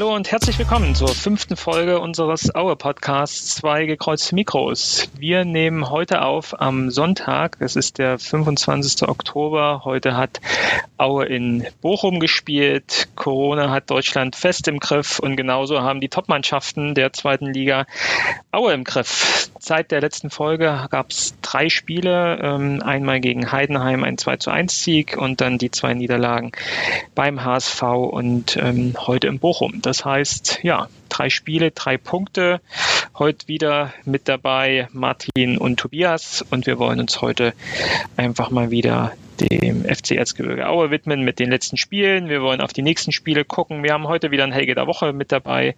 Hallo und herzlich willkommen zur fünften Folge unseres Aue Podcasts Zwei gekreuzte Mikros. Wir nehmen heute auf am Sonntag, es ist der 25. Oktober. Heute hat Aue in Bochum gespielt. Corona hat Deutschland fest im Griff und genauso haben die Topmannschaften der zweiten Liga Aue im Griff. Seit der letzten Folge gab es drei Spiele, ähm, einmal gegen Heidenheim ein 2 zu 1 Sieg und dann die zwei Niederlagen beim HSV und ähm, heute in Bochum. Das heißt, ja, drei Spiele, drei Punkte. Heute wieder mit dabei Martin und Tobias und wir wollen uns heute einfach mal wieder dem FC Erzgebirge Aue widmen mit den letzten Spielen. Wir wollen auf die nächsten Spiele gucken. Wir haben heute wieder ein Helge der Woche mit dabei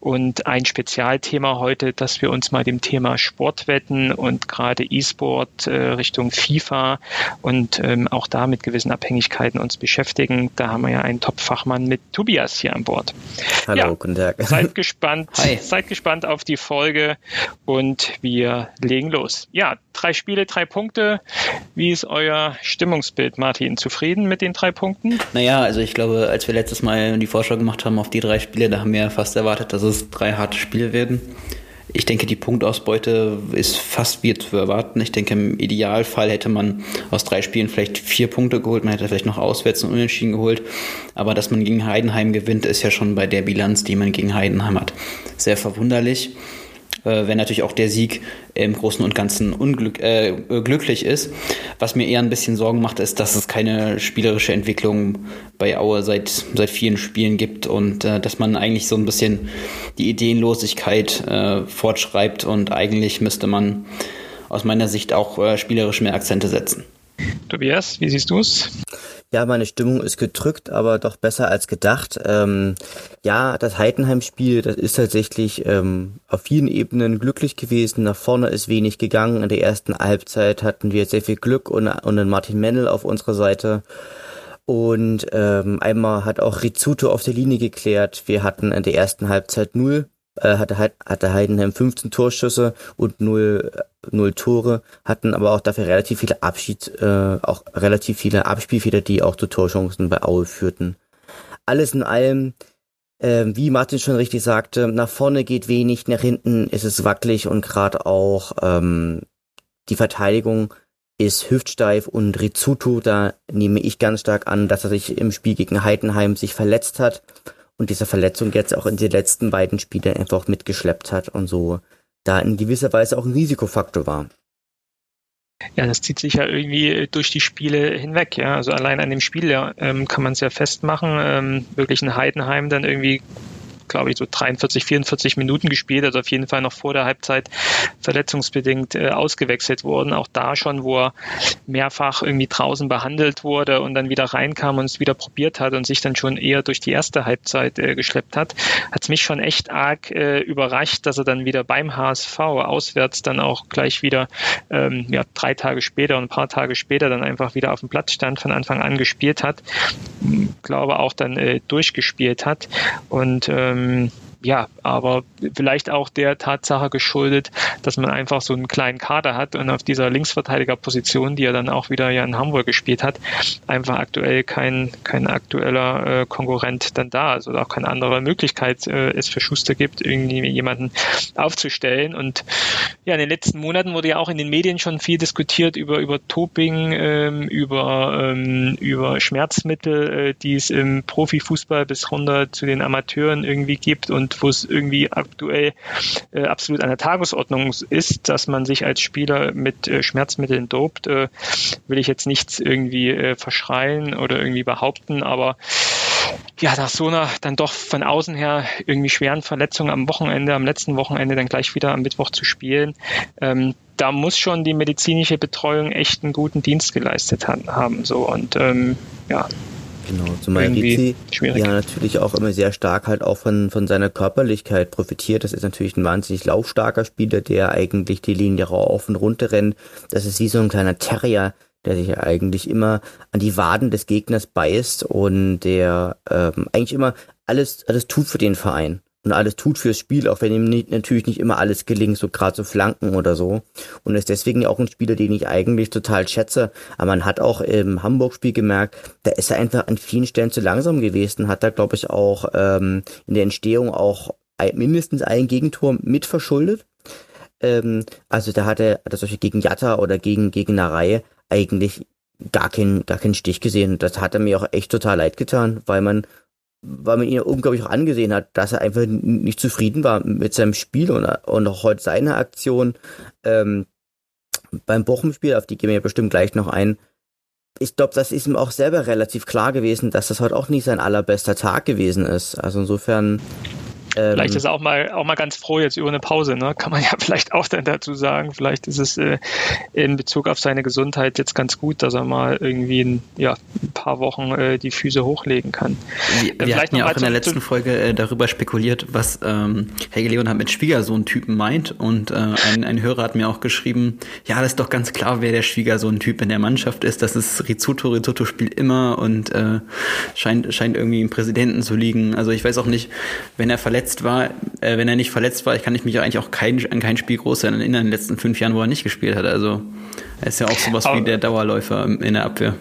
und ein Spezialthema heute, dass wir uns mal dem Thema Sportwetten und gerade E-Sport äh, Richtung FIFA und ähm, auch da mit gewissen Abhängigkeiten uns beschäftigen. Da haben wir ja einen Top-Fachmann mit Tobias hier an Bord. Hallo, ja, guten Tag. Seid gespannt, Hi. seid gespannt auf die Folge und wir legen los. Ja, drei Spiele, drei Punkte. Wie ist euer Stimmungsbild, Martin? Zufrieden mit den drei Punkten? Naja, also ich glaube, als wir letztes Mal die Vorschau gemacht haben auf die drei Spiele, da haben wir fast erwartet, dass es drei harte Spiele werden. Ich denke, die Punktausbeute ist fast wie zu erwarten. Ich denke, im Idealfall hätte man aus drei Spielen vielleicht vier Punkte geholt. Man hätte vielleicht noch auswärts und unentschieden geholt. Aber dass man gegen Heidenheim gewinnt, ist ja schon bei der Bilanz, die man gegen Heidenheim hat, sehr verwunderlich äh, wenn natürlich auch der Sieg im Großen und Ganzen unglück, äh, glücklich ist. Was mir eher ein bisschen Sorgen macht, ist, dass es keine spielerische Entwicklung bei Aue seit, seit vielen Spielen gibt und äh, dass man eigentlich so ein bisschen die Ideenlosigkeit äh, fortschreibt und eigentlich müsste man aus meiner Sicht auch äh, spielerisch mehr Akzente setzen. Tobias, wie siehst du es? Ja, meine Stimmung ist gedrückt, aber doch besser als gedacht. Ähm, ja, das Heidenheim-Spiel, das ist tatsächlich ähm, auf vielen Ebenen glücklich gewesen. Nach vorne ist wenig gegangen. In der ersten Halbzeit hatten wir sehr viel Glück und, und einen Martin Mennel auf unserer Seite. Und ähm, einmal hat auch Rizzuto auf der Linie geklärt. Wir hatten in der ersten Halbzeit null äh, hatte, hatte Heidenheim 15 Torschüsse und 0, 0 Tore, hatten aber auch dafür relativ viele Abschied, äh, auch relativ viele Abspielfehler, die auch zu Torchancen bei Aue führten. Alles in allem, äh, wie Martin schon richtig sagte, nach vorne geht wenig, nach hinten ist es wackelig und gerade auch ähm, die Verteidigung ist hüftsteif und Rizzuto, da nehme ich ganz stark an, dass er sich im Spiel gegen Heidenheim sich verletzt hat und diese Verletzung jetzt auch in den letzten beiden Spielen einfach mitgeschleppt hat und so da in gewisser Weise auch ein Risikofaktor war. Ja, das zieht sich ja irgendwie durch die Spiele hinweg. Ja, also allein an dem Spiel ja, ähm, kann man es ja festmachen. Ähm, wirklich ein Heidenheim dann irgendwie glaube ich, so 43, 44 Minuten gespielt, also auf jeden Fall noch vor der Halbzeit verletzungsbedingt äh, ausgewechselt worden. Auch da schon, wo er mehrfach irgendwie draußen behandelt wurde und dann wieder reinkam und es wieder probiert hat und sich dann schon eher durch die erste Halbzeit äh, geschleppt hat, hat es mich schon echt arg äh, überrascht, dass er dann wieder beim HSV auswärts dann auch gleich wieder ähm, ja, drei Tage später und ein paar Tage später dann einfach wieder auf dem Platz stand, von Anfang an gespielt hat, glaube auch dann äh, durchgespielt hat. Und ähm, ähm, ja, aber vielleicht auch der Tatsache geschuldet, dass man einfach so einen kleinen Kader hat und auf dieser Linksverteidigerposition, die er dann auch wieder ja in Hamburg gespielt hat, einfach aktuell kein, kein aktueller äh, Konkurrent dann da ist oder auch keine andere Möglichkeit äh, es für Schuster gibt, irgendwie jemanden aufzustellen. Und ja, in den letzten Monaten wurde ja auch in den Medien schon viel diskutiert über, über Doping, ähm, über, ähm, über Schmerzmittel, äh, die es im Profifußball bis runter zu den Amateuren irgendwie gibt und wo es irgendwie aktuell äh, absolut an der Tagesordnung ist, dass man sich als Spieler mit äh, Schmerzmitteln dopt, äh, will ich jetzt nichts irgendwie äh, verschreien oder irgendwie behaupten, aber ja, nach so einer dann doch von außen her irgendwie schweren Verletzung am Wochenende, am letzten Wochenende dann gleich wieder am Mittwoch zu spielen, ähm, da muss schon die medizinische Betreuung echt einen guten Dienst geleistet haben. So und ähm, ja, Genau, zumal Rizzi ja natürlich auch immer sehr stark halt auch von, von seiner Körperlichkeit profitiert. Das ist natürlich ein wahnsinnig laufstarker Spieler, der eigentlich die Linie rauf und runter rennt. Das ist wie so ein kleiner Terrier, der sich eigentlich immer an die Waden des Gegners beißt und der ähm, eigentlich immer alles, alles tut für den Verein. Und alles tut fürs Spiel, auch wenn ihm nicht, natürlich nicht immer alles gelingt, so gerade so Flanken oder so. Und ist deswegen ja auch ein Spieler, den ich eigentlich total schätze. Aber man hat auch im Hamburg-Spiel gemerkt, da ist er einfach an vielen Stellen zu langsam gewesen, hat da, glaube ich, auch ähm, in der Entstehung auch mindestens ein Gegentor mit verschuldet. Ähm, also da hat er, hat er solche gegen Jatta oder gegen, gegen eine Reihe eigentlich gar keinen, gar keinen Stich gesehen. Das hat er mir auch echt total leid getan, weil man weil man ihn unglaublich auch angesehen hat, dass er einfach nicht zufrieden war mit seinem Spiel und, und auch heute seine Aktion ähm, beim Bochum-Spiel, auf die gehen wir ja bestimmt gleich noch ein. Ich glaube, das ist ihm auch selber relativ klar gewesen, dass das heute auch nicht sein allerbester Tag gewesen ist. Also insofern vielleicht ist er auch mal, auch mal ganz froh jetzt über eine Pause, ne? kann man ja vielleicht auch dann dazu sagen. Vielleicht ist es äh, in Bezug auf seine Gesundheit jetzt ganz gut, dass er mal irgendwie ein, ja, ein paar Wochen äh, die Füße hochlegen kann. Wir, äh, wir hatten ja auch in der letzten Folge äh, darüber spekuliert, was ähm, Helge Leonhardt mit Schwiegersohn-Typen meint. Und äh, ein, ein Hörer hat mir auch geschrieben, ja, das ist doch ganz klar, wer der Schwiegersohn-Typ in der Mannschaft ist. Das ist Rizzuto, Rizzuto spielt immer und äh, scheint, scheint irgendwie im Präsidenten zu liegen. Also ich weiß auch nicht, wenn er verletzt verletzt war, äh, wenn er nicht verletzt war, ich kann ich mich eigentlich auch kein, an kein Spiel groß erinnern in den letzten fünf Jahren, wo er nicht gespielt hat. Also er ist ja auch sowas Aber, wie der Dauerläufer in der Abwehr.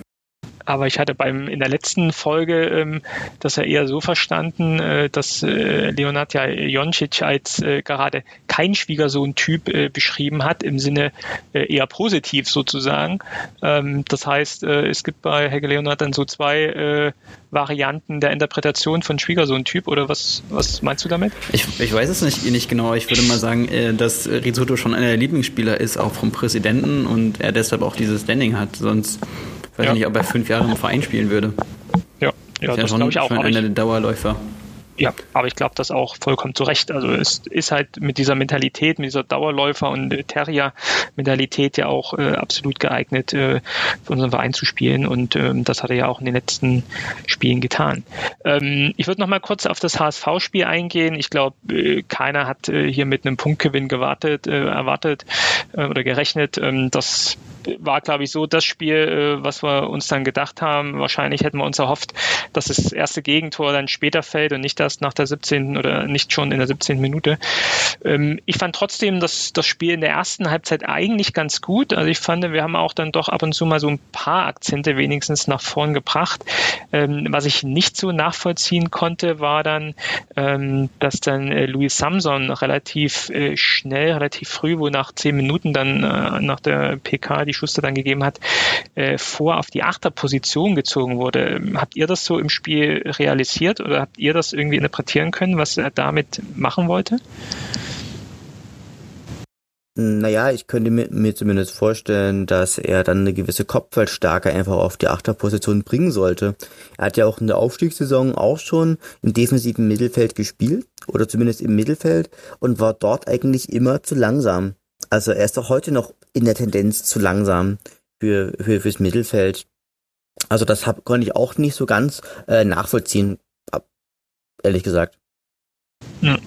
Aber ich hatte beim in der letzten Folge ähm, das ja eher so verstanden, äh, dass äh, Leonard ja Joncic als äh, gerade kein Schwiegersohn-Typ äh, beschrieben hat, im Sinne äh, eher positiv sozusagen. Ähm, das heißt, äh, es gibt bei Helge Leonard dann so zwei äh, Varianten der Interpretation von Schwiegersohn-Typ oder was, was meinst du damit? Ich, ich weiß es nicht, nicht genau. Ich würde mal sagen, äh, dass Risotto schon einer der Lieblingsspieler ist, auch vom Präsidenten und er deshalb auch dieses Standing hat. Sonst weiß ja. ich nicht, ob er fünf Jahre im Verein spielen würde. Ja, ja das, das glaube ich auch. Schon einer der Dauerläufer. Ja, aber ich glaube das auch vollkommen zu Recht. Also es ist halt mit dieser Mentalität, mit dieser Dauerläufer- und Terrier-Mentalität ja auch äh, absolut geeignet, äh, für unseren Verein zu spielen. Und ähm, das hat er ja auch in den letzten Spielen getan. Ähm, ich würde noch mal kurz auf das HSV-Spiel eingehen. Ich glaube, äh, keiner hat äh, hier mit einem Punktgewinn gewartet, äh, erwartet äh, oder gerechnet. Ähm, das war, glaube ich, so das Spiel, äh, was wir uns dann gedacht haben. Wahrscheinlich hätten wir uns erhofft, dass das erste Gegentor dann später fällt und nicht erst nach der 17. oder nicht schon in der 17. Minute. Ähm, ich fand trotzdem das, das Spiel in der ersten Halbzeit eigentlich ganz gut. Also ich fand, wir haben auch dann doch ab und zu mal so ein paar Akzente wenigstens nach vorn gebracht. Ähm, was ich nicht so nachvollziehen konnte, war dann, ähm, dass dann äh, Louis Samson relativ äh, schnell, relativ früh, wo nach zehn Minuten dann äh, nach der PK die Schuster dann gegeben hat, äh, vor auf die Achterposition gezogen wurde. Habt ihr das so im Spiel realisiert oder habt ihr das irgendwie interpretieren können, was er damit machen wollte? Naja, ich könnte mir, mir zumindest vorstellen, dass er dann eine gewisse Kopfballstärke einfach auf die Achterposition bringen sollte. Er hat ja auch in der Aufstiegssaison auch schon im defensiven Mittelfeld gespielt oder zumindest im Mittelfeld und war dort eigentlich immer zu langsam. Also er ist auch heute noch in der Tendenz zu langsam für, für fürs Mittelfeld. Also das hab, konnte ich auch nicht so ganz äh, nachvollziehen, ehrlich gesagt. Ja.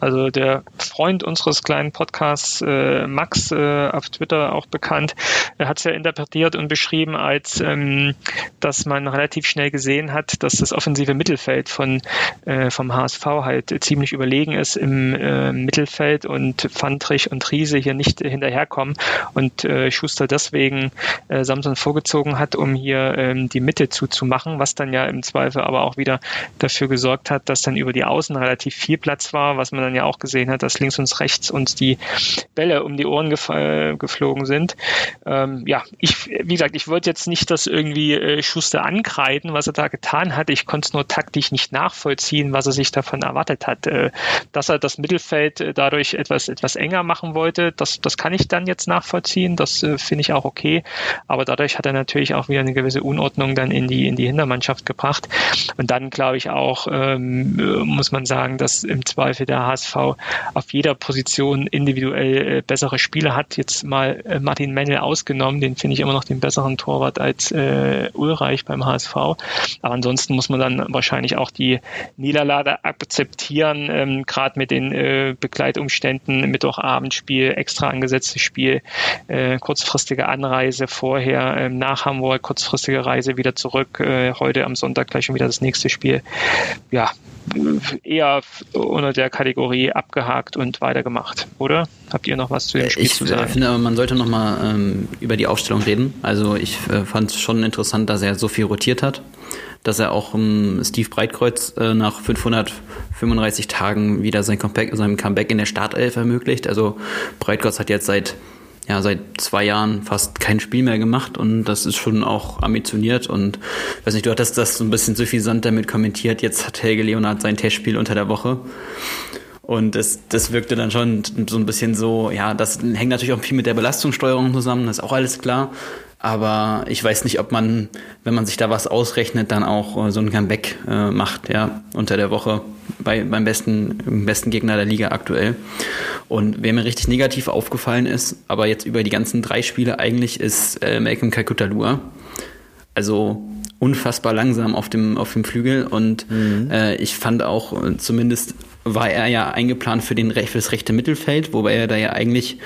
Also der Freund unseres kleinen Podcasts, äh, Max, äh, auf Twitter auch bekannt, er hat es ja interpretiert und beschrieben als, ähm, dass man relativ schnell gesehen hat, dass das offensive Mittelfeld von äh, vom HSV halt ziemlich überlegen ist im äh, Mittelfeld und Fandrich und Riese hier nicht hinterherkommen und äh, Schuster deswegen äh, Samson vorgezogen hat, um hier ähm, die Mitte zuzumachen, was dann ja im Zweifel aber auch wieder dafür gesorgt hat, dass dann über die Außen relativ viel Platz war, was man dann ja auch gesehen hat, dass links und rechts uns die Bälle um die Ohren gef äh, geflogen sind. Ähm, ja, ich, wie gesagt, ich wollte jetzt nicht das irgendwie äh, Schuster ankreiden, was er da getan hat. Ich konnte es nur taktisch nicht nachvollziehen, was er sich davon erwartet hat. Äh, dass er das Mittelfeld äh, dadurch etwas, etwas enger machen wollte, das, das kann ich dann jetzt nachvollziehen. Das äh, finde ich auch okay. Aber dadurch hat er natürlich auch wieder eine gewisse Unordnung dann in die, in die Hintermannschaft gebracht. Und dann glaube ich auch, ähm, muss man sagen, dass im Zweifel der HSV auf jeder Position individuell äh, bessere Spieler hat. Jetzt mal äh, Martin Mennel ausgenommen, den finde ich immer noch den besseren Torwart als äh, Ulreich beim HSV. Aber ansonsten muss man dann wahrscheinlich auch die Niederlage akzeptieren, ähm, gerade mit den äh, Begleitumständen, Mittwochabendspiel, extra angesetztes Spiel, äh, kurzfristige Anreise vorher, äh, nach Hamburg, kurzfristige Reise wieder zurück, äh, heute am Sonntag gleich schon wieder das nächste Spiel. Ja, eher unter der Kategorie abgehakt und weitergemacht, oder? Habt ihr noch was zu dem Spiel ich zu sagen? Ich finde, man sollte noch mal ähm, über die Aufstellung reden. Also ich äh, fand es schon interessant, dass er so viel rotiert hat, dass er auch ähm, Steve Breitkreuz äh, nach 535 Tagen wieder sein Comeback, sein Comeback in der Startelf ermöglicht. Also Breitkreuz hat jetzt seit ja, seit zwei Jahren fast kein Spiel mehr gemacht und das ist schon auch ambitioniert und weiß nicht, du hattest das so ein bisschen suffisant damit kommentiert. Jetzt hat Helge Leonard sein Testspiel unter der Woche und das, das wirkte dann schon so ein bisschen so, ja, das hängt natürlich auch viel mit der Belastungssteuerung zusammen, das ist auch alles klar. Aber ich weiß nicht, ob man, wenn man sich da was ausrechnet, dann auch so ein Comeback äh, macht, ja, unter der Woche bei, beim besten, besten Gegner der Liga aktuell. Und wer mir richtig negativ aufgefallen ist, aber jetzt über die ganzen drei Spiele eigentlich, ist äh, Malcolm Kakutalua. Also unfassbar langsam auf dem, auf dem Flügel und mhm. äh, ich fand auch äh, zumindest war er ja eingeplant für, den, für das rechte Mittelfeld, wobei er da ja eigentlich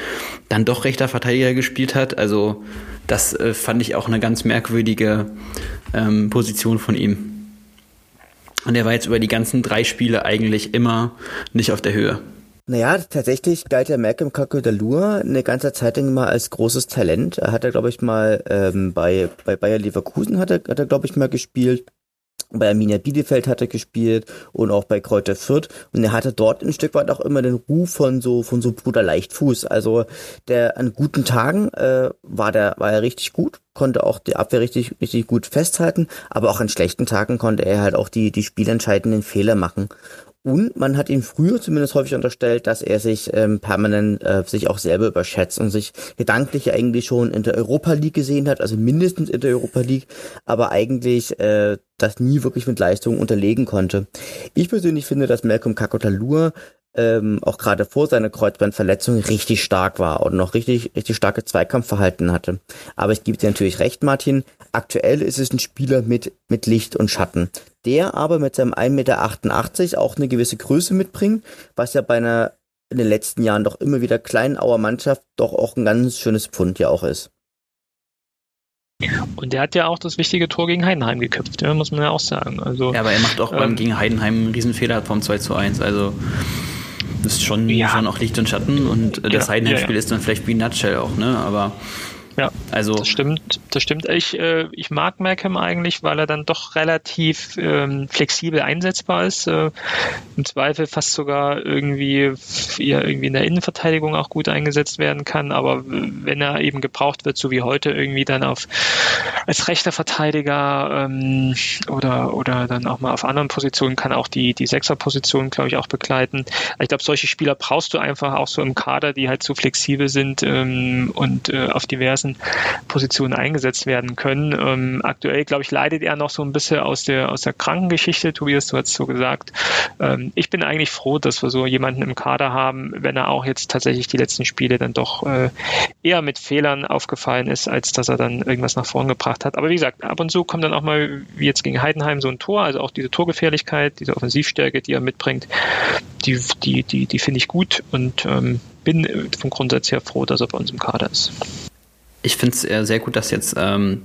dann doch rechter Verteidiger gespielt hat. Also das äh, fand ich auch eine ganz merkwürdige ähm, Position von ihm. Und er war jetzt über die ganzen drei Spiele eigentlich immer nicht auf der Höhe. Naja, tatsächlich galt der Malcolm Kakodalur eine ganze Zeit lang mal als großes Talent. Er hat er, glaube ich, mal ähm, bei, bei Bayer Leverkusen hat er, hat er glaube ich, mal gespielt bei Arminia Bielefeld hat er gespielt und auch bei Kräuter Fürth und er hatte dort ein Stück weit auch immer den Ruf von so von so Bruder Leichtfuß. Also der an guten Tagen äh, war der war er richtig gut, konnte auch die Abwehr richtig richtig gut festhalten, aber auch an schlechten Tagen konnte er halt auch die die spielentscheidenden Fehler machen. Und man hat ihm früher zumindest häufig unterstellt, dass er sich ähm, permanent äh, sich auch selber überschätzt und sich gedanklich eigentlich schon in der Europa League gesehen hat, also mindestens in der Europa League, aber eigentlich äh, das nie wirklich mit Leistung unterlegen konnte. Ich persönlich finde, dass Malcolm Kakotalur ähm, auch gerade vor seiner Kreuzbandverletzung richtig stark war und noch richtig, richtig starke Zweikampfverhalten hatte. Aber ich gebe dir natürlich recht, Martin. Aktuell ist es ein Spieler mit, mit Licht und Schatten, der aber mit seinem 1,88 Meter auch eine gewisse Größe mitbringt, was ja bei einer in den letzten Jahren doch immer wieder kleinen Auer Mannschaft doch auch ein ganz schönes Pfund ja auch ist. Und der hat ja auch das wichtige Tor gegen Heidenheim geköpft, ja, muss man ja auch sagen. Also, ja, aber er macht auch ähm, beim gegen Heidenheim einen Riesenfehler vom 2 zu 1. Also das ist schon, ja. schon auch Licht und Schatten und das ja, Heidenheim-Spiel ja, ist dann vielleicht wie Nutshell auch, ne? Aber ja, also das stimmt, das stimmt. Ich, äh, ich mag Malcolm eigentlich, weil er dann doch relativ ähm, flexibel einsetzbar ist. Äh, Im Zweifel fast sogar irgendwie, ja, irgendwie in der Innenverteidigung auch gut eingesetzt werden kann. Aber wenn er eben gebraucht wird, so wie heute, irgendwie dann auf als rechter Verteidiger ähm, oder, oder dann auch mal auf anderen Positionen kann auch die, die Sechser-Position, glaube ich, auch begleiten. Ich glaube, solche Spieler brauchst du einfach auch so im Kader, die halt so flexibel sind ähm, und äh, auf diversen Positionen eingesetzt werden können. Ähm, aktuell, glaube ich, leidet er noch so ein bisschen aus der, aus der Krankengeschichte. Tobias, du hast so gesagt. Ähm, ich bin eigentlich froh, dass wir so jemanden im Kader haben, wenn er auch jetzt tatsächlich die letzten Spiele dann doch äh, eher mit Fehlern aufgefallen ist, als dass er dann irgendwas nach vorn gebracht hat. Aber wie gesagt, ab und zu kommt dann auch mal, wie jetzt gegen Heidenheim, so ein Tor, also auch diese Torgefährlichkeit, diese Offensivstärke, die er mitbringt, die, die, die, die finde ich gut und ähm, bin vom Grundsatz her froh, dass er bei uns im Kader ist ich finde es äh, sehr gut, dass jetzt ähm,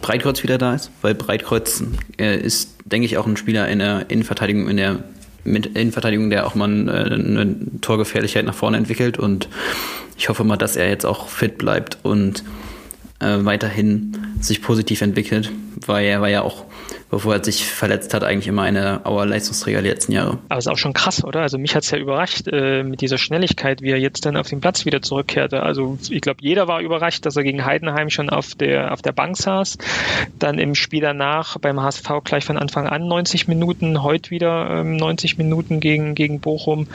Breitkreuz wieder da ist, weil Breitkreuz äh, ist, denke ich, auch ein Spieler in der Innenverteidigung, in der mit Innenverteidigung, der auch mal äh, eine Torgefährlichkeit nach vorne entwickelt. Und ich hoffe mal, dass er jetzt auch fit bleibt und äh, weiterhin sich positiv entwickelt, weil er war ja auch bevor er sich verletzt hat, eigentlich immer eine Auer-Leistungsträger der letzten Jahre. Aber ist auch schon krass, oder? Also mich hat es ja überrascht äh, mit dieser Schnelligkeit, wie er jetzt dann auf den Platz wieder zurückkehrte. Also ich glaube, jeder war überrascht, dass er gegen Heidenheim schon auf der, auf der Bank saß. Dann im Spiel danach beim HSV gleich von Anfang an 90 Minuten, heute wieder ähm, 90 Minuten gegen, gegen Bochum.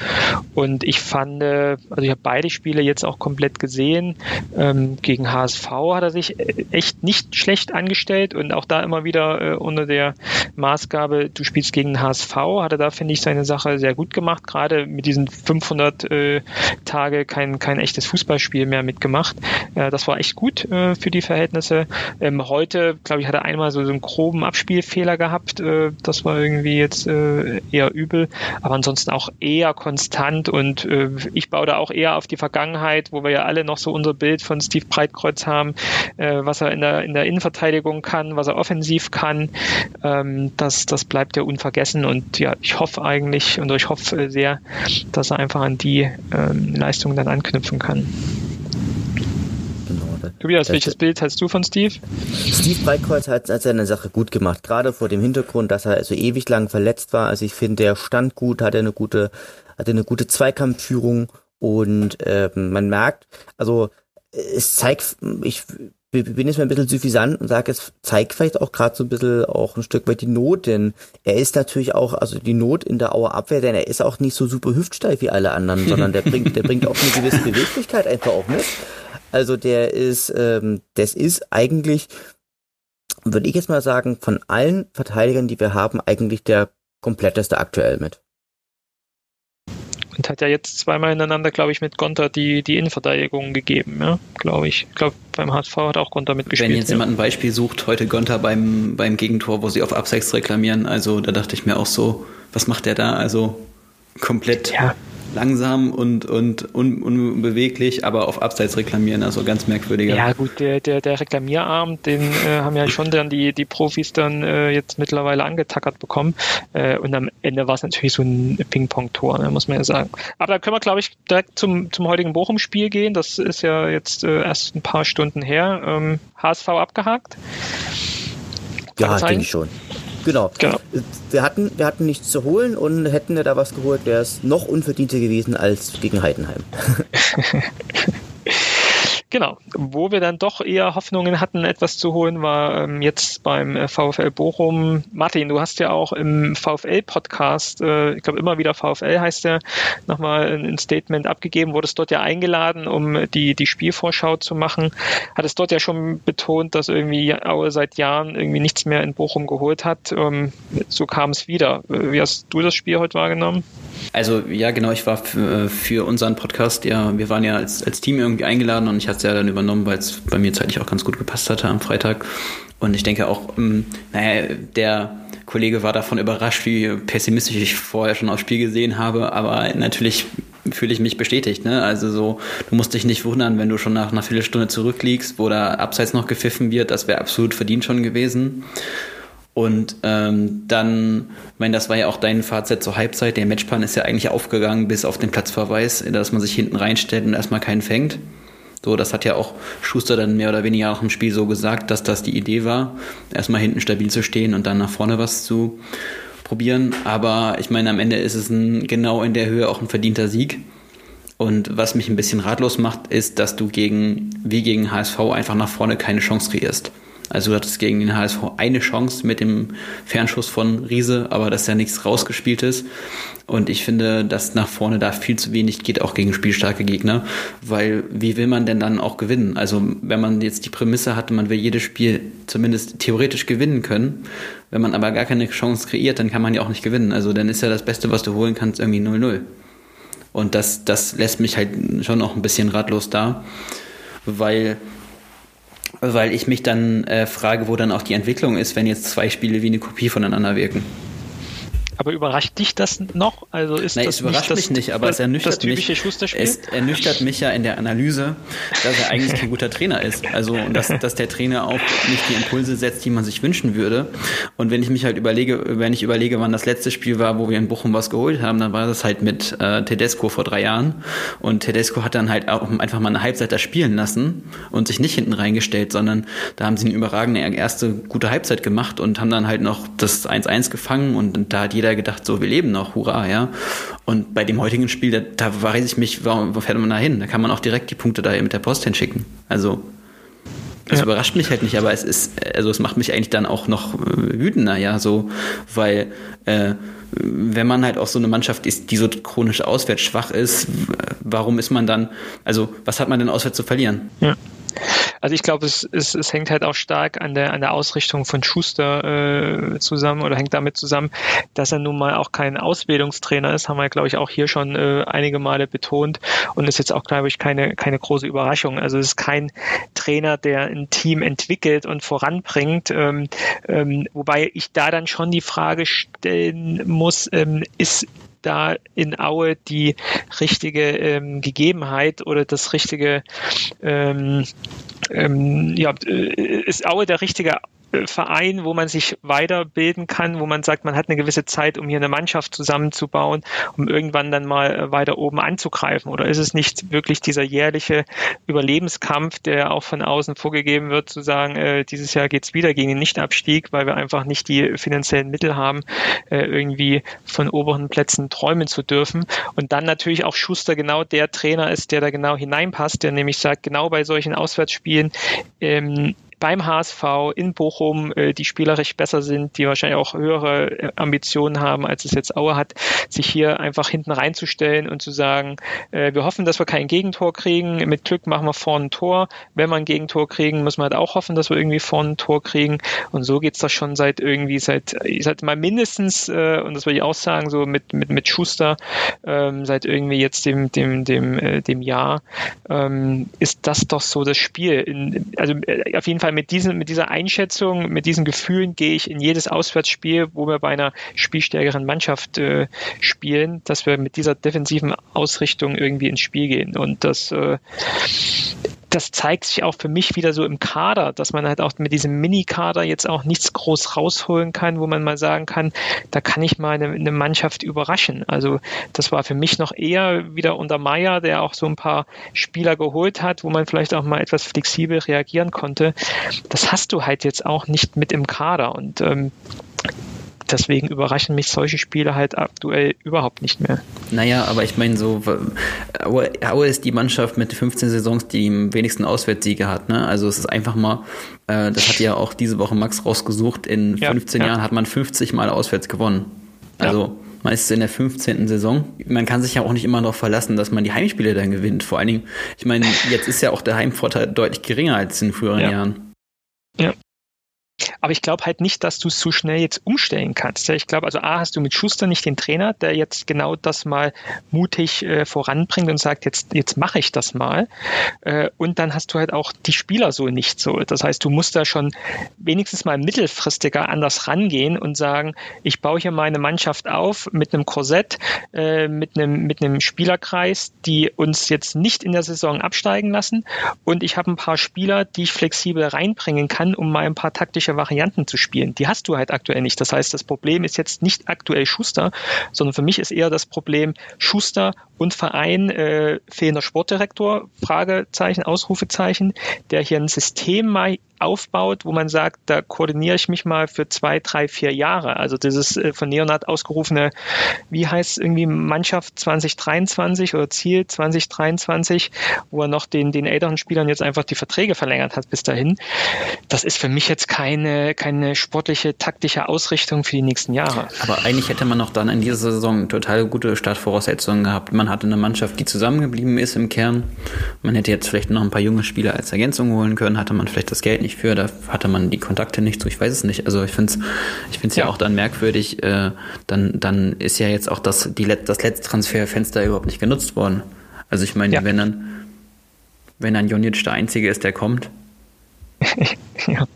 Und ich fand, äh, also ich habe beide Spiele jetzt auch komplett gesehen. Ähm, gegen HSV hat er sich äh, echt nicht schlecht angestellt und auch da immer wieder äh, unter der Maßgabe, du spielst gegen den HSV, hat er da, finde ich, seine Sache sehr gut gemacht, gerade mit diesen 500 äh, Tage kein, kein echtes Fußballspiel mehr mitgemacht. Äh, das war echt gut äh, für die Verhältnisse. Ähm, heute, glaube ich, hat er einmal so, so einen groben Abspielfehler gehabt. Äh, das war irgendwie jetzt äh, eher übel, aber ansonsten auch eher konstant und äh, ich baue da auch eher auf die Vergangenheit, wo wir ja alle noch so unser Bild von Steve Breitkreuz haben, was er in der, in der Innenverteidigung kann, was er offensiv kann, ähm, das, das bleibt ja unvergessen. Und ja, ich hoffe eigentlich und ich hoffe sehr, dass er einfach an die ähm, Leistung dann anknüpfen kann. Genau, Tobias, welches Bild hast du von Steve? Steve Breitkreuz hat, hat seine Sache gut gemacht, gerade vor dem Hintergrund, dass er so ewig lang verletzt war. Also ich finde, der stand gut, hatte eine gute, hatte eine gute Zweikampfführung und ähm, man merkt, also es zeigt, ich bin jetzt mal ein bisschen suffisant und sage, es zeigt vielleicht auch gerade so ein bisschen auch ein Stück weit die Not, denn er ist natürlich auch, also die Not in der Auer Abwehr, denn er ist auch nicht so super hüftsteif wie alle anderen, sondern der bringt, der bringt auch eine gewisse Beweglichkeit einfach auch mit. Also der ist, ähm, das ist eigentlich, würde ich jetzt mal sagen, von allen Verteidigern, die wir haben, eigentlich der kompletteste aktuell mit und hat ja jetzt zweimal ineinander, glaube ich, mit Gonta die, die Innenverteidigung gegeben, ja, glaube ich. Ich glaube, beim HSV hat auch Gonta mitgespielt. Wenn jetzt ja. jemand ein Beispiel sucht, heute Gonta beim, beim Gegentor, wo sie auf Abseits reklamieren, also da dachte ich mir auch so, was macht der da? Also komplett ja langsam und, und un, unbeweglich, aber auf Abseits reklamieren, also ganz merkwürdiger. Ja gut, der, der, der Reklamierarm, den äh, haben ja schon dann die, die Profis dann äh, jetzt mittlerweile angetackert bekommen äh, und am Ende war es natürlich so ein Ping-Pong-Tor, ne, muss man ja sagen. Aber da können wir, glaube ich, direkt zum, zum heutigen Bochum-Spiel gehen, das ist ja jetzt äh, erst ein paar Stunden her. Ähm, HSV abgehakt? Ja, denke ich schon. Genau. genau. Wir, hatten, wir hatten nichts zu holen und hätten wir da was geholt, wäre es noch unverdienter gewesen als gegen Heidenheim. Genau. Wo wir dann doch eher Hoffnungen hatten, etwas zu holen, war ähm, jetzt beim äh, VfL Bochum. Martin, du hast ja auch im VfL-Podcast, äh, ich glaube immer wieder VfL heißt der, nochmal ein Statement abgegeben, wurdest dort ja eingeladen, um die, die Spielvorschau zu machen. Hattest dort ja schon betont, dass irgendwie Aue seit Jahren irgendwie nichts mehr in Bochum geholt hat. Ähm, so kam es wieder. Wie hast du das Spiel heute wahrgenommen? Also ja, genau, ich war für, für unseren Podcast, ja, wir waren ja als, als Team irgendwie eingeladen und ich hatte es ja dann übernommen, weil es bei mir zeitlich auch ganz gut gepasst hatte am Freitag. Und ich denke auch, ähm, naja, der Kollege war davon überrascht, wie pessimistisch ich vorher schon aufs Spiel gesehen habe, aber natürlich fühle ich mich bestätigt. Ne? Also so, du musst dich nicht wundern, wenn du schon nach einer Viertelstunde zurückliegst, wo da abseits noch gepfiffen wird, das wäre absolut verdient schon gewesen. Und ähm, dann, ich meine, das war ja auch dein Fazit zur Halbzeit. Der Matchplan ist ja eigentlich aufgegangen bis auf den Platzverweis, dass man sich hinten reinstellt und erstmal keinen fängt. So, das hat ja auch Schuster dann mehr oder weniger auch im Spiel so gesagt, dass das die Idee war, erstmal hinten stabil zu stehen und dann nach vorne was zu probieren. Aber ich meine, am Ende ist es ein, genau in der Höhe auch ein verdienter Sieg. Und was mich ein bisschen ratlos macht, ist, dass du gegen, wie gegen HSV einfach nach vorne keine Chance kreierst. Also du hattest gegen den HSV eine Chance mit dem Fernschuss von Riese, aber dass ja nichts rausgespielt ist. Und ich finde, dass nach vorne da viel zu wenig geht, auch gegen spielstarke Gegner. Weil wie will man denn dann auch gewinnen? Also wenn man jetzt die Prämisse hatte, man will jedes Spiel zumindest theoretisch gewinnen können, wenn man aber gar keine Chance kreiert, dann kann man ja auch nicht gewinnen. Also dann ist ja das Beste, was du holen kannst, irgendwie 0-0. Und das, das lässt mich halt schon auch ein bisschen ratlos da, weil weil ich mich dann äh, frage, wo dann auch die Entwicklung ist, wenn jetzt zwei Spiele wie eine Kopie voneinander wirken. Aber überrascht dich das noch? Also ist Nein, das es überrascht nicht mich nicht, aber es ernüchtert mich. Es ernüchtert mich ja in der Analyse, dass er eigentlich kein guter Trainer ist. Also dass, dass der Trainer auch nicht die Impulse setzt, die man sich wünschen würde. Und wenn ich mich halt überlege, wenn ich überlege, wann das letzte Spiel war, wo wir in Bochum was geholt haben, dann war das halt mit äh, Tedesco vor drei Jahren. Und Tedesco hat dann halt auch einfach mal eine Halbzeit da spielen lassen und sich nicht hinten reingestellt, sondern da haben sie eine überragende erste gute Halbzeit gemacht und haben dann halt noch das 1-1 gefangen und da hat jeder jeder gedacht, so, wir leben noch, hurra, ja. Und bei dem heutigen Spiel, da, da weiß ich mich, warum wo fährt man da hin? Da kann man auch direkt die Punkte da mit der Post hinschicken. Also, das ja. überrascht mich halt nicht, aber es ist, also es macht mich eigentlich dann auch noch äh, wütender, ja, so, weil äh, wenn man halt auch so eine Mannschaft ist, die so chronisch auswärts schwach ist, warum ist man dann, also was hat man denn auswärts zu verlieren? Ja. Also ich glaube, es, es, es hängt halt auch stark an der, an der Ausrichtung von Schuster äh, zusammen oder hängt damit zusammen, dass er nun mal auch kein Ausbildungstrainer ist, haben wir, glaube ich, auch hier schon äh, einige Male betont und ist jetzt auch, glaube ich, keine, keine große Überraschung. Also es ist kein Trainer, der ein Team entwickelt und voranbringt, ähm, ähm, wobei ich da dann schon die Frage stellen muss, ähm, ist da in Aue die richtige ähm, Gegebenheit oder das richtige, ähm, ähm, ja, äh, ist Aue der richtige Verein, wo man sich weiterbilden kann, wo man sagt, man hat eine gewisse Zeit, um hier eine Mannschaft zusammenzubauen, um irgendwann dann mal äh, weiter oben anzugreifen? Oder ist es nicht wirklich dieser jährliche Überlebenskampf, der auch von außen vorgegeben wird, zu sagen, äh, dieses Jahr geht's wieder gegen den Nichtabstieg, weil wir einfach nicht die finanziellen Mittel haben, äh, irgendwie von oberen Plätzen träumen zu dürfen. Und dann natürlich auch Schuster genau der Trainer ist, der da genau hineinpasst, der nämlich sagt, genau bei solchen Auswärtsspielen ähm, beim HSV in Bochum, äh, die spielerisch besser sind, die wahrscheinlich auch höhere äh, Ambitionen haben, als es jetzt Aue hat, sich hier einfach hinten reinzustellen und zu sagen, äh, wir hoffen, dass wir kein Gegentor kriegen. Mit Glück machen wir vorne ein Tor. Wenn wir ein Gegentor kriegen, muss man halt auch hoffen, dass wir irgendwie vorne ein Tor kriegen. Und so geht's das schon seit irgendwie, seit, seit mal mindestens, äh, und das würde ich auch sagen, so mit, mit, mit Schuster, ähm, seit irgendwie jetzt dem, dem, dem, äh, dem Jahr, ähm, ist das doch so das Spiel. In, also äh, auf jeden Fall Fall mit, diesen, mit dieser Einschätzung, mit diesen Gefühlen gehe ich in jedes Auswärtsspiel, wo wir bei einer spielstärkeren Mannschaft äh, spielen, dass wir mit dieser defensiven Ausrichtung irgendwie ins Spiel gehen. Und das, äh, das zeigt sich auch für mich wieder so im Kader, dass man halt auch mit diesem Mini-Kader jetzt auch nichts groß rausholen kann, wo man mal sagen kann, da kann ich mal eine, eine Mannschaft überraschen. Also das war für mich noch eher wieder unter Meier, der auch so ein paar Spieler geholt hat, wo man vielleicht auch mal etwas flexibel reagieren konnte. Das hast du halt jetzt auch nicht mit im Kader und ähm, deswegen überraschen mich solche Spiele halt aktuell überhaupt nicht mehr. Naja, aber ich meine so, Aue, Aue ist die Mannschaft mit 15 Saisons, die am wenigsten Auswärtssiege hat. Ne? Also es ist einfach mal, äh, das hat ja auch diese Woche Max rausgesucht, in 15 ja, ja. Jahren hat man 50 Mal auswärts gewonnen. Also ja. man ist in der 15. Saison. Man kann sich ja auch nicht immer darauf verlassen, dass man die Heimspiele dann gewinnt. Vor allen Dingen, ich meine, jetzt ist ja auch der Heimvorteil deutlich geringer als in früheren ja. Jahren. Ja, aber ich glaube halt nicht, dass du es so schnell jetzt umstellen kannst. Ich glaube, also A, hast du mit Schuster nicht den Trainer, der jetzt genau das mal mutig äh, voranbringt und sagt, jetzt, jetzt mache ich das mal. Äh, und dann hast du halt auch die Spieler so nicht so. Das heißt, du musst da schon wenigstens mal mittelfristiger anders rangehen und sagen, ich baue hier meine Mannschaft auf mit einem Korsett, äh, mit, einem, mit einem Spielerkreis, die uns jetzt nicht in der Saison absteigen lassen. Und ich habe ein paar Spieler, die ich flexibel reinbringen kann, um mal ein paar taktische unterschiedliche Varianten zu spielen. Die hast du halt aktuell nicht. Das heißt, das Problem ist jetzt nicht aktuell Schuster, sondern für mich ist eher das Problem Schuster und Verein äh, fehlender Sportdirektor, Fragezeichen, Ausrufezeichen, der hier ein System mal aufbaut, wo man sagt, da koordiniere ich mich mal für zwei, drei, vier Jahre. Also dieses äh, von Neonat ausgerufene, wie heißt es irgendwie Mannschaft 2023 oder Ziel 2023, wo er noch den, den älteren Spielern jetzt einfach die Verträge verlängert hat bis dahin. Das ist für mich jetzt keine, keine sportliche, taktische Ausrichtung für die nächsten Jahre. Aber eigentlich hätte man noch dann in dieser Saison total gute Startvoraussetzungen gehabt. Man hatte eine Mannschaft, die zusammengeblieben ist im Kern. Man hätte jetzt vielleicht noch ein paar junge Spieler als Ergänzung holen können, hatte man vielleicht das Geld nicht nicht für, da hatte man die Kontakte nicht so, ich weiß es nicht. Also ich finde es ich find's ja. ja auch dann merkwürdig, äh, dann, dann ist ja jetzt auch das, die, das letzte Transferfenster überhaupt nicht genutzt worden. Also ich meine, ja. wenn dann, wenn dann Jonic der Einzige ist, der kommt. ja.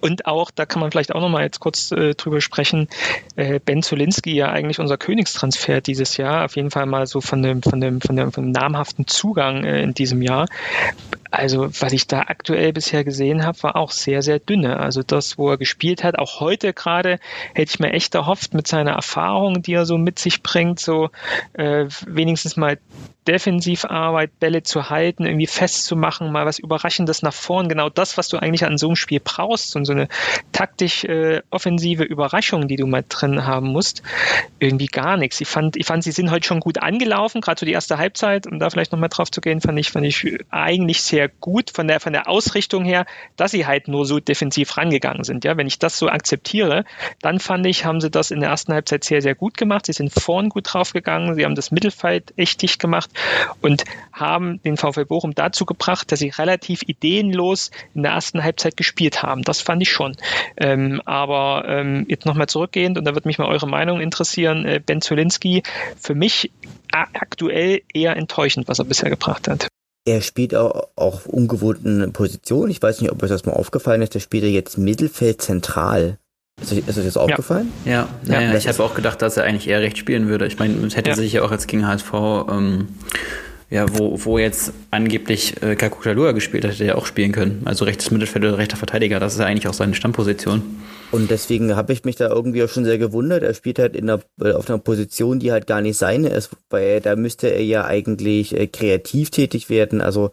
Und auch, da kann man vielleicht auch nochmal jetzt kurz äh, drüber sprechen, äh, Ben Zulinski ja eigentlich unser Königstransfer dieses Jahr, auf jeden Fall mal so von dem, von dem, von dem, von dem namhaften Zugang äh, in diesem Jahr. Also, was ich da aktuell bisher gesehen habe, war auch sehr, sehr dünne. Also das, wo er gespielt hat, auch heute gerade, hätte ich mir echt erhofft, mit seiner Erfahrung, die er so mit sich bringt, so äh, wenigstens mal Defensivarbeit, Bälle zu halten, irgendwie festzumachen, mal was Überraschendes nach vorn. Genau das, was du eigentlich an so einem Spiel brauchst und so eine taktisch äh, offensive Überraschung, die du mal drin haben musst. Irgendwie gar nichts. Ich fand, ich fand, sie sind heute schon gut angelaufen, gerade so die erste Halbzeit, um da vielleicht nochmal drauf zu gehen, fand ich, fand ich eigentlich sehr gut von der, von der Ausrichtung her, dass sie halt nur so defensiv rangegangen sind. Ja, wenn ich das so akzeptiere, dann fand ich, haben sie das in der ersten Halbzeit sehr, sehr gut gemacht. Sie sind vorn gut draufgegangen. Sie haben das Mittelfeld echt dicht gemacht und haben den VfL Bochum dazu gebracht, dass sie relativ ideenlos in der ersten Halbzeit gespielt haben. Das fand ich schon. Ähm, aber ähm, jetzt nochmal zurückgehend, und da wird mich mal eure Meinung interessieren, äh, Ben Zulinski, für mich aktuell eher enttäuschend, was er bisher gebracht hat. Er spielt auch auf ungewohnten Positionen. Ich weiß nicht, ob euch das mal aufgefallen ist. Der spielt er jetzt Mittelfeld zentral. Ist euch, ist euch das aufgefallen? Ja, ja, ja ich habe auch gedacht, dass er eigentlich eher rechts spielen würde. Ich meine, es hätte ja. sich ja auch jetzt gegen HSV ähm, Ja, wo, wo jetzt angeblich äh, Kakutalua gespielt hat, hätte er auch spielen können. Also rechtes Mittelfeld oder rechter Verteidiger, das ist ja eigentlich auch seine Stammposition. Und deswegen habe ich mich da irgendwie auch schon sehr gewundert. Er spielt halt in der, äh, auf einer Position, die halt gar nicht seine ist, weil da müsste er ja eigentlich äh, kreativ tätig werden. Also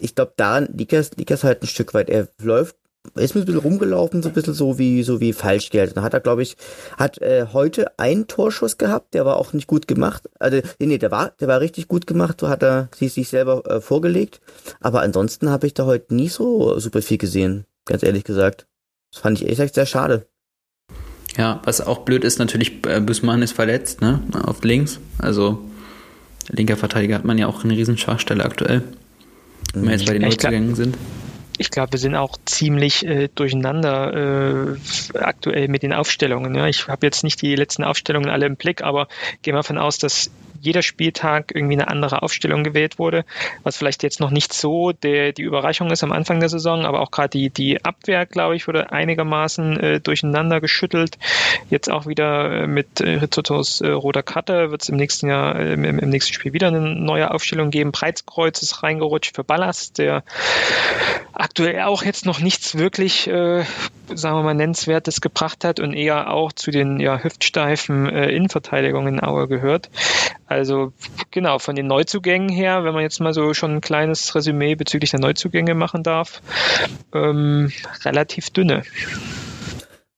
ich glaube, da liegt es, liegt es halt ein Stück weit. Er läuft ist ein bisschen rumgelaufen, so ein bisschen so wie, so wie Falschgeld. Dann hat er, glaube ich, hat äh, heute einen Torschuss gehabt, der war auch nicht gut gemacht. Also, nee, der war, der war richtig gut gemacht, so hat er sich, sich selber äh, vorgelegt. Aber ansonsten habe ich da heute nie so super viel gesehen, ganz ehrlich gesagt. Das fand ich ehrlich gesagt sehr schade. Ja, was auch blöd ist, natürlich, äh, Büssmann ist verletzt, ne? Auf links. Also linker Verteidiger hat man ja auch eine riesen Schwachstelle aktuell. Wenn wir jetzt bei den Neuzugängen sind ich glaube, wir sind auch ziemlich äh, durcheinander äh, aktuell mit den Aufstellungen. Ja. Ich habe jetzt nicht die letzten Aufstellungen alle im Blick, aber gehe mal davon aus, dass jeder Spieltag irgendwie eine andere Aufstellung gewählt wurde, was vielleicht jetzt noch nicht so der, die Überraschung ist am Anfang der Saison, aber auch gerade die, die Abwehr, glaube ich, wurde einigermaßen äh, durcheinander geschüttelt. Jetzt auch wieder äh, mit äh, Rizzotos äh, roter Karte wird es im nächsten Jahr, äh, im, im, nächsten Spiel wieder eine neue Aufstellung geben. Breitskreuz ist reingerutscht für Ballast, der aktuell auch jetzt noch nichts wirklich, äh, sagen wir mal, Nennenswertes gebracht hat und eher auch zu den ja, hüftsteifen äh, Innenverteidigungen in Aue gehört. Also genau, von den Neuzugängen her, wenn man jetzt mal so schon ein kleines Resümee bezüglich der Neuzugänge machen darf, ähm, relativ dünne.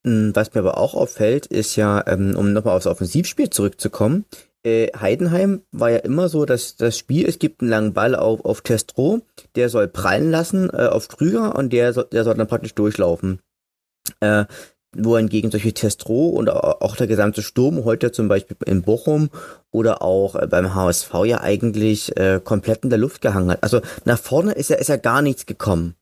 Hm, was mir aber auch auffällt, ist ja, ähm, um nochmal aufs Offensivspiel zurückzukommen, äh, Heidenheim war ja immer so, dass das Spiel, es gibt einen langen Ball auf, auf Testro, der soll prallen lassen äh, auf Krüger und der, soll, der soll dann praktisch durchlaufen. Äh, wohingegen solche Testro und auch der gesamte Sturm heute zum Beispiel in Bochum oder auch äh, beim HSV ja eigentlich äh, komplett in der Luft gehangen hat. Also nach vorne ist ja, ist ja gar nichts gekommen.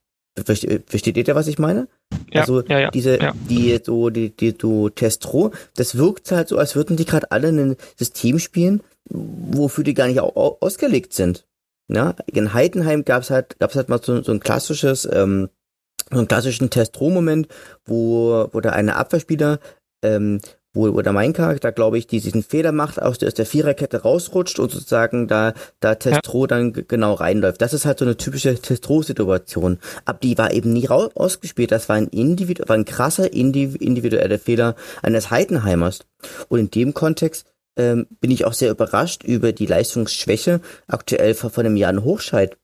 Versteht ihr, was ich meine? Ja, also ja, ja, diese, die so, die, die so Testro, das wirkt halt so, als würden die gerade alle ein System spielen, wofür die gar nicht ausgelegt sind. Ja, in Heidenheim gab's halt, gab's halt mal so, so ein klassisches ähm, so einen klassischen Test-Roh-Moment, wo, wo da eine Abwehrspieler, ähm, wo, wo der mein Charakter, glaube ich, die diesen Fehler macht, aus der, aus der Viererkette rausrutscht und sozusagen da, da Testro ja. dann genau reinläuft. Das ist halt so eine typische Testro-Situation. Aber die war eben nie raus, ausgespielt. Das war ein, Individu war ein krasser individueller Fehler eines Heidenheimers. Und in dem Kontext ähm, bin ich auch sehr überrascht über die Leistungsschwäche aktuell von, von dem Jan Hochscheid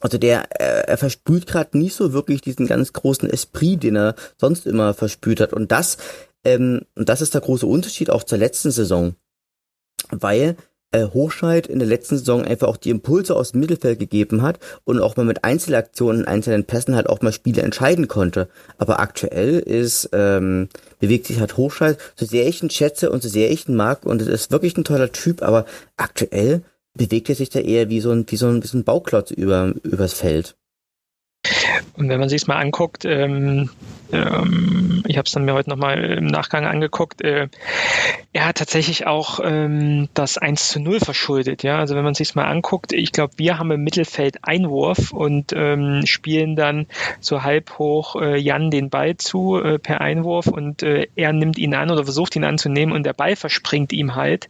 also der, äh, er versprüht gerade nicht so wirklich diesen ganz großen Esprit, den er sonst immer verspürt hat. Und das, ähm, und das ist der große Unterschied auch zur letzten Saison. Weil äh, Hochscheid in der letzten Saison einfach auch die Impulse aus dem Mittelfeld gegeben hat und auch mal mit Einzelaktionen, einzelnen Pässen halt auch mal Spiele entscheiden konnte. Aber aktuell ist, ähm, bewegt sich halt Hochscheid, so sehr ich ihn schätze und so sehr ich ihn mag und es ist wirklich ein toller Typ, aber aktuell bewegt er sich da eher wie so ein, wie so ein, ein Bauklotz über, übers Feld. Und wenn man sich es mal anguckt, ähm, ähm, ich habe es dann mir heute nochmal im Nachgang angeguckt, äh, er hat tatsächlich auch ähm, das 1 zu 0 verschuldet. Ja? Also wenn man sich mal anguckt, ich glaube, wir haben im Mittelfeld Einwurf und ähm, spielen dann so halb hoch äh, Jan den Ball zu äh, per Einwurf und äh, er nimmt ihn an oder versucht ihn anzunehmen und der Ball verspringt ihm halt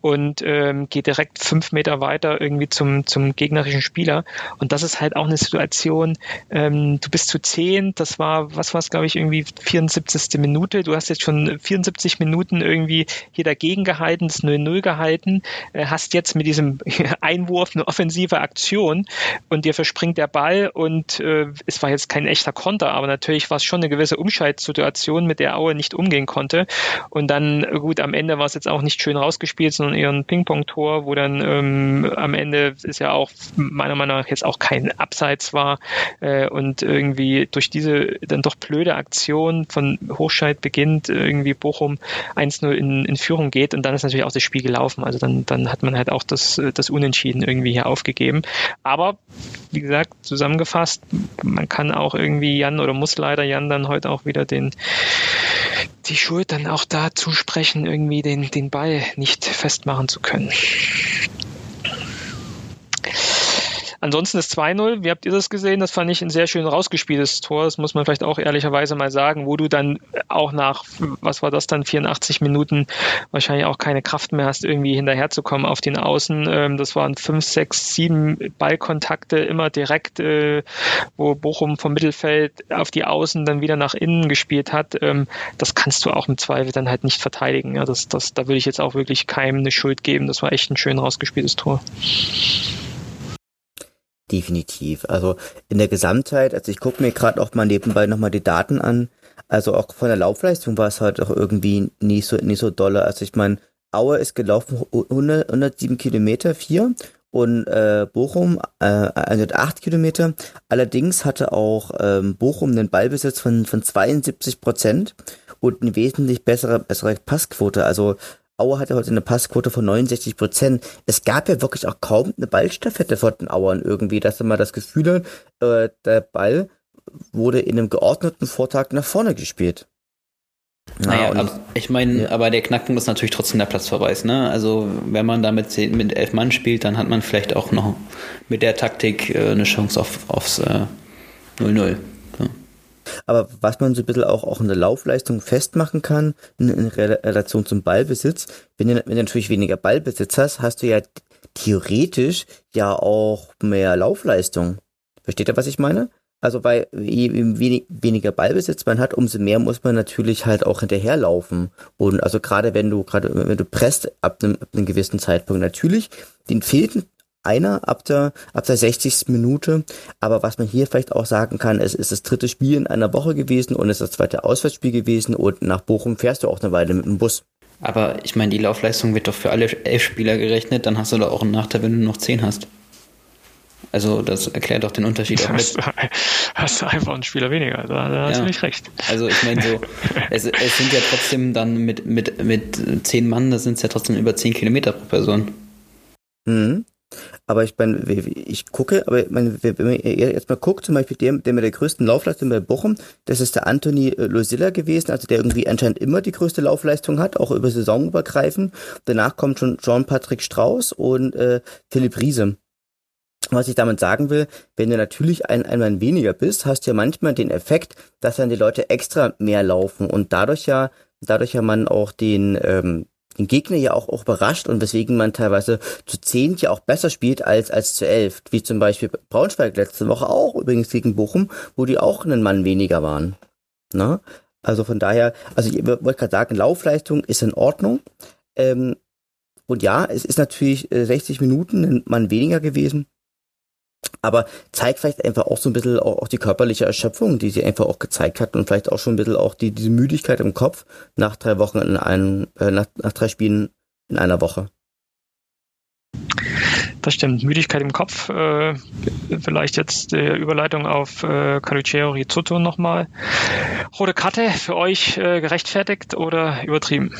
und ähm, geht direkt fünf Meter weiter irgendwie zum, zum gegnerischen Spieler. Und das ist halt auch eine Situation, ähm, du bist zu zehn, das war, was war es, glaube ich, irgendwie 74. Minute. Du hast jetzt schon 74 Minuten irgendwie hier dagegen gehalten, das 0-0 gehalten, äh, hast jetzt mit diesem Einwurf eine offensive Aktion und dir verspringt der Ball und äh, es war jetzt kein echter Konter, aber natürlich war es schon eine gewisse Umschaltsituation, mit der Aue nicht umgehen konnte. Und dann, gut, am Ende war es jetzt auch nicht schön rausgespielt, sondern eher ein Ping-Pong-Tor, wo dann ähm, am Ende ist ja auch meiner Meinung nach jetzt auch kein Abseits war äh, und irgendwie durch diese dann doch blöde Aktion von Hochscheid beginnt irgendwie Bochum 1-0 in, in Führung geht und dann ist natürlich auch das Spiel gelaufen. Also dann, dann hat man halt auch das, das Unentschieden irgendwie hier aufgegeben. Aber wie gesagt, zusammengefasst, man kann auch irgendwie Jan oder muss leider Jan dann heute auch wieder den die Schuld dann auch dazu sprechen, irgendwie den, den Ball nicht festmachen zu können. Ansonsten ist 2-0, wie habt ihr das gesehen? Das fand ich ein sehr schön rausgespieltes Tor, das muss man vielleicht auch ehrlicherweise mal sagen, wo du dann auch nach, was war das dann, 84 Minuten wahrscheinlich auch keine Kraft mehr hast, irgendwie hinterherzukommen auf den Außen. Ähm, das waren 5, 6, 7 Ballkontakte immer direkt, äh, wo Bochum vom Mittelfeld auf die Außen dann wieder nach innen gespielt hat. Ähm, das kannst du auch im Zweifel dann halt nicht verteidigen. Das, das, da würde ich jetzt auch wirklich keinem eine Schuld geben. Das war echt ein schön rausgespieltes Tor. Definitiv. Also in der Gesamtheit, also ich gucke mir gerade auch mal nebenbei nochmal die Daten an. Also auch von der Laufleistung war es halt auch irgendwie nicht so, nicht so dolle. Also ich meine, Aue ist gelaufen 100, 107 Kilometer, 4 und äh, Bochum äh, 108 Kilometer. Allerdings hatte auch ähm, Bochum einen Ballbesitz von, von 72 Prozent und eine wesentlich bessere, bessere Passquote. Also Auer hatte heute eine Passquote von 69 Prozent. Es gab ja wirklich auch kaum eine Ballstaffette von den Auern irgendwie, dass man das Gefühl hat, äh, der Ball wurde in einem geordneten Vortrag nach vorne gespielt. Naja, ja, ich meine, ja. aber der Knackpunkt ist natürlich trotzdem der Platzverweis. Ne? Also wenn man da mit, zehn, mit elf Mann spielt, dann hat man vielleicht auch noch mit der Taktik äh, eine Chance auf, aufs 0-0. Aber was man so ein bisschen auch, auch in der Laufleistung festmachen kann, in, in Relation zum Ballbesitz, wenn du, wenn du natürlich weniger Ballbesitz hast, hast du ja theoretisch ja auch mehr Laufleistung. Versteht ihr, was ich meine? Also weil je wenig, weniger Ballbesitz man hat, umso mehr muss man natürlich halt auch hinterherlaufen. Und also gerade wenn du gerade wenn du presst ab einem, ab einem gewissen Zeitpunkt natürlich, den fehlten einer ab der, ab der 60. Minute. Aber was man hier vielleicht auch sagen kann, es ist das dritte Spiel in einer Woche gewesen und es ist das zweite Auswärtsspiel gewesen und nach Bochum fährst du auch eine Weile mit dem Bus. Aber ich meine, die Laufleistung wird doch für alle elf Spieler gerechnet, dann hast du doch auch einen Nachteil, wenn du noch zehn hast. Also das erklärt doch den Unterschied auch mit. Hast du einfach einen Spieler weniger, da, da hast ja. du nicht recht. Also ich meine so, es, es sind ja trotzdem dann mit, mit, mit zehn Mann, das sind es ja trotzdem über zehn Kilometer pro Person. Mhm. Aber ich meine, ich gucke, aber ich meine, wenn man jetzt mal guckt, zum Beispiel der, der mit der größten Laufleistung bei Bochum, das ist der Anthony äh, Losilla gewesen, also der irgendwie anscheinend immer die größte Laufleistung hat, auch über saisonübergreifend. Danach kommt schon Jean-Patrick Strauß und äh, Philipp Riese. Was ich damit sagen will, wenn du natürlich ein, einmal weniger bist, hast du ja manchmal den Effekt, dass dann die Leute extra mehr laufen und dadurch ja, dadurch ja man auch den, ähm, den Gegner ja auch, auch überrascht und weswegen man teilweise zu zehn ja auch besser spielt als, als zu elf. Wie zum Beispiel Braunschweig letzte Woche auch, übrigens gegen Bochum, wo die auch einen Mann weniger waren. Na? Also von daher, also ich wollte gerade sagen, Laufleistung ist in Ordnung. Ähm, und ja, es ist natürlich 60 äh, Minuten ein Mann weniger gewesen aber zeigt vielleicht einfach auch so ein bisschen auch, auch, die körperliche Erschöpfung, die sie einfach auch gezeigt hat und vielleicht auch schon ein bisschen auch die, diese Müdigkeit im Kopf nach drei Wochen in einem, äh, nach, nach drei Spielen in einer Woche. Das stimmt. Müdigkeit im Kopf. Äh, vielleicht jetzt die Überleitung auf äh, Caluccio Rizzotto nochmal. Rote Karte für euch äh, gerechtfertigt oder übertrieben?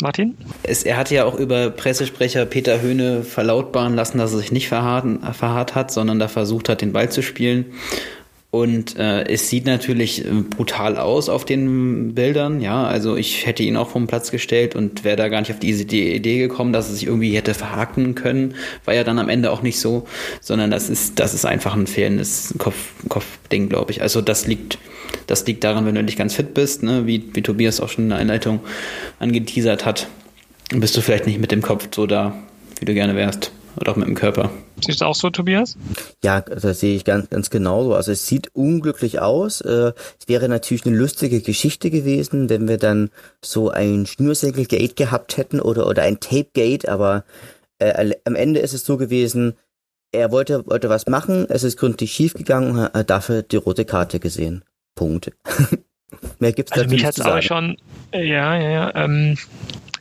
Martin? Es, er hatte ja auch über Pressesprecher Peter Höhne verlautbaren lassen, dass er sich nicht verharrt, verharrt hat, sondern da versucht hat, den Ball zu spielen. Und äh, es sieht natürlich äh, brutal aus auf den Bildern, ja. Also ich hätte ihn auch vom Platz gestellt und wäre da gar nicht auf diese Idee gekommen, dass er sich irgendwie hätte verhaken können. War ja dann am Ende auch nicht so, sondern das ist, das ist einfach ein fehlendes Kopf, Kopfding, glaube ich. Also das liegt, das liegt daran, wenn du nicht ganz fit bist, ne? wie, wie Tobias auch schon in der Einleitung angeteasert hat, bist du vielleicht nicht mit dem Kopf so da, wie du gerne wärst. Oder auch mit dem Körper. Siehst du auch so, Tobias? Ja, das sehe ich ganz, ganz genauso. Also es sieht unglücklich aus. Äh, es wäre natürlich eine lustige Geschichte gewesen, wenn wir dann so ein Schnürsenkelgate gehabt hätten oder, oder ein Tapegate, aber äh, am Ende ist es so gewesen, er wollte, wollte was machen, es ist gründlich schief gegangen, hat dafür die rote Karte gesehen. Punkt. Mehr gibt's also mich hat's aber schon, ja, ja, ja. Ähm,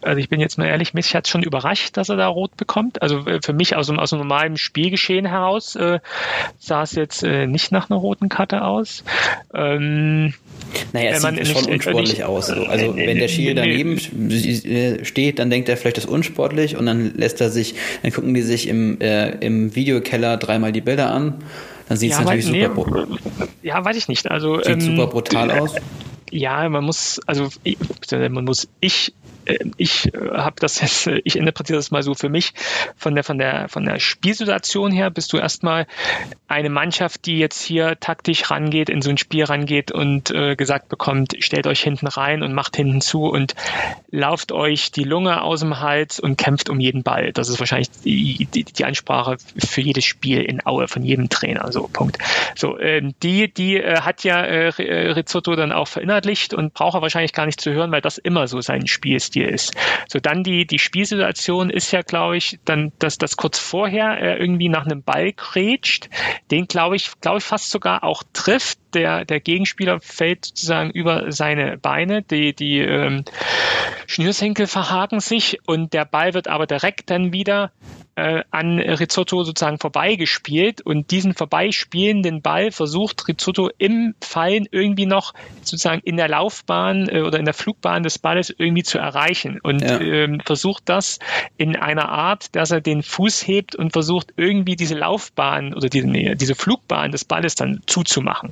also ich bin jetzt mal ehrlich, mich hat schon überrascht, dass er da rot bekommt. Also äh, für mich aus dem, aus dem normalen Spielgeschehen heraus äh, sah es jetzt äh, nicht nach einer roten Karte aus. Ähm, naja, es sieht nicht, schon unsportlich nicht, aus. So. Also wenn der Schiri daneben steht, dann denkt er vielleicht, das ist unsportlich und dann lässt er sich, dann gucken die sich im, äh, im Videokeller dreimal die Bilder an. Dann sieht es ja, natürlich nee, super Ja, weiß ich nicht. Also, sieht ähm, super brutal aus. Ja, man muss, also man muss, ich äh, ich äh, habe das jetzt, äh, ich interpretiere das mal so für mich, von der, von der, von der Spielsituation her bist du erstmal eine Mannschaft, die jetzt hier taktisch rangeht, in so ein Spiel rangeht und äh, gesagt bekommt, stellt euch hinten rein und macht hinten zu und lauft euch die Lunge aus dem Hals und kämpft um jeden Ball. Das ist wahrscheinlich die, die, die Ansprache für jedes Spiel in Aue von jedem Trainer. So, Punkt. So, ähm, die, die äh, hat ja äh, Rizzotto dann auch verinnerlicht und braucht er wahrscheinlich gar nicht zu hören, weil das immer so sein Spielstil ist. So, dann die, die Spielsituation ist ja, glaube ich, dann, dass das kurz vorher äh, irgendwie nach einem Ball grätscht, den glaube ich, glaube ich fast sogar auch trifft. Der, der Gegenspieler fällt sozusagen über seine Beine, die, die ähm, Schnürsenkel verhaken sich und der Ball wird aber direkt dann wieder äh, an Rizzotto sozusagen vorbeigespielt und diesen vorbeispielenden Ball versucht Rizzotto im Fallen irgendwie noch sozusagen in der Laufbahn äh, oder in der Flugbahn des Balles irgendwie zu erreichen und ja. ähm, versucht das in einer Art, dass er den Fuß hebt und versucht irgendwie diese Laufbahn oder diese, nee, diese Flugbahn des Balles dann zuzumachen.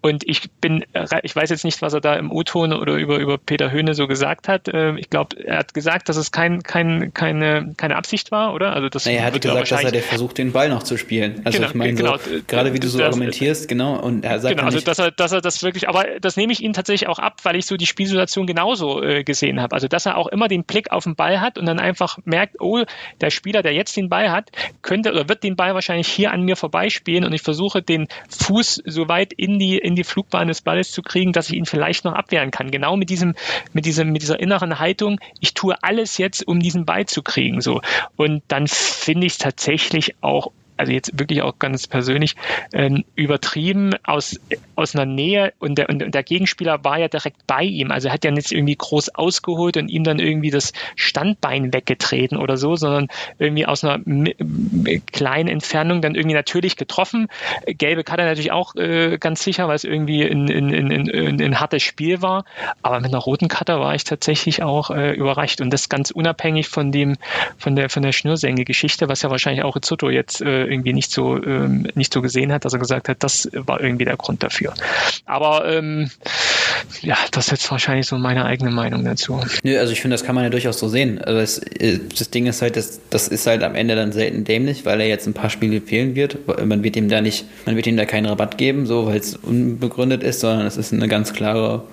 Und ich bin, ich weiß jetzt nicht, was er da im O-Ton oder über, über Peter Höhne so gesagt hat. Äh, ich glaube, er hat gesagt, dass es kein, kein, keine, keine Absicht war, oder? Also das naja, er hat gesagt, dass er der versucht, den Ball noch zu spielen. Also genau, ich meine, genau, so, gerade wie du so das, argumentierst, genau, und er sagt genau, also dass er, dass er das wirklich, aber das nehme ich ihm tatsächlich auch ab, weil ich so die Spielsituation genauso äh, gesehen habe. Also dass er auch immer den Blick auf den Ball hat und dann einfach merkt, oh, der Spieler, der jetzt den Ball hat, könnte oder wird den Ball wahrscheinlich hier an mir vorbeispielen und ich versuche den Fuß so weit in die in die Flugbahn des Balles zu kriegen, dass ich ihn vielleicht noch abwehren kann. Genau mit diesem mit diesem mit dieser inneren Haltung, ich tue alles jetzt, um diesen Ball zu kriegen, so und dann finde ich es tatsächlich auch also jetzt wirklich auch ganz persönlich, ähm, übertrieben aus, aus einer Nähe und der, und der Gegenspieler war ja direkt bei ihm. Also hat ja nicht irgendwie groß ausgeholt und ihm dann irgendwie das Standbein weggetreten oder so, sondern irgendwie aus einer kleinen Entfernung dann irgendwie natürlich getroffen. Gelbe Karte natürlich auch äh, ganz sicher, weil es irgendwie ein, ein, ein, ein, hartes Spiel war. Aber mit einer roten Karte war ich tatsächlich auch äh, überrascht. Und das ganz unabhängig von dem, von der, von der Schnürsenkel-Geschichte, was ja wahrscheinlich auch Izzuto jetzt äh, irgendwie nicht so, ähm, nicht so gesehen hat, dass er gesagt hat, das war irgendwie der Grund dafür. Aber ähm, ja, das ist jetzt wahrscheinlich so meine eigene Meinung dazu. Nö, also ich finde, das kann man ja durchaus so sehen. Also das, äh, das Ding ist halt, das, das ist halt am Ende dann selten dämlich, weil er jetzt ein paar Spiele fehlen wird. Man wird ihm da nicht, man wird ihm da keinen Rabatt geben, so weil es unbegründet ist, sondern es ist eine ganz klare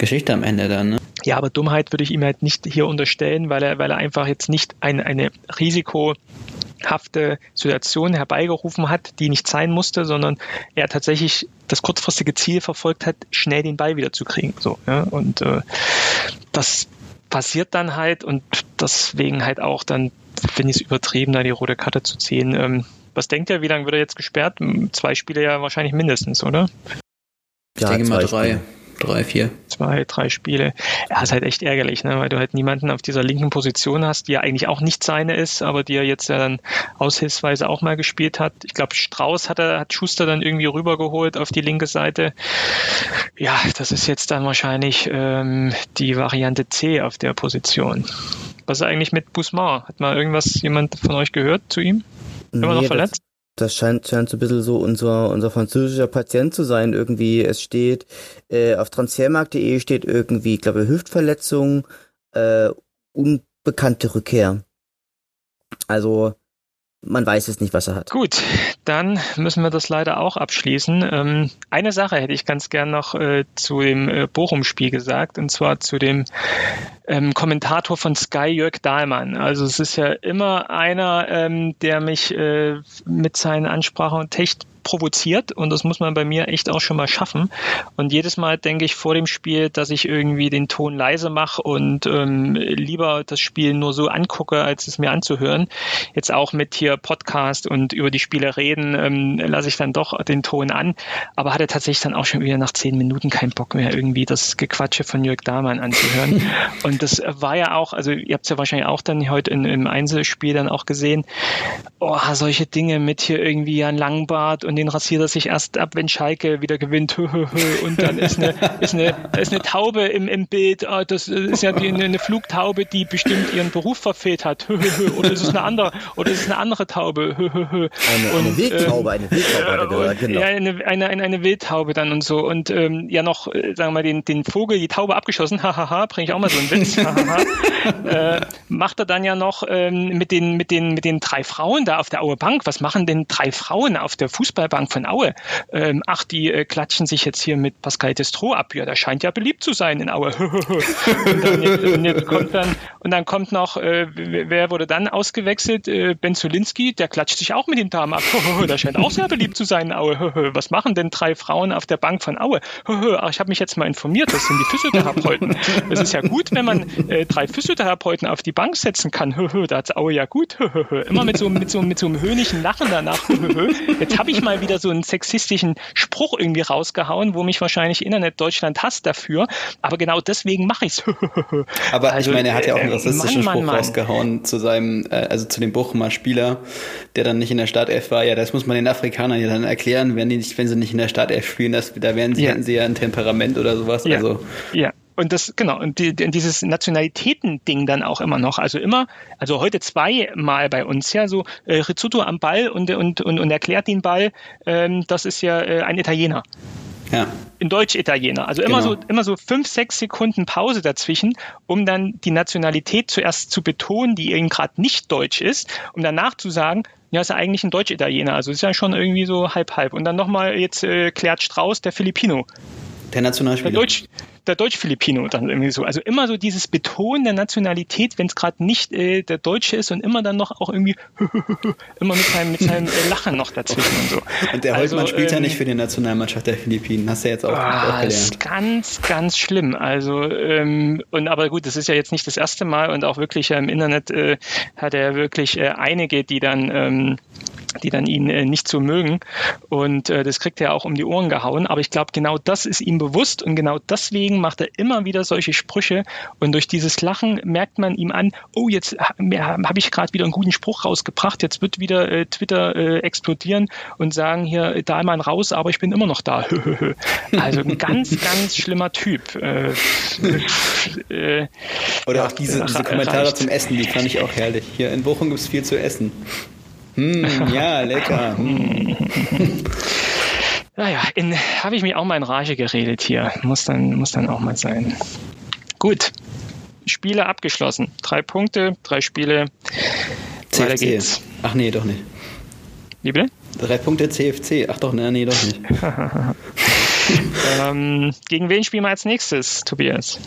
Geschichte am Ende dann. Ne? Ja, aber Dummheit würde ich ihm halt nicht hier unterstellen, weil er, weil er einfach jetzt nicht ein, eine Risiko hafte Situation herbeigerufen hat, die nicht sein musste, sondern er tatsächlich das kurzfristige Ziel verfolgt hat, schnell den Ball wieder zu kriegen. So, ja? Und äh, das passiert dann halt und deswegen halt auch dann finde ich es übertrieben, da die rote Karte zu ziehen. Ähm, was denkt ihr, wie lange wird er jetzt gesperrt? Zwei Spiele ja wahrscheinlich mindestens, oder? Ich ja, denke mal drei. Spiele drei, vier. Zwei, drei Spiele. Ja, ist halt echt ärgerlich, ne? weil du halt niemanden auf dieser linken Position hast, die ja eigentlich auch nicht seine ist, aber die er jetzt ja dann aushilfsweise auch mal gespielt hat. Ich glaube, Strauß hat, er, hat Schuster dann irgendwie rübergeholt auf die linke Seite. Ja, das ist jetzt dann wahrscheinlich ähm, die Variante C auf der Position. Was ist eigentlich mit Busmar? Hat mal irgendwas jemand von euch gehört zu ihm? Immer nee, noch verletzt? Das scheint, scheint so ein bisschen so unser, unser französischer Patient zu sein. Irgendwie, es steht, äh, auf transfermarkt.de steht irgendwie, ich glaube, Hüftverletzung, äh, unbekannte Rückkehr. Also, man weiß es nicht, was er hat. Gut, dann müssen wir das leider auch abschließen. Ähm, eine Sache hätte ich ganz gern noch äh, zu dem äh, Bochum-Spiel gesagt, und zwar zu dem ähm, Kommentator von Sky, Jörg Dahlmann. Also es ist ja immer einer, ähm, der mich äh, mit seinen Ansprachen und Technik provoziert und das muss man bei mir echt auch schon mal schaffen. Und jedes Mal denke ich vor dem Spiel, dass ich irgendwie den Ton leise mache und ähm, lieber das Spiel nur so angucke, als es mir anzuhören. Jetzt auch mit hier Podcast und über die Spiele reden, ähm, lasse ich dann doch den Ton an, aber hatte tatsächlich dann auch schon wieder nach zehn Minuten keinen Bock mehr, irgendwie das Gequatsche von Jörg Dahmann anzuhören. und das war ja auch, also ihr habt es ja wahrscheinlich auch dann heute in, im Einzelspiel dann auch gesehen, oh, solche Dinge mit hier irgendwie Jan Langbart und den rasiert er sich erst ab, wenn Schalke wieder gewinnt. Und dann ist eine, ist eine, ist eine Taube im, im Bild. Ah, das ist ja die, eine Flugtaube, die bestimmt ihren Beruf verfehlt hat. Oder ist es eine andere, oder ist es eine andere Taube? Eine, und, eine Wildtaube, eine Wildtaube, äh, genau. Ja, eine, eine, eine, eine Wildtaube dann und so. Und ähm, ja noch, äh, sagen wir mal, den, den Vogel, die Taube abgeschossen, hahaha, bringe ich auch mal so einen Witz, äh, macht er dann ja noch ähm, mit, den, mit, den, mit den drei Frauen da auf der Aue Bank. Was machen denn drei Frauen auf der Fußballbank von Aue? Ähm, ach, die äh, klatschen sich jetzt hier mit Pascal Destro ab. Ja, der scheint ja beliebt zu sein in Aue. und, dann und, jetzt kommt dann, und dann kommt noch, äh, wer wurde dann ausgewechselt? Äh, Ben Zulinski, der klatscht sich auch mit den Damen ab. der scheint auch sehr beliebt zu sein in Aue. Was machen denn drei Frauen auf der Bank von Aue? Ach, ich habe mich jetzt mal informiert, das sind die Physiotherapeuten. Es ist ja gut, wenn man äh, drei Physiotherapeuten auf die Bank setzen kann. da hat's Aue ja gut. Immer mit so, mit so, mit so einem höhnigen Lachen danach. Jetzt habe ich mal wieder so einen sexistischen Spruch irgendwie rausgehauen, wo mich wahrscheinlich Internet Deutschland hasst dafür. Aber genau deswegen mache ich's. Aber also, ich meine, er hat ja auch einen äh, rassistischen Mann, Spruch Mann, rausgehauen zu seinem, äh, also zu dem Bochumer Spieler, der dann nicht in der Startelf war. Ja, das muss man den Afrikanern ja dann erklären, wenn die nicht, wenn sie nicht in der Startelf spielen, das, da werden sie, ja. hätten sie ja ein Temperament oder sowas. Ja. Also ja, und das, genau, und die, dieses Nationalitäten-Ding dann auch immer noch. Also immer, also heute zweimal bei uns, ja, so äh, Rizzuto am Ball und, und, und, und erklärt den Ball, ähm, das ist ja äh, ein Italiener. Ja. In Deutsch-Italiener. Also immer genau. so, immer so fünf, sechs Sekunden Pause dazwischen, um dann die Nationalität zuerst zu betonen, die eben gerade nicht deutsch ist, um danach zu sagen, ja, ist ja eigentlich ein Deutsch-Italiener. Also ist ja schon irgendwie so halb-halb. Und dann nochmal jetzt äh, klärt Strauß, der Filipino. Der Nationalspieler. Der Deutsch, der Deutsch-Filipino dann irgendwie so. Also immer so dieses Betonen der Nationalität, wenn es gerade nicht äh, der Deutsche ist und immer dann noch auch irgendwie immer mit seinem, mit seinem äh, Lachen noch dazwischen und so. Und der Holtmann also, spielt ähm, ja nicht für die Nationalmannschaft der Philippinen, hast du ja jetzt auch, ah, auch gelernt. Ist ganz, ganz schlimm. Also ähm, und aber gut, das ist ja jetzt nicht das erste Mal und auch wirklich ja, im Internet äh, hat er wirklich äh, einige, die dann ähm, die dann ihn äh, nicht so mögen. Und äh, das kriegt er auch um die Ohren gehauen. Aber ich glaube, genau das ist ihm bewusst und genau deswegen macht er immer wieder solche Sprüche. Und durch dieses Lachen merkt man ihm an, oh, jetzt habe ich gerade wieder einen guten Spruch rausgebracht, jetzt wird wieder äh, Twitter äh, explodieren und sagen hier, da mal raus, aber ich bin immer noch da. also ein ganz, ganz schlimmer Typ. Äh, äh, Oder auch diese, diese Kommentare reicht. zum Essen, die fand ich auch herrlich. Hier in Bochum gibt es viel zu essen. Hm, ja, lecker. Naja, habe ich mich auch mal in Rage geredet hier. Muss dann, muss dann auch mal sein. Gut. Spiele abgeschlossen. Drei Punkte, drei Spiele. CFC. Weiter geht's. Ach nee, doch nicht. Wie bitte? Drei Punkte CFC. Ach doch, nee, nee doch nicht. ähm, gegen wen spielen wir als nächstes, Tobias?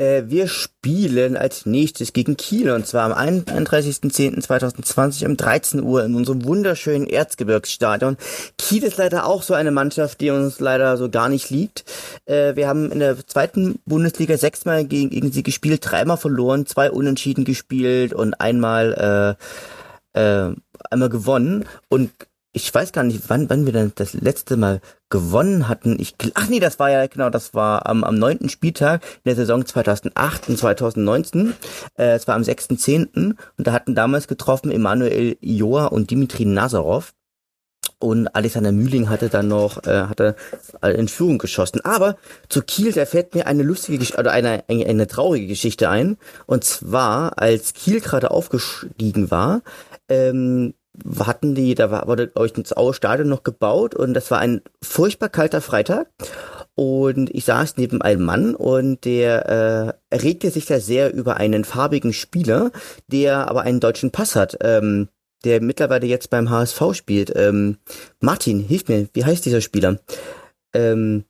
Äh, wir spielen als nächstes gegen Kiel und zwar am 31.10.2020 um 13 Uhr in unserem wunderschönen Erzgebirgsstadion. Kiel ist leider auch so eine Mannschaft, die uns leider so gar nicht liegt. Äh, wir haben in der zweiten Bundesliga sechsmal gegen, gegen sie gespielt, dreimal verloren, zwei Unentschieden gespielt und einmal äh, äh, einmal gewonnen und ich weiß gar nicht, wann, wann wir denn das letzte Mal gewonnen hatten. Ich, ach nee, das war ja, genau, das war am, am neunten Spieltag in der Saison 2008 und 2019. Äh, es war am 6.10. und da hatten damals getroffen Emanuel Joa und Dimitri Nazarov. Und Alexander Mühling hatte dann noch, äh, hatte in Führung geschossen. Aber zu Kiel, da fällt mir eine lustige oder eine, eine, eine traurige Geschichte ein. Und zwar, als Kiel gerade aufgestiegen war, ähm, hatten die, da war, wurde, glaube ich, Stadion noch gebaut und das war ein furchtbar kalter Freitag. Und ich saß neben einem Mann und der äh, erregte sich da sehr über einen farbigen Spieler, der aber einen deutschen Pass hat, ähm, der mittlerweile jetzt beim HSV spielt. Ähm, Martin, hilf mir, wie heißt dieser Spieler? Ähm,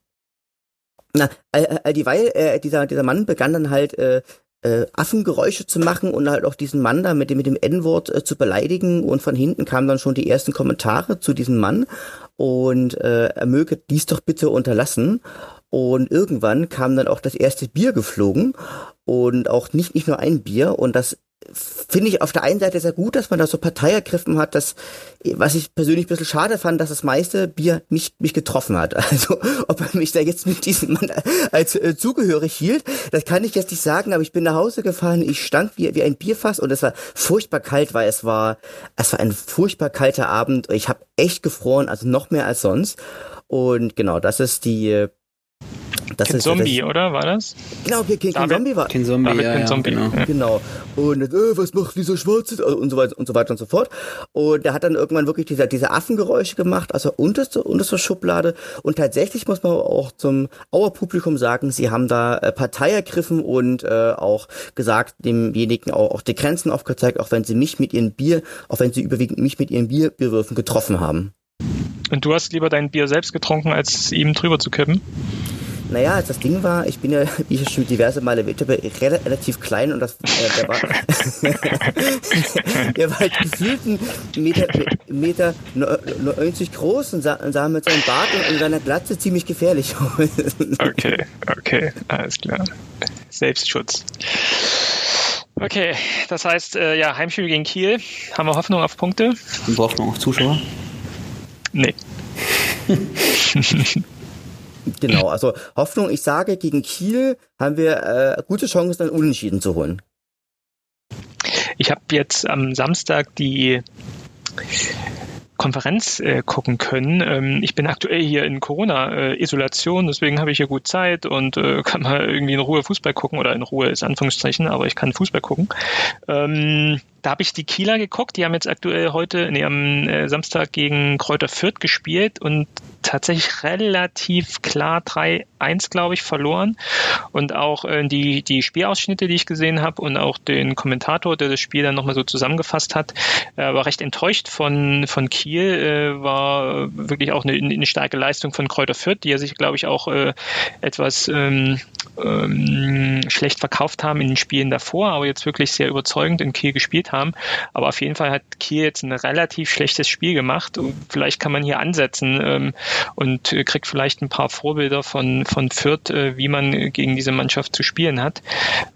na, all, all dieweil, äh, dieser, dieser Mann begann dann halt äh, äh, Affengeräusche zu machen und halt auch diesen Mann da mit dem, mit dem N-Wort äh, zu beleidigen. Und von hinten kamen dann schon die ersten Kommentare zu diesem Mann. Und äh, er möge dies doch bitte unterlassen. Und irgendwann kam dann auch das erste Bier geflogen. Und auch nicht, nicht nur ein Bier. Und das finde ich auf der einen Seite sehr gut, dass man da so Partei ergriffen hat, dass, was ich persönlich ein bisschen schade fand, dass das meiste Bier mich, mich getroffen hat. Also, ob er mich da jetzt mit diesem Mann als äh, zugehörig hielt, das kann ich jetzt nicht sagen, aber ich bin nach Hause gefahren, ich stank wie, wie ein Bierfass und es war furchtbar kalt, weil es war, es war ein furchtbar kalter Abend. Ich habe echt gefroren, also noch mehr als sonst. Und genau, das ist die das Ken ist Zombie, das, oder? War das? Genau, Ken, Ken Zombie war. Ken Zombie, David ja, Ken Zombie. Genau. genau. Und äh, was macht dieser Schwarze? Und so weiter und so weiter und so fort. Und er hat dann irgendwann wirklich diese, diese Affengeräusche gemacht, also unterste, unterste Schublade. Und tatsächlich muss man auch zum Auerpublikum sagen, sie haben da äh, Partei ergriffen und äh, auch gesagt, demjenigen auch, auch die Grenzen aufgezeigt, auch wenn sie mich mit ihren Bier, auch wenn sie überwiegend mich mit ihren Bierbierwürfen getroffen haben. Und du hast lieber dein Bier selbst getrunken, als ihm drüber zu kippen? Naja, als das Ding war, ich bin ja, wie ich schon diverse Male erwähnt habe, relativ klein und das, äh, der war, der war halt gefühlt ein Meter, Meter 90 groß und sah, sah mit seinem Bart und, seiner Glatze ziemlich gefährlich aus. okay, okay, alles klar. Selbstschutz. Okay, das heißt, äh, ja, Heimspiel gegen Kiel. Haben wir Hoffnung auf Punkte? Haben wir Hoffnung auf Zuschauer? Nee. Genau, also Hoffnung, ich sage, gegen Kiel haben wir äh, gute Chancen, dann Unentschieden zu holen. Ich habe jetzt am Samstag die Konferenz äh, gucken können. Ähm, ich bin aktuell hier in Corona-Isolation, deswegen habe ich hier gut Zeit und äh, kann mal irgendwie in Ruhe Fußball gucken oder in Ruhe ist Anführungszeichen, aber ich kann Fußball gucken. Ähm, da habe ich die Kieler geguckt, die haben jetzt aktuell heute, nee, am äh, Samstag gegen Kräuter Fürth gespielt und tatsächlich relativ klar 3-1, glaube ich, verloren. Und auch äh, die, die Spielausschnitte, die ich gesehen habe und auch den Kommentator, der das Spiel dann nochmal so zusammengefasst hat, äh, war recht enttäuscht von, von Kiel, äh, war wirklich auch eine, eine starke Leistung von Kräuter Fürth, die ja sich, glaube ich, auch äh, etwas ähm, ähm, schlecht verkauft haben in den Spielen davor, aber jetzt wirklich sehr überzeugend in Kiel gespielt haben. Aber auf jeden Fall hat Kiel jetzt ein relativ schlechtes Spiel gemacht. Und vielleicht kann man hier ansetzen ähm, und kriegt vielleicht ein paar Vorbilder von, von Fürth, äh, wie man gegen diese Mannschaft zu spielen hat.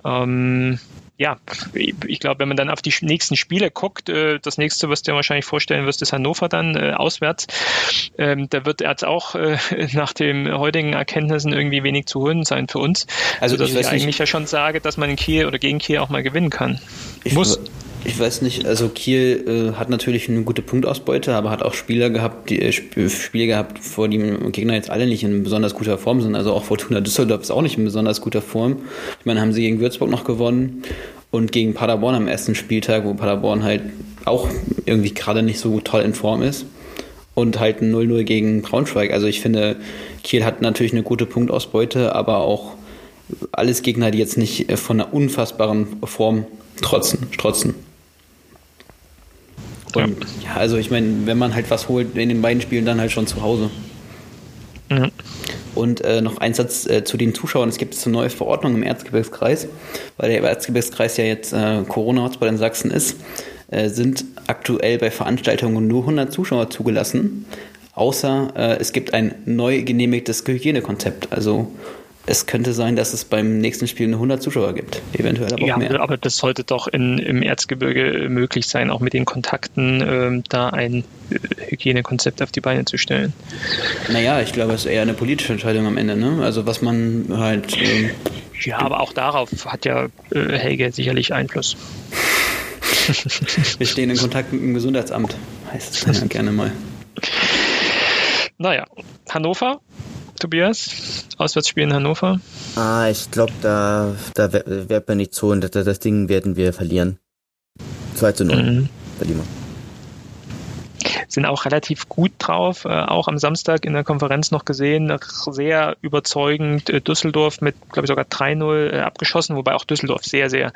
Ähm, ja, ich glaube, wenn man dann auf die nächsten Spiele guckt, äh, das nächste, was du dir wahrscheinlich vorstellen wirst, ist Hannover dann äh, auswärts. Ähm, da wird jetzt auch äh, nach den heutigen Erkenntnissen irgendwie wenig zu holen sein für uns. Also, dass ich, ich eigentlich ja schon sage, dass man in Kiel oder gegen Kiel auch mal gewinnen kann. Ich Muss. Ich weiß nicht, also Kiel äh, hat natürlich eine gute Punktausbeute, aber hat auch Spieler gehabt, die äh, Spiele gehabt, vor dem Gegner jetzt alle nicht in besonders guter Form sind. Also auch Fortuna Düsseldorf ist auch nicht in besonders guter Form. Ich meine, haben sie gegen Würzburg noch gewonnen und gegen Paderborn am ersten Spieltag, wo Paderborn halt auch irgendwie gerade nicht so toll in Form ist. Und halt ein 0-0 gegen Braunschweig. Also ich finde, Kiel hat natürlich eine gute Punktausbeute, aber auch alles Gegner, die jetzt nicht von einer unfassbaren Form trotzen, strotzen. Und ja, ja also ich meine, wenn man halt was holt in den beiden Spielen, dann halt schon zu Hause. Mhm. Und äh, noch ein Satz äh, zu den Zuschauern. Es gibt eine neue Verordnung im Erzgebirgskreis, weil der Erzgebirgskreis ja jetzt äh, Corona-Hotspot in Sachsen ist, äh, sind aktuell bei Veranstaltungen nur 100 Zuschauer zugelassen, außer äh, es gibt ein neu genehmigtes Hygienekonzept. Also es könnte sein, dass es beim nächsten Spiel eine 100 Zuschauer gibt, eventuell aber ja, auch mehr. aber das sollte doch in, im Erzgebirge möglich sein, auch mit den Kontakten ähm, da ein äh, Hygienekonzept auf die Beine zu stellen. Naja, ich glaube, es ist eher eine politische Entscheidung am Ende, ne? Also was man halt... Ähm, ja, aber auch darauf hat ja äh, Helge sicherlich Einfluss. Wir stehen in Kontakt mit dem Gesundheitsamt, heißt es dann ja gerne mal. Naja, Hannover Tobias? Auswärtsspiel in Hannover? Ah, ich glaube, da, da wird man nicht so und das, das Ding werden wir verlieren. 2 zu 0 mhm. verlieren wir sind auch relativ gut drauf, äh, auch am Samstag in der Konferenz noch gesehen, sehr überzeugend äh, Düsseldorf mit, glaube ich, sogar 3-0 äh, abgeschossen, wobei auch Düsseldorf sehr, sehr,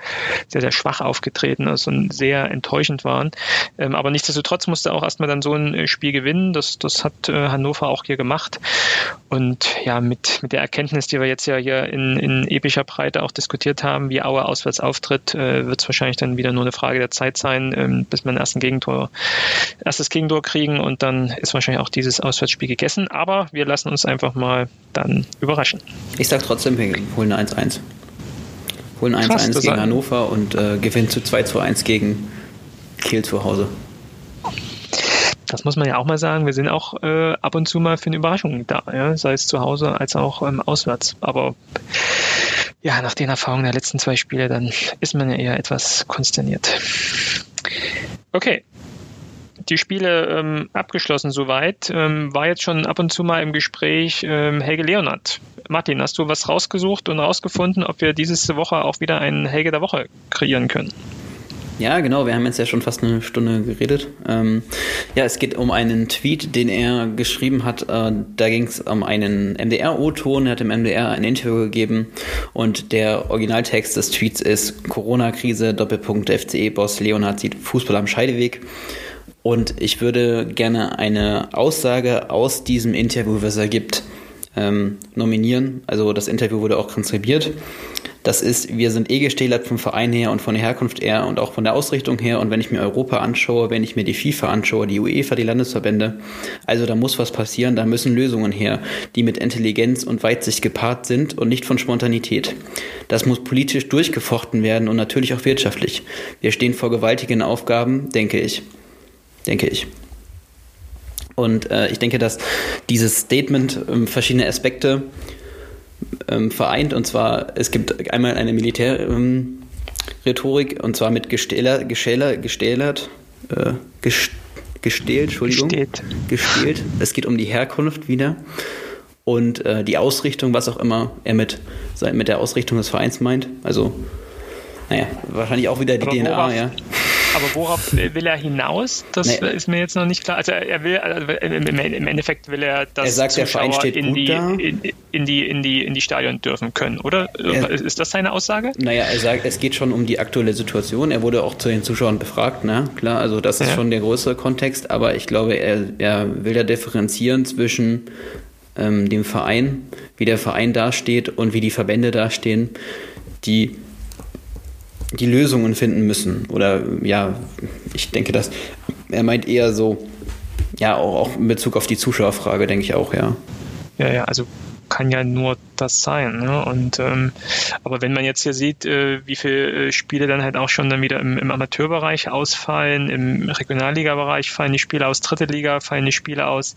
sehr, sehr schwach aufgetreten ist und sehr enttäuschend waren. Ähm, aber nichtsdestotrotz musste auch erstmal dann so ein Spiel gewinnen. Das, das hat Hannover auch hier gemacht. Und ja, mit, mit der Erkenntnis, die wir jetzt ja hier in, in epischer Breite auch diskutiert haben, wie Aue auswärts auftritt, wird es wahrscheinlich dann wieder nur eine Frage der Zeit sein, ähm, bis man ersten Gegentor, erstes Gegentor kriegen und dann ist wahrscheinlich auch dieses Auswärtsspiel gegessen. Aber wir lassen uns einfach mal dann überraschen. Ich sage trotzdem, wir holen 1-1. Holen 1-1 gegen Hannover und äh, gewinnen zu 2 zu 1 gegen Kiel zu Hause. Das muss man ja auch mal sagen. Wir sind auch äh, ab und zu mal für eine Überraschung da, ja? sei es zu Hause als auch ähm, auswärts. Aber ja, nach den Erfahrungen der letzten zwei Spiele, dann ist man ja eher etwas konsterniert. Okay, die Spiele ähm, abgeschlossen soweit. Ähm, war jetzt schon ab und zu mal im Gespräch ähm, Helge Leonard. Martin, hast du was rausgesucht und rausgefunden, ob wir diese Woche auch wieder einen Helge der Woche kreieren können? Ja, genau, wir haben jetzt ja schon fast eine Stunde geredet. Ähm, ja, es geht um einen Tweet, den er geschrieben hat. Äh, da ging es um einen MDR-O-Ton, er hat im MDR ein Interview gegeben und der Originaltext des Tweets ist Corona-Krise, Doppelpunkt FCE-Boss Leonhard sieht Fußball am Scheideweg. Und ich würde gerne eine Aussage aus diesem Interview, was er gibt, ähm, nominieren. Also das Interview wurde auch transkribiert. Das ist, wir sind eh gestählert vom Verein her und von der Herkunft her und auch von der Ausrichtung her. Und wenn ich mir Europa anschaue, wenn ich mir die FIFA anschaue, die UEFA, die Landesverbände, also da muss was passieren, da müssen Lösungen her, die mit Intelligenz und Weitsicht gepaart sind und nicht von Spontanität. Das muss politisch durchgefochten werden und natürlich auch wirtschaftlich. Wir stehen vor gewaltigen Aufgaben, denke ich denke ich. Und äh, ich denke, dass dieses Statement ähm, verschiedene Aspekte ähm, vereint. Und zwar, es gibt einmal eine Militärrhetorik, ähm, und zwar mit gestähler, gestähler, gestählert, äh, gest, gestählt, Entschuldigung. Gesteht. Gestählt. Es geht um die Herkunft wieder. Und äh, die Ausrichtung, was auch immer er mit, mit der Ausrichtung des Vereins meint. Also, naja, wahrscheinlich auch wieder die Aber DNA, ja. Aber worauf will er hinaus? Das nee. ist mir jetzt noch nicht klar. Also er will, also im Endeffekt will er, dass er sagt, Zuschauer in die, in, in, die, in, die, in die Stadion dürfen können, oder? Er, ist das seine Aussage? Naja, er sagt, es geht schon um die aktuelle Situation. Er wurde auch zu den Zuschauern befragt, ne? Klar, also das ist ja. schon der größere Kontext, aber ich glaube, er, er will ja differenzieren zwischen ähm, dem Verein, wie der Verein dasteht und wie die Verbände dastehen, die die Lösungen finden müssen. Oder ja, ich denke, dass er meint eher so, ja, auch, auch in Bezug auf die Zuschauerfrage, denke ich auch, ja. Ja, ja, also kann ja nur das sein. Ne? Und ähm, aber wenn man jetzt hier sieht, äh, wie viele äh, Spiele dann halt auch schon dann wieder im, im Amateurbereich ausfallen, im Regionalliga-Bereich fallen die Spiele aus, dritte Liga fallen die Spiele aus.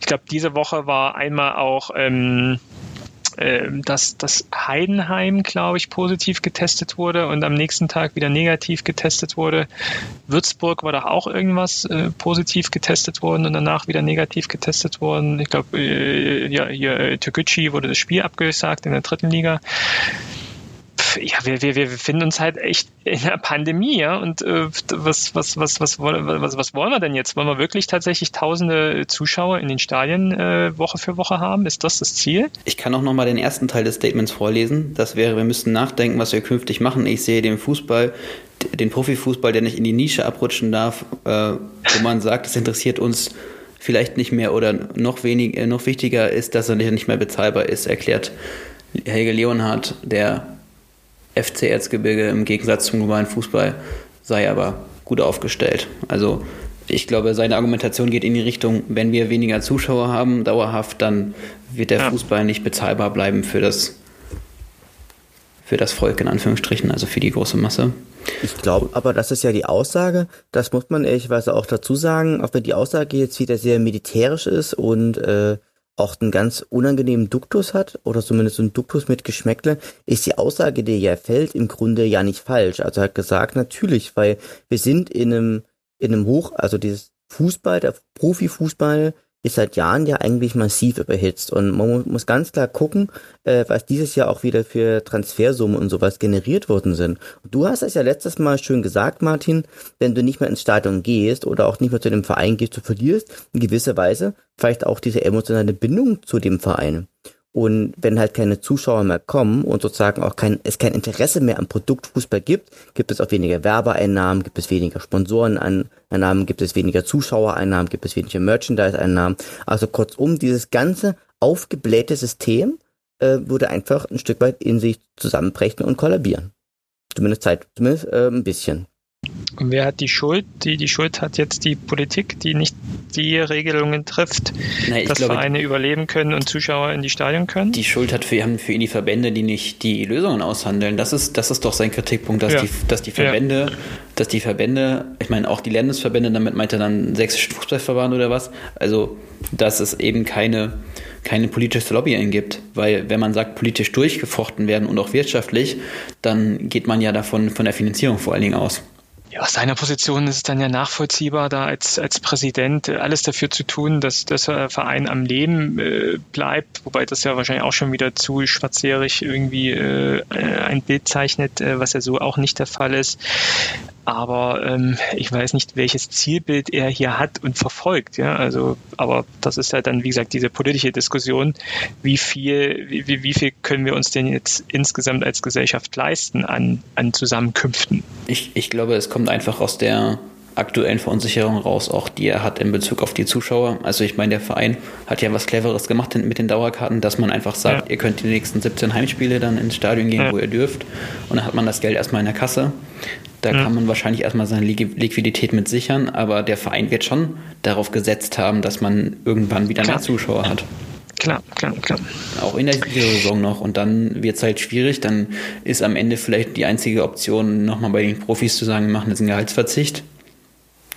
Ich glaube, diese Woche war einmal auch ähm, dass das Heidenheim, glaube ich, positiv getestet wurde und am nächsten Tag wieder negativ getestet wurde. Würzburg war doch auch irgendwas äh, positiv getestet worden und danach wieder negativ getestet worden. Ich glaube, äh, ja, hier äh, Türkgücü wurde das Spiel abgesagt in der dritten Liga ja, wir, wir, wir befinden uns halt echt in der Pandemie, ja. Und äh, was, was, was, was, was, was wollen wir denn jetzt? Wollen wir wirklich tatsächlich tausende Zuschauer in den Stadien äh, Woche für Woche haben? Ist das das Ziel? Ich kann auch nochmal den ersten Teil des Statements vorlesen. Das wäre, wir müssten nachdenken, was wir künftig machen. Ich sehe den Fußball, den Profifußball, der nicht in die Nische abrutschen darf, äh, wo man sagt, es interessiert uns vielleicht nicht mehr oder noch weniger, noch wichtiger ist, dass er nicht mehr bezahlbar ist, erklärt Helge Leonhardt, der FC Erzgebirge im Gegensatz zum globalen Fußball sei aber gut aufgestellt. Also ich glaube, seine Argumentation geht in die Richtung, wenn wir weniger Zuschauer haben, dauerhaft, dann wird der ja. Fußball nicht bezahlbar bleiben für das, für das Volk, in Anführungsstrichen, also für die große Masse. Ich glaube aber, das ist ja die Aussage, das muss man ehrlicherweise auch dazu sagen, auch wenn die Aussage jetzt wieder sehr militärisch ist und äh, auch einen ganz unangenehmen Duktus hat, oder zumindest einen Duktus mit Geschmäckle, ist die Aussage, die ja fällt, im Grunde ja nicht falsch. Also er hat gesagt, natürlich, weil wir sind in einem, in einem Hoch, also dieses Fußball, der Profifußball, ist seit Jahren ja eigentlich massiv überhitzt. Und man muss ganz klar gucken, äh, was dieses Jahr auch wieder für Transfersummen und sowas generiert worden sind. Und du hast es ja letztes Mal schön gesagt, Martin, wenn du nicht mehr ins Stadion gehst oder auch nicht mehr zu dem Verein gehst, du verlierst in gewisser Weise vielleicht auch diese emotionale Bindung zu dem Verein. Und wenn halt keine Zuschauer mehr kommen und sozusagen auch kein, es kein Interesse mehr am Produkt Fußball gibt, gibt es auch weniger Werbeeinnahmen, gibt es weniger Sponsoreneinnahmen, gibt es weniger Zuschauereinnahmen, gibt es weniger Merchandise-Einnahmen. Also kurzum, dieses ganze aufgeblähte System äh, würde einfach ein Stück weit in sich zusammenbrechen und kollabieren. Zumindest Zeit, zumindest äh, ein bisschen. Und wer hat die Schuld? Die, die Schuld hat jetzt die Politik, die nicht die Regelungen trifft, nee, dass glaube, Vereine überleben können und Zuschauer in die Stadion können? Die Schuld hat für, haben für ihn die Verbände, die nicht die Lösungen aushandeln. Das ist, das ist doch sein Kritikpunkt, dass, ja. die, dass die Verbände, ja. dass die Verbände, ich meine auch die Landesverbände, damit meint er dann sächsischen Fußballverband oder was, also dass es eben keine keine politische Lobbying gibt. Weil wenn man sagt, politisch durchgefochten werden und auch wirtschaftlich, dann geht man ja davon von der Finanzierung vor allen Dingen aus. Ja, aus seiner Position ist es dann ja nachvollziehbar, da als, als Präsident alles dafür zu tun, dass der Verein am Leben äh, bleibt, wobei das ja wahrscheinlich auch schon wieder zu schwarzjährig irgendwie äh, ein Bild zeichnet, äh, was ja so auch nicht der Fall ist aber ähm, ich weiß nicht, welches Zielbild er hier hat und verfolgt. Ja, also, aber das ist ja dann, wie gesagt, diese politische Diskussion, wie viel, wie, wie viel können wir uns denn jetzt insgesamt als Gesellschaft leisten an, an Zusammenkünften? Ich, ich glaube, es kommt einfach aus der aktuellen Verunsicherung raus, auch die er hat in Bezug auf die Zuschauer. Also ich meine, der Verein hat ja was Cleveres gemacht mit den Dauerkarten, dass man einfach sagt, ja. ihr könnt die nächsten 17 Heimspiele dann ins Stadion gehen, ja. wo ihr dürft. Und dann hat man das Geld erstmal in der Kasse. Da ja. kann man wahrscheinlich erstmal seine Liquidität mit sichern, aber der Verein wird schon darauf gesetzt haben, dass man irgendwann wieder mehr Zuschauer hat. Klar, klar, klar. Auch in der Saison noch. Und dann wird es halt schwierig. Dann ist am Ende vielleicht die einzige Option, nochmal bei den Profis zu sagen, wir machen jetzt einen Gehaltsverzicht.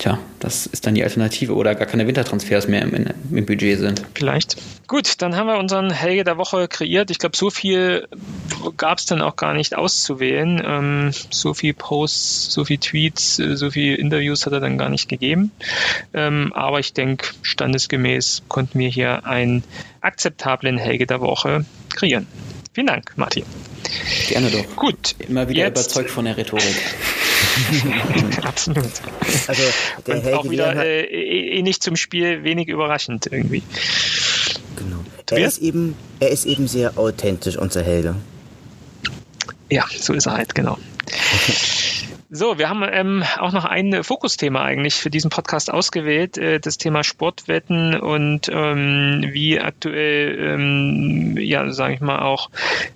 Tja, das ist dann die Alternative oder gar keine Wintertransfers mehr im, im Budget sind. Vielleicht. Gut, dann haben wir unseren Helge der Woche kreiert. Ich glaube, so viel gab es dann auch gar nicht auszuwählen. Ähm, so viel Posts, so viel Tweets, äh, so viel Interviews hat er dann gar nicht gegeben. Ähm, aber ich denke, standesgemäß konnten wir hier einen akzeptablen Helge der Woche kreieren. Vielen Dank, Martin. Gerne doch. Gut. Immer wieder jetzt, überzeugt von der Rhetorik. Absolut. Also der Und auch wieder äh, eh, eh nicht zum Spiel wenig überraschend irgendwie. Genau. Er ist, eben, er ist eben sehr authentisch, unser Helge. Ja, so ist er halt, genau. So, wir haben ähm, auch noch ein Fokusthema eigentlich für diesen Podcast ausgewählt, äh, das Thema Sportwetten und ähm, wie aktuell, ähm, ja, sage ich mal auch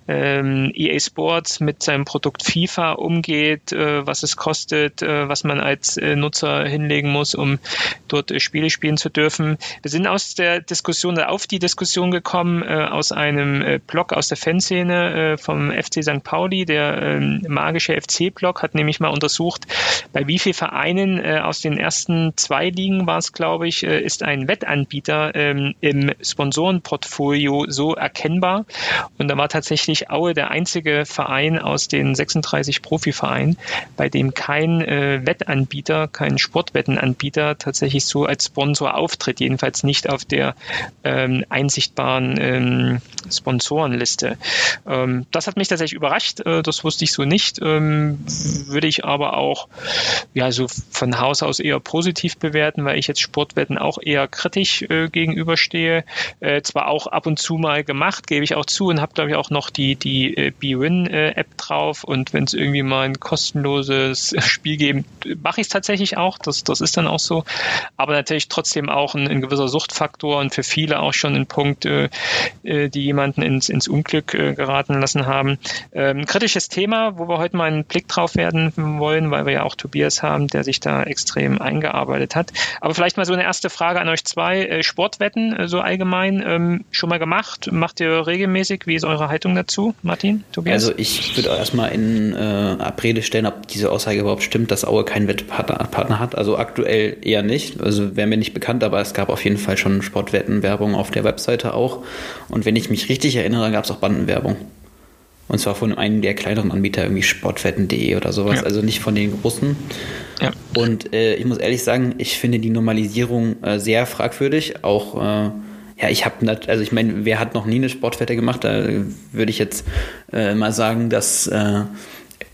ähm, EA Sports mit seinem Produkt FIFA umgeht, äh, was es kostet, äh, was man als äh, Nutzer hinlegen muss, um dort äh, Spiele spielen zu dürfen. Wir sind aus der Diskussion auf die Diskussion gekommen äh, aus einem äh, Blog aus der Fanszene äh, vom FC St. Pauli, der äh, magische FC-Blog hat nämlich mal unter untersucht, bei wie vielen Vereinen äh, aus den ersten zwei Ligen war es, glaube ich, äh, ist ein Wettanbieter ähm, im Sponsorenportfolio so erkennbar. Und da war tatsächlich Aue der einzige Verein aus den 36 Profivereinen, bei dem kein äh, Wettanbieter, kein Sportwettenanbieter tatsächlich so als Sponsor auftritt, jedenfalls nicht auf der ähm, einsichtbaren ähm, Sponsorenliste. Ähm, das hat mich tatsächlich überrascht, äh, das wusste ich so nicht. Ähm, würde ich aber aber auch ja so von Haus aus eher positiv bewerten, weil ich jetzt Sportwetten auch eher kritisch äh, gegenüberstehe. Äh, zwar auch ab und zu mal gemacht, gebe ich auch zu und habe glaube ich auch noch die die äh, BWin-App drauf und wenn es irgendwie mal ein kostenloses Spiel geben, mache ich es tatsächlich auch. Das das ist dann auch so. Aber natürlich trotzdem auch ein, ein gewisser Suchtfaktor und für viele auch schon ein Punkt, äh, äh die jemanden ins ins Unglück äh, geraten lassen haben. Ähm, kritisches Thema, wo wir heute mal einen Blick drauf werden wollen wollen, weil wir ja auch Tobias haben, der sich da extrem eingearbeitet hat. Aber vielleicht mal so eine erste Frage an euch zwei. Äh, Sportwetten, äh, so allgemein, ähm, schon mal gemacht? Macht ihr regelmäßig? Wie ist eure Haltung dazu, Martin, Tobias? Also ich würde erstmal in äh, Abrede stellen, ob diese Aussage überhaupt stimmt, dass Aue keinen Wettpartner hat. Also aktuell eher nicht. Also wäre mir nicht bekannt, aber es gab auf jeden Fall schon Sportwettenwerbung auf der Webseite auch. Und wenn ich mich richtig erinnere, gab es auch Bandenwerbung. Und zwar von einem der kleineren Anbieter, irgendwie sportwetten.de oder sowas, ja. also nicht von den großen. Ja. Und äh, ich muss ehrlich sagen, ich finde die Normalisierung äh, sehr fragwürdig. Auch, äh, ja, ich habe, also ich meine, wer hat noch nie eine Sportwette gemacht? Da würde ich jetzt äh, mal sagen, dass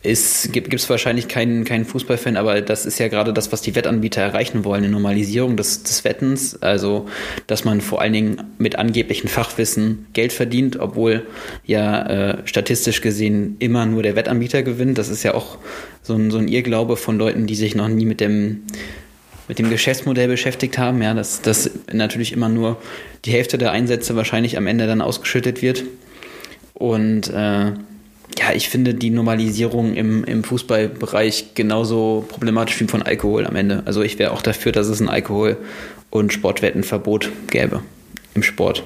ist, gibt es wahrscheinlich keinen, keinen Fußballfan, aber das ist ja gerade das, was die Wettanbieter erreichen wollen, eine Normalisierung des, des Wettens. Also, dass man vor allen Dingen mit angeblichem Fachwissen Geld verdient, obwohl ja äh, statistisch gesehen immer nur der Wettanbieter gewinnt. Das ist ja auch so ein, so ein Irrglaube von Leuten, die sich noch nie mit dem mit dem Geschäftsmodell beschäftigt haben, ja, dass, dass natürlich immer nur die Hälfte der Einsätze wahrscheinlich am Ende dann ausgeschüttet wird. Und äh, ja, ich finde die Normalisierung im, im Fußballbereich genauso problematisch wie von Alkohol am Ende. Also ich wäre auch dafür, dass es ein Alkohol- und Sportwettenverbot gäbe im Sport.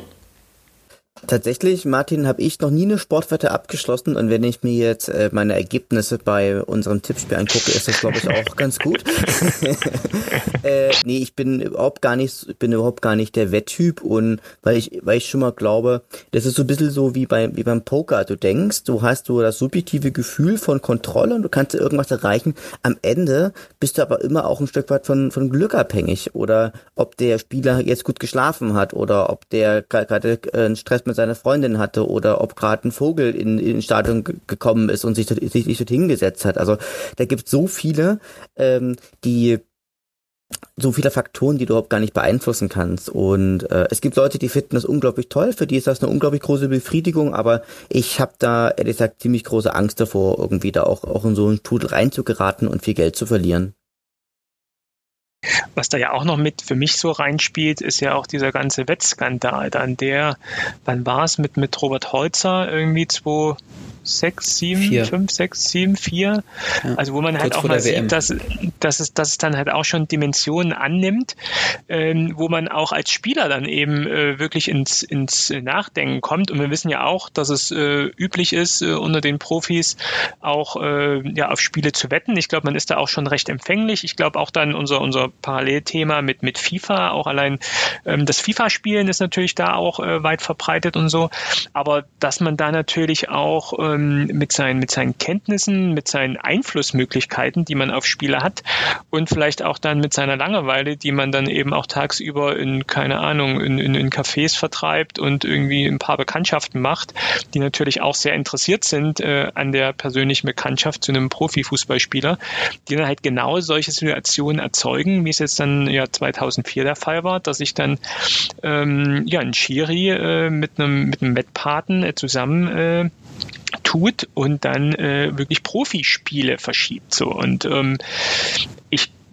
Tatsächlich, Martin, habe ich noch nie eine Sportwette abgeschlossen und wenn ich mir jetzt äh, meine Ergebnisse bei unserem Tippspiel angucke, ist das glaube ich auch ganz gut. äh, nee, ich bin überhaupt gar nicht, bin überhaupt gar nicht der Wetttyp und weil ich, weil ich schon mal glaube, das ist so ein bisschen so wie bei wie beim Poker. Du denkst, du hast so das subjektive Gefühl von Kontrolle und du kannst irgendwas erreichen. Am Ende bist du aber immer auch ein Stück weit von von Glück abhängig oder ob der Spieler jetzt gut geschlafen hat oder ob der gerade äh, einen Stress mit seiner Freundin hatte oder ob gerade ein Vogel in, in Stadion gekommen ist und sich, sich, sich dort hingesetzt hat. Also da gibt so viele, ähm, die so viele Faktoren, die du überhaupt gar nicht beeinflussen kannst. Und äh, es gibt Leute, die finden das unglaublich toll, für die ist das eine unglaublich große Befriedigung, aber ich habe da ehrlich gesagt ziemlich große Angst davor, irgendwie da auch, auch in so einen Strudel reinzugeraten und viel Geld zu verlieren. Was da ja auch noch mit für mich so reinspielt, ist ja auch dieser ganze Wettskandal. Dann der, wann war es mit, mit Robert Holzer irgendwie 2, 6, 7, vier. 5, 6, 7, 4. Ja. Also wo man halt auch mal sieht, dass, dass, es, dass es dann halt auch schon Dimensionen annimmt, ähm, wo man auch als Spieler dann eben äh, wirklich ins, ins Nachdenken kommt. Und wir wissen ja auch, dass es äh, üblich ist, äh, unter den Profis auch äh, ja, auf Spiele zu wetten. Ich glaube, man ist da auch schon recht empfänglich. Ich glaube auch dann unser, unser Parallelthema mit, mit FIFA, auch allein ähm, das FIFA-Spielen ist natürlich da auch äh, weit verbreitet und so. Aber dass man da natürlich auch ähm, mit, seinen, mit seinen Kenntnissen, mit seinen Einflussmöglichkeiten, die man auf Spiele hat und vielleicht auch dann mit seiner Langeweile, die man dann eben auch tagsüber in, keine Ahnung, in, in, in Cafés vertreibt und irgendwie ein paar Bekanntschaften macht, die natürlich auch sehr interessiert sind äh, an der persönlichen Bekanntschaft zu einem Profifußballspieler, die dann halt genau solche Situationen erzeugen, wie es jetzt dann ja 2004 der Fall war, dass ich dann ähm, ja ein Schiri äh, mit einem mit einem Wettpaten äh, zusammen äh, tut und dann äh, wirklich Profispiele verschiebt. So und ähm,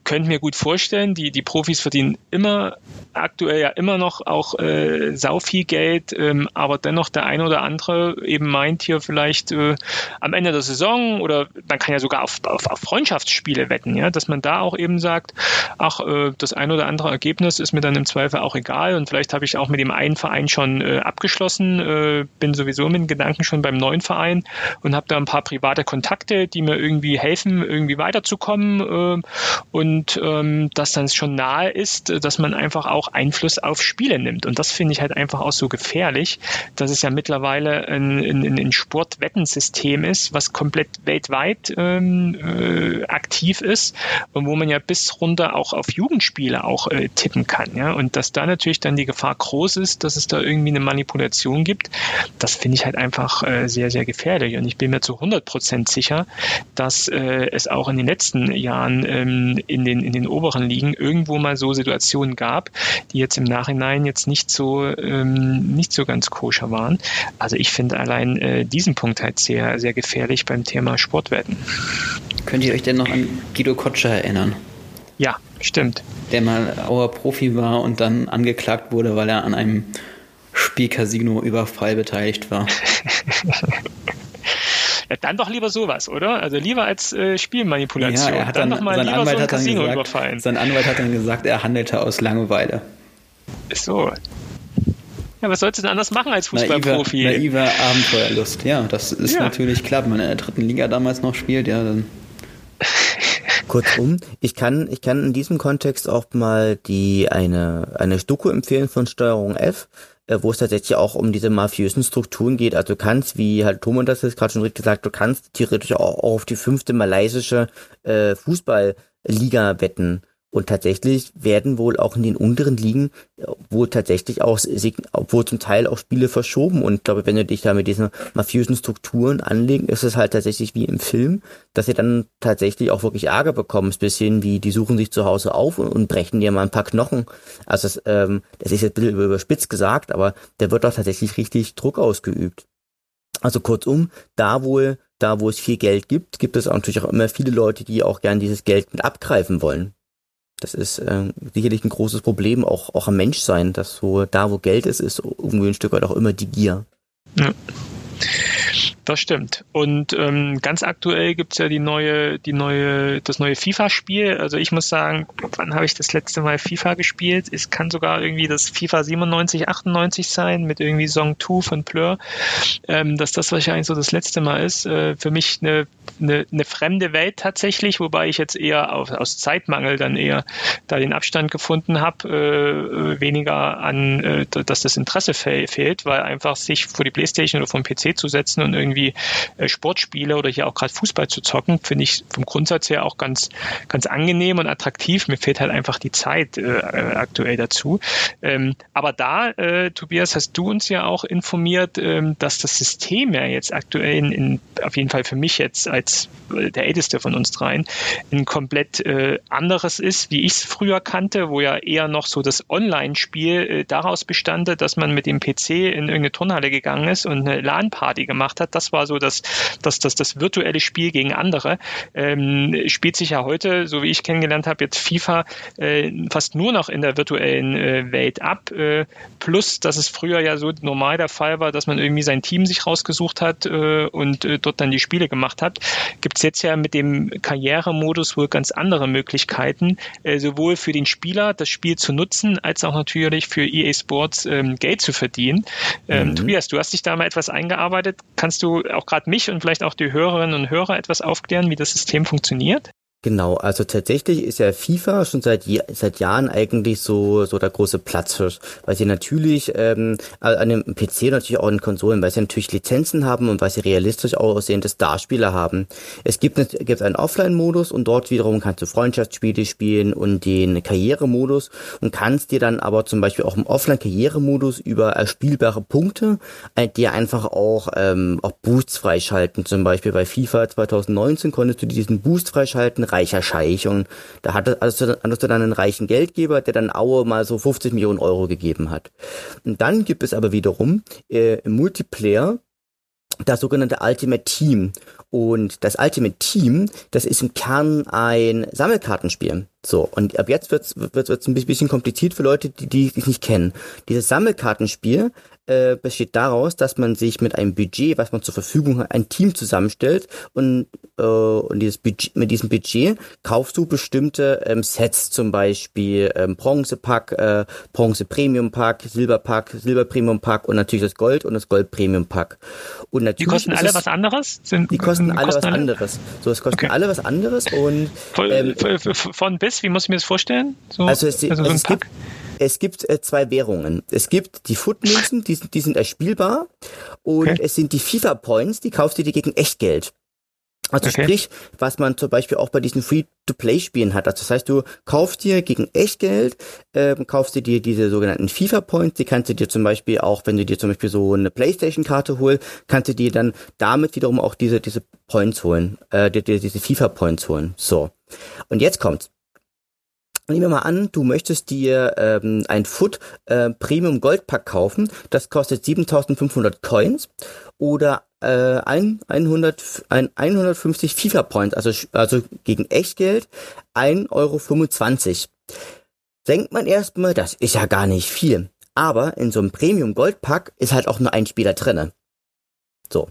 könnte mir gut vorstellen, die, die Profis verdienen immer aktuell ja immer noch auch äh, sau viel Geld, ähm, aber dennoch der eine oder andere eben meint hier vielleicht äh, am Ende der Saison oder man kann ja sogar auf, auf, auf Freundschaftsspiele wetten, ja, dass man da auch eben sagt, ach, äh, das ein oder andere Ergebnis ist mir dann im Zweifel auch egal und vielleicht habe ich auch mit dem einen Verein schon äh, abgeschlossen, äh, bin sowieso mit den Gedanken schon beim neuen Verein und habe da ein paar private Kontakte, die mir irgendwie helfen, irgendwie weiterzukommen äh, und ähm, dass dann schon nahe ist, dass man einfach auch auch Einfluss auf Spiele nimmt. Und das finde ich halt einfach auch so gefährlich, dass es ja mittlerweile ein, ein, ein Sportwettensystem ist, was komplett weltweit ähm, äh, aktiv ist und wo man ja bis runter auch auf Jugendspiele auch äh, tippen kann. Ja? Und dass da natürlich dann die Gefahr groß ist, dass es da irgendwie eine Manipulation gibt, das finde ich halt einfach äh, sehr, sehr gefährlich. Und ich bin mir zu 100 Prozent sicher, dass äh, es auch in den letzten Jahren ähm, in, den, in den oberen Ligen irgendwo mal so Situationen gab, die jetzt im Nachhinein jetzt nicht so ähm, nicht so ganz koscher waren. Also ich finde allein äh, diesen Punkt halt sehr, sehr gefährlich beim Thema Sportwetten. Könnt ihr euch denn noch an Guido Kotscher erinnern? Ja, stimmt. Der mal Auer Profi war und dann angeklagt wurde, weil er an einem Spielcasino-Überfall beteiligt war. Ja, dann doch lieber sowas, oder? Also lieber als äh, Spielmanipulation. Ja, er hat dann, dann sein, Anwalt so hat dann gesagt, sein Anwalt hat dann gesagt, er handelte aus Langeweile. So. Ja, was sollst du denn anders machen als Fußballprofi? Naive, naive Abenteuerlust. Ja, das ist ja. natürlich klar, wenn man in der dritten Liga damals noch spielt, ja, dann. Kurzum, ich kann, ich kann in diesem Kontext auch mal die eine, eine Doku empfehlen von Steuerung F wo es tatsächlich auch um diese mafiösen Strukturen geht. Also du kannst, wie halt Thomas das jetzt gerade schon richtig gesagt, du kannst theoretisch auch auf die fünfte malaysische äh, Fußballliga wetten. Und tatsächlich werden wohl auch in den unteren Ligen wohl tatsächlich auch, wohl zum Teil auch Spiele verschoben. Und ich glaube, wenn du dich da mit diesen mafiösen Strukturen anlegst, ist es halt tatsächlich wie im Film, dass du dann tatsächlich auch wirklich Ärger bekommst, bisschen wie die suchen sich zu Hause auf und, und brechen dir mal ein paar Knochen. Also das, ähm, das ist jetzt ein bisschen überspitzt gesagt, aber da wird doch tatsächlich richtig Druck ausgeübt. Also kurzum, da wohl, da wo es viel Geld gibt, gibt es auch natürlich auch immer viele Leute, die auch gern dieses Geld mit abgreifen wollen. Das ist äh, sicherlich ein großes Problem, auch, auch am Menschsein, dass so da, wo Geld ist, ist irgendwie ein Stück weit auch immer die Gier. Ja. Das stimmt. Und ähm, ganz aktuell gibt's ja die neue, die neue, das neue FIFA-Spiel. Also ich muss sagen, wann habe ich das letzte Mal FIFA gespielt? Es kann sogar irgendwie das FIFA 97, 98 sein, mit irgendwie Song 2 von Plur. Ähm, dass das wahrscheinlich so das letzte Mal ist. Äh, für mich eine, eine, eine fremde Welt tatsächlich, wobei ich jetzt eher auf, aus Zeitmangel dann eher da den Abstand gefunden habe, äh, weniger an, äh, dass das Interesse fe fehlt, weil einfach sich vor die Playstation oder vom PC zu setzen und irgendwie äh, Sportspiele oder hier auch gerade Fußball zu zocken, finde ich vom Grundsatz her auch ganz, ganz angenehm und attraktiv. Mir fehlt halt einfach die Zeit äh, aktuell dazu. Ähm, aber da, äh, Tobias, hast du uns ja auch informiert, ähm, dass das System ja jetzt aktuell in, in, auf jeden Fall für mich jetzt als äh, der älteste von uns dreien ein komplett äh, anderes ist, wie ich es früher kannte, wo ja eher noch so das Online-Spiel äh, daraus bestand, dass man mit dem PC in irgendeine Turnhalle gegangen ist und eine LAN-Party gemacht hat. Das war so das, das, das, das virtuelle Spiel gegen andere. Ähm, spielt sich ja heute, so wie ich kennengelernt habe, jetzt FIFA äh, fast nur noch in der virtuellen äh, Welt ab. Äh, plus, dass es früher ja so normal der Fall war, dass man irgendwie sein Team sich rausgesucht hat und dort dann die Spiele gemacht hat, gibt es jetzt ja mit dem Karrieremodus wohl ganz andere Möglichkeiten, äh, sowohl für den Spieler das Spiel zu nutzen, als auch natürlich für EA Sports ähm, Geld zu verdienen. Ähm, mhm. Tobias, du hast dich da mal etwas eingearbeitet. Kannst du auch gerade mich und vielleicht auch die Hörerinnen und Hörer etwas aufklären, wie das System funktioniert? Genau, also tatsächlich ist ja FIFA schon seit seit Jahren eigentlich so so der große Platzhirsch, weil sie natürlich ähm, an dem PC natürlich auch in Konsolen, weil sie natürlich Lizenzen haben und weil sie realistisch aussehende Starspieler haben. Es gibt es gibt einen Offline-Modus und dort wiederum kannst du Freundschaftsspiele spielen und den Karrieremodus und kannst dir dann aber zum Beispiel auch im Offline-Karrieremodus über erspielbare Punkte äh, dir einfach auch ähm, auch Boosts freischalten. Zum Beispiel bei FIFA 2019 konntest du diesen Boost freischalten reicher Scheich und da hattest, hattest du dann einen reichen Geldgeber, der dann Aue mal so 50 Millionen Euro gegeben hat. Und dann gibt es aber wiederum äh, im Multiplayer das sogenannte Ultimate Team. Und das Ultimate Team, das ist im Kern ein Sammelkartenspiel. So, und ab jetzt wird's wird's, wird's ein bisschen kompliziert für Leute, die, die es nicht kennen. Dieses Sammelkartenspiel äh, besteht daraus, dass man sich mit einem Budget, was man zur Verfügung hat, ein Team zusammenstellt und, äh, und dieses Budget, mit diesem Budget kaufst du bestimmte ähm, Sets, zum Beispiel ähm, Bronze-Pack, äh, Bronze-Premium-Pack, Silber-Pack, Silber-Premium-Pack und natürlich das Gold und das Gold-Premium-Pack. Und natürlich die kosten alle es, was anderes? Sind, die kosten alle kosten was alle? anderes. So, es kosten okay. alle was anderes und ähm, von, von bis, wie muss ich mir das vorstellen? So, also es, also so es gibt es gibt äh, zwei Währungen. Es gibt die Footmünzen, die, die sind erspielbar. Und okay. es sind die FIFA-Points, die kaufst du dir gegen Echtgeld. Also okay. sprich, was man zum Beispiel auch bei diesen Free-to-Play-Spielen hat. Also das heißt, du kaufst dir gegen Echtgeld, ähm, kaufst du dir diese sogenannten FIFA-Points, die kannst du dir zum Beispiel auch, wenn du dir zum Beispiel so eine Playstation-Karte holst, kannst du dir dann damit wiederum auch diese, diese Points holen, äh, dir, dir diese FIFA-Points holen. So. Und jetzt kommt's. Nehmen wir mal an, du möchtest dir ähm, ein Foot äh, Premium Goldpack kaufen. Das kostet 7500 Coins oder äh, ein, 100, ein 150 FIFA Points, also, also gegen Echtgeld 1,25 Euro. Denkt man erstmal, das ist ja gar nicht viel. Aber in so einem Premium Goldpack ist halt auch nur ein Spieler drinne. So.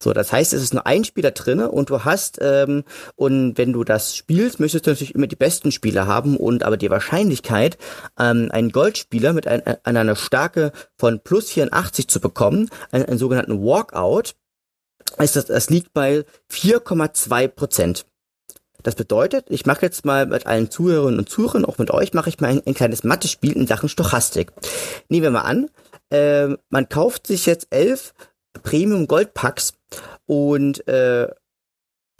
So, das heißt, es ist nur ein Spieler drinne und du hast, ähm, und wenn du das spielst, möchtest du natürlich immer die besten Spieler haben und aber die Wahrscheinlichkeit, ähm, einen Goldspieler mit ein, an einer Stärke von plus 84 zu bekommen, einen, einen sogenannten Walkout, ist das, das liegt bei 4,2 Prozent. Das bedeutet, ich mache jetzt mal mit allen Zuhörerinnen und Zuhörern, auch mit euch, mache ich mal ein, ein kleines Mathe-Spiel in Sachen Stochastik. Nehmen wir mal an, äh, man kauft sich jetzt elf Premium Gold Packs und äh,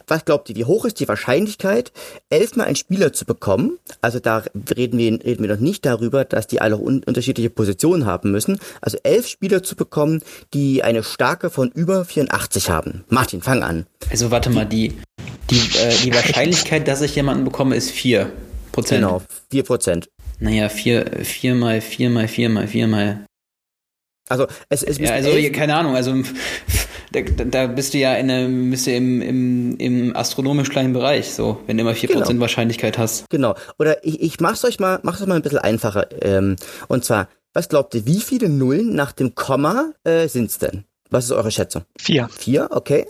was glaubt ihr, wie hoch ist die Wahrscheinlichkeit, elfmal einen Spieler zu bekommen? Also da reden wir, reden wir noch nicht darüber, dass die alle un unterschiedliche Positionen haben müssen. Also elf Spieler zu bekommen, die eine Starke von über 84 haben. Martin, fang an. Also warte mal, die, die, äh, die Wahrscheinlichkeit, dass ich jemanden bekomme, ist 4 Prozent. Genau, 4 Prozent. Naja, 4, 4 mal 4 mal 4 mal 4 mal also es, es ja, also keine Ahnung, also da, da bist du ja in einem, bist du im, im, im astronomisch kleinen Bereich, so, wenn du immer 4% genau. Wahrscheinlichkeit hast. Genau. Oder ich, ich mach's euch mal, mach's euch mal ein bisschen einfacher. Ähm, und zwar, was glaubt ihr, wie viele Nullen nach dem Komma äh, sind's denn? Was ist eure Schätzung? Vier. Vier, okay.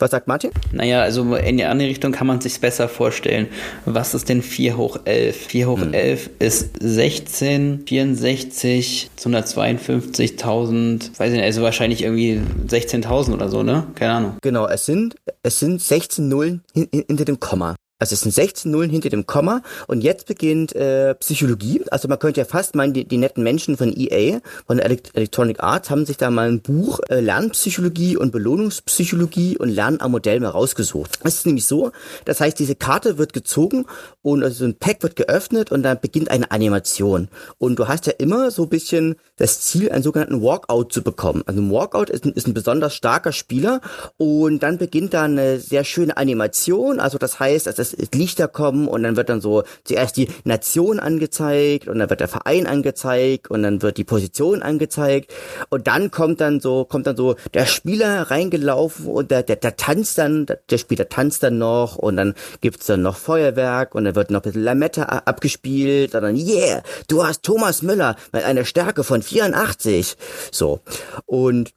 Was sagt Martin? Naja, also in die andere Richtung kann man sich besser vorstellen. Was ist denn 4 hoch 11? 4 hoch hm. 11 ist 16, 64 zu 152.000, weiß ich nicht, also wahrscheinlich irgendwie 16.000 oder so, ne? Keine Ahnung. Genau, es sind, es sind 16 Nullen hinter dem Komma. Also es sind 16 Nullen hinter dem Komma und jetzt beginnt äh, Psychologie. Also man könnte ja fast meinen, die, die netten Menschen von EA, von Electronic Arts, haben sich da mal ein Buch äh, Lernpsychologie und Belohnungspsychologie und Lernen am Modell mal rausgesucht. Es ist nämlich so, das heißt, diese Karte wird gezogen und also ein Pack wird geöffnet und dann beginnt eine Animation. Und du hast ja immer so ein bisschen das Ziel, einen sogenannten Walkout zu bekommen. Also ein Walkout ist ein, ist ein besonders starker Spieler und dann beginnt da eine sehr schöne Animation. Also das heißt, dass Lichter kommen und dann wird dann so zuerst die Nation angezeigt und dann wird der Verein angezeigt und dann wird die Position angezeigt und dann kommt dann so, kommt dann so der Spieler reingelaufen und der, der, der tanzt dann, der Spieler tanzt dann noch und dann gibt's dann noch Feuerwerk und dann wird noch ein bisschen Lametta abgespielt und dann, yeah, du hast Thomas Müller mit einer Stärke von 84. So. Und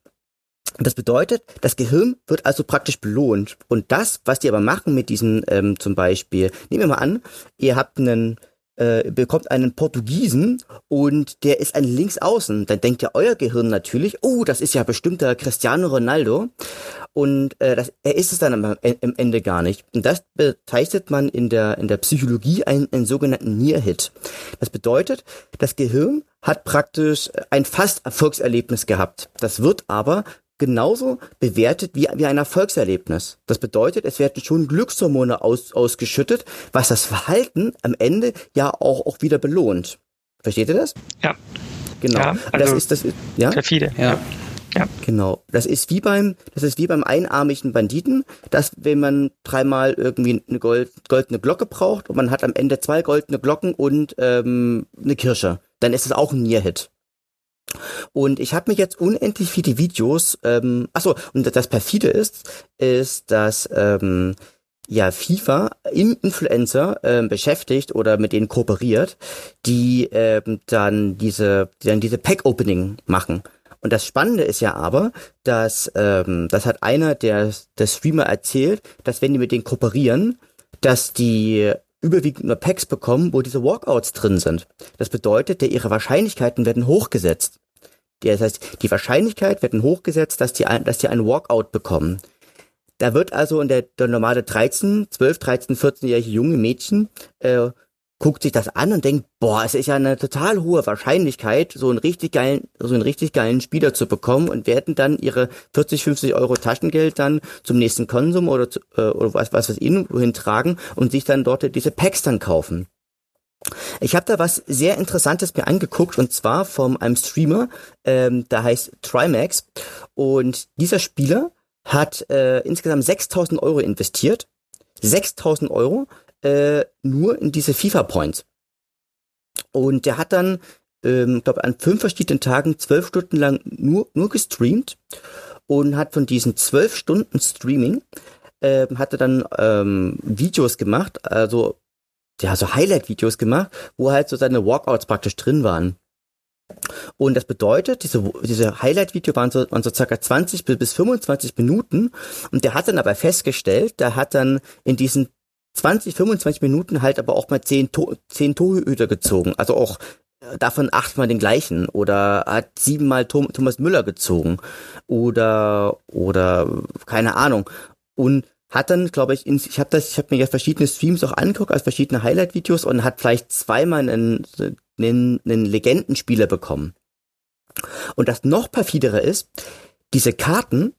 das bedeutet, das Gehirn wird also praktisch belohnt. Und das, was die aber machen mit diesen ähm, zum Beispiel, nehmen wir mal an, ihr habt einen, äh, bekommt einen Portugiesen und der ist ein Linksaußen. Dann denkt ja euer Gehirn natürlich, oh, das ist ja bestimmt der Cristiano Ronaldo. Und äh, das, er ist es dann am, am Ende gar nicht. Und das bezeichnet man in der, in der Psychologie einen, einen sogenannten Near-Hit. Das bedeutet, das Gehirn hat praktisch ein fast Erfolgserlebnis gehabt. Das wird aber genauso bewertet wie, wie ein Erfolgserlebnis. Das bedeutet, es werden schon Glückshormone aus, ausgeschüttet, was das Verhalten am Ende ja auch, auch wieder belohnt. Versteht ihr das? Ja. Genau. Ja, also das ist das ja? Perfide. Ja. Ja. Genau. Das ist wie beim, das ist wie beim einarmigen Banditen, dass wenn man dreimal irgendwie eine Gold, goldene Glocke braucht und man hat am Ende zwei goldene Glocken und ähm, eine Kirsche, dann ist es auch ein Near-Hit. Und ich habe mir jetzt unendlich viele Videos, ähm, achso, und das perfide ist, ist, dass ähm, ja FIFA Influencer ähm, beschäftigt oder mit denen kooperiert, die ähm, dann diese, die dann diese Pack-Opening machen. Und das Spannende ist ja aber, dass ähm, das hat einer der, der Streamer erzählt, dass wenn die mit denen kooperieren, dass die überwiegend nur Packs bekommen, wo diese Walkouts drin sind. Das bedeutet, der ihre Wahrscheinlichkeiten werden hochgesetzt. Das heißt, die Wahrscheinlichkeit werden hochgesetzt, dass die, dass die einen Walkout bekommen. Da wird also in der, der normale 13, 12, 13, 14-jährige junge Mädchen äh, guckt sich das an und denkt, boah, es ist ja eine total hohe Wahrscheinlichkeit, so einen richtig geilen, so einen richtig geilen Spieler zu bekommen und werden dann ihre 40, 50 Euro Taschengeld dann zum nächsten Konsum oder, äh, oder was, was was ihnen wohin tragen und sich dann dort diese Packs dann kaufen. Ich habe da was sehr Interessantes mir angeguckt und zwar von einem Streamer, ähm, der heißt Trimax und dieser Spieler hat äh, insgesamt 6000 Euro investiert. 6000 Euro äh, nur in diese FIFA Points. Und der hat dann, ähm, glaube an fünf verschiedenen Tagen zwölf Stunden lang nur, nur gestreamt und hat von diesen zwölf Stunden Streaming äh, hat er dann ähm, Videos gemacht, also ja, so Highlight-Videos gemacht, wo halt so seine Walkouts praktisch drin waren. Und das bedeutet, diese, diese Highlight-Video waren so, waren so circa 20 bis 25 Minuten. Und der hat dann aber festgestellt, der hat dann in diesen 20, 25 Minuten halt aber auch mal 10, to 10 Torhüter gezogen. Also auch äh, davon achtmal den gleichen oder hat siebenmal Thomas Müller gezogen oder oder keine Ahnung und hat dann, glaube ich, ich habe das, ich habe mir ja verschiedene Streams auch angeguckt, als verschiedene Highlight-Videos und hat vielleicht zweimal einen, einen, einen Legendenspieler bekommen. Und das noch perfidere ist, diese Karten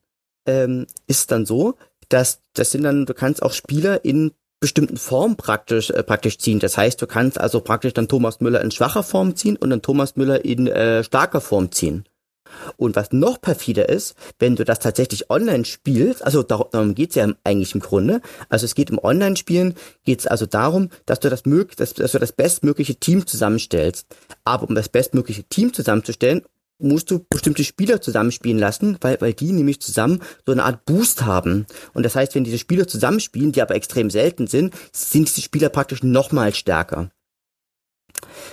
ähm, ist dann so, dass das sind dann, du kannst auch Spieler in bestimmten Formen praktisch äh, praktisch ziehen. Das heißt, du kannst also praktisch dann Thomas Müller in schwacher Form ziehen und dann Thomas Müller in äh, starker Form ziehen. Und was noch perfider ist, wenn du das tatsächlich online spielst, also darum geht's ja eigentlich im Grunde, also es geht im Online-Spielen, geht's also darum, dass du das, mög dass, dass du das bestmögliche Team zusammenstellst. Aber um das bestmögliche Team zusammenzustellen, musst du bestimmte Spieler zusammenspielen lassen, weil, weil die nämlich zusammen so eine Art Boost haben. Und das heißt, wenn diese Spieler zusammenspielen, die aber extrem selten sind, sind diese Spieler praktisch nochmal stärker.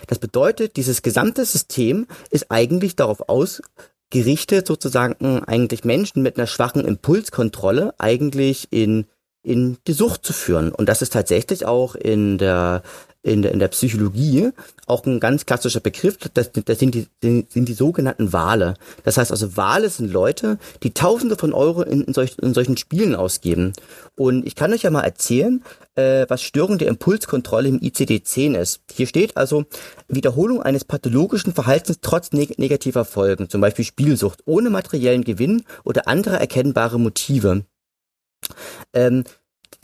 Das bedeutet, dieses gesamte System ist eigentlich darauf aus, gerichtet sozusagen eigentlich Menschen mit einer schwachen Impulskontrolle eigentlich in in die Sucht zu führen. Und das ist tatsächlich auch in der in der, in der Psychologie auch ein ganz klassischer Begriff, das, das sind, die, sind die sogenannten Wale. Das heißt also, Wale sind Leute, die Tausende von Euro in, in, solch, in solchen Spielen ausgeben. Und ich kann euch ja mal erzählen, äh, was Störung der Impulskontrolle im ICD-10 ist. Hier steht also Wiederholung eines pathologischen Verhaltens trotz neg negativer Folgen, zum Beispiel Spielsucht, ohne materiellen Gewinn oder andere erkennbare Motive. Ähm,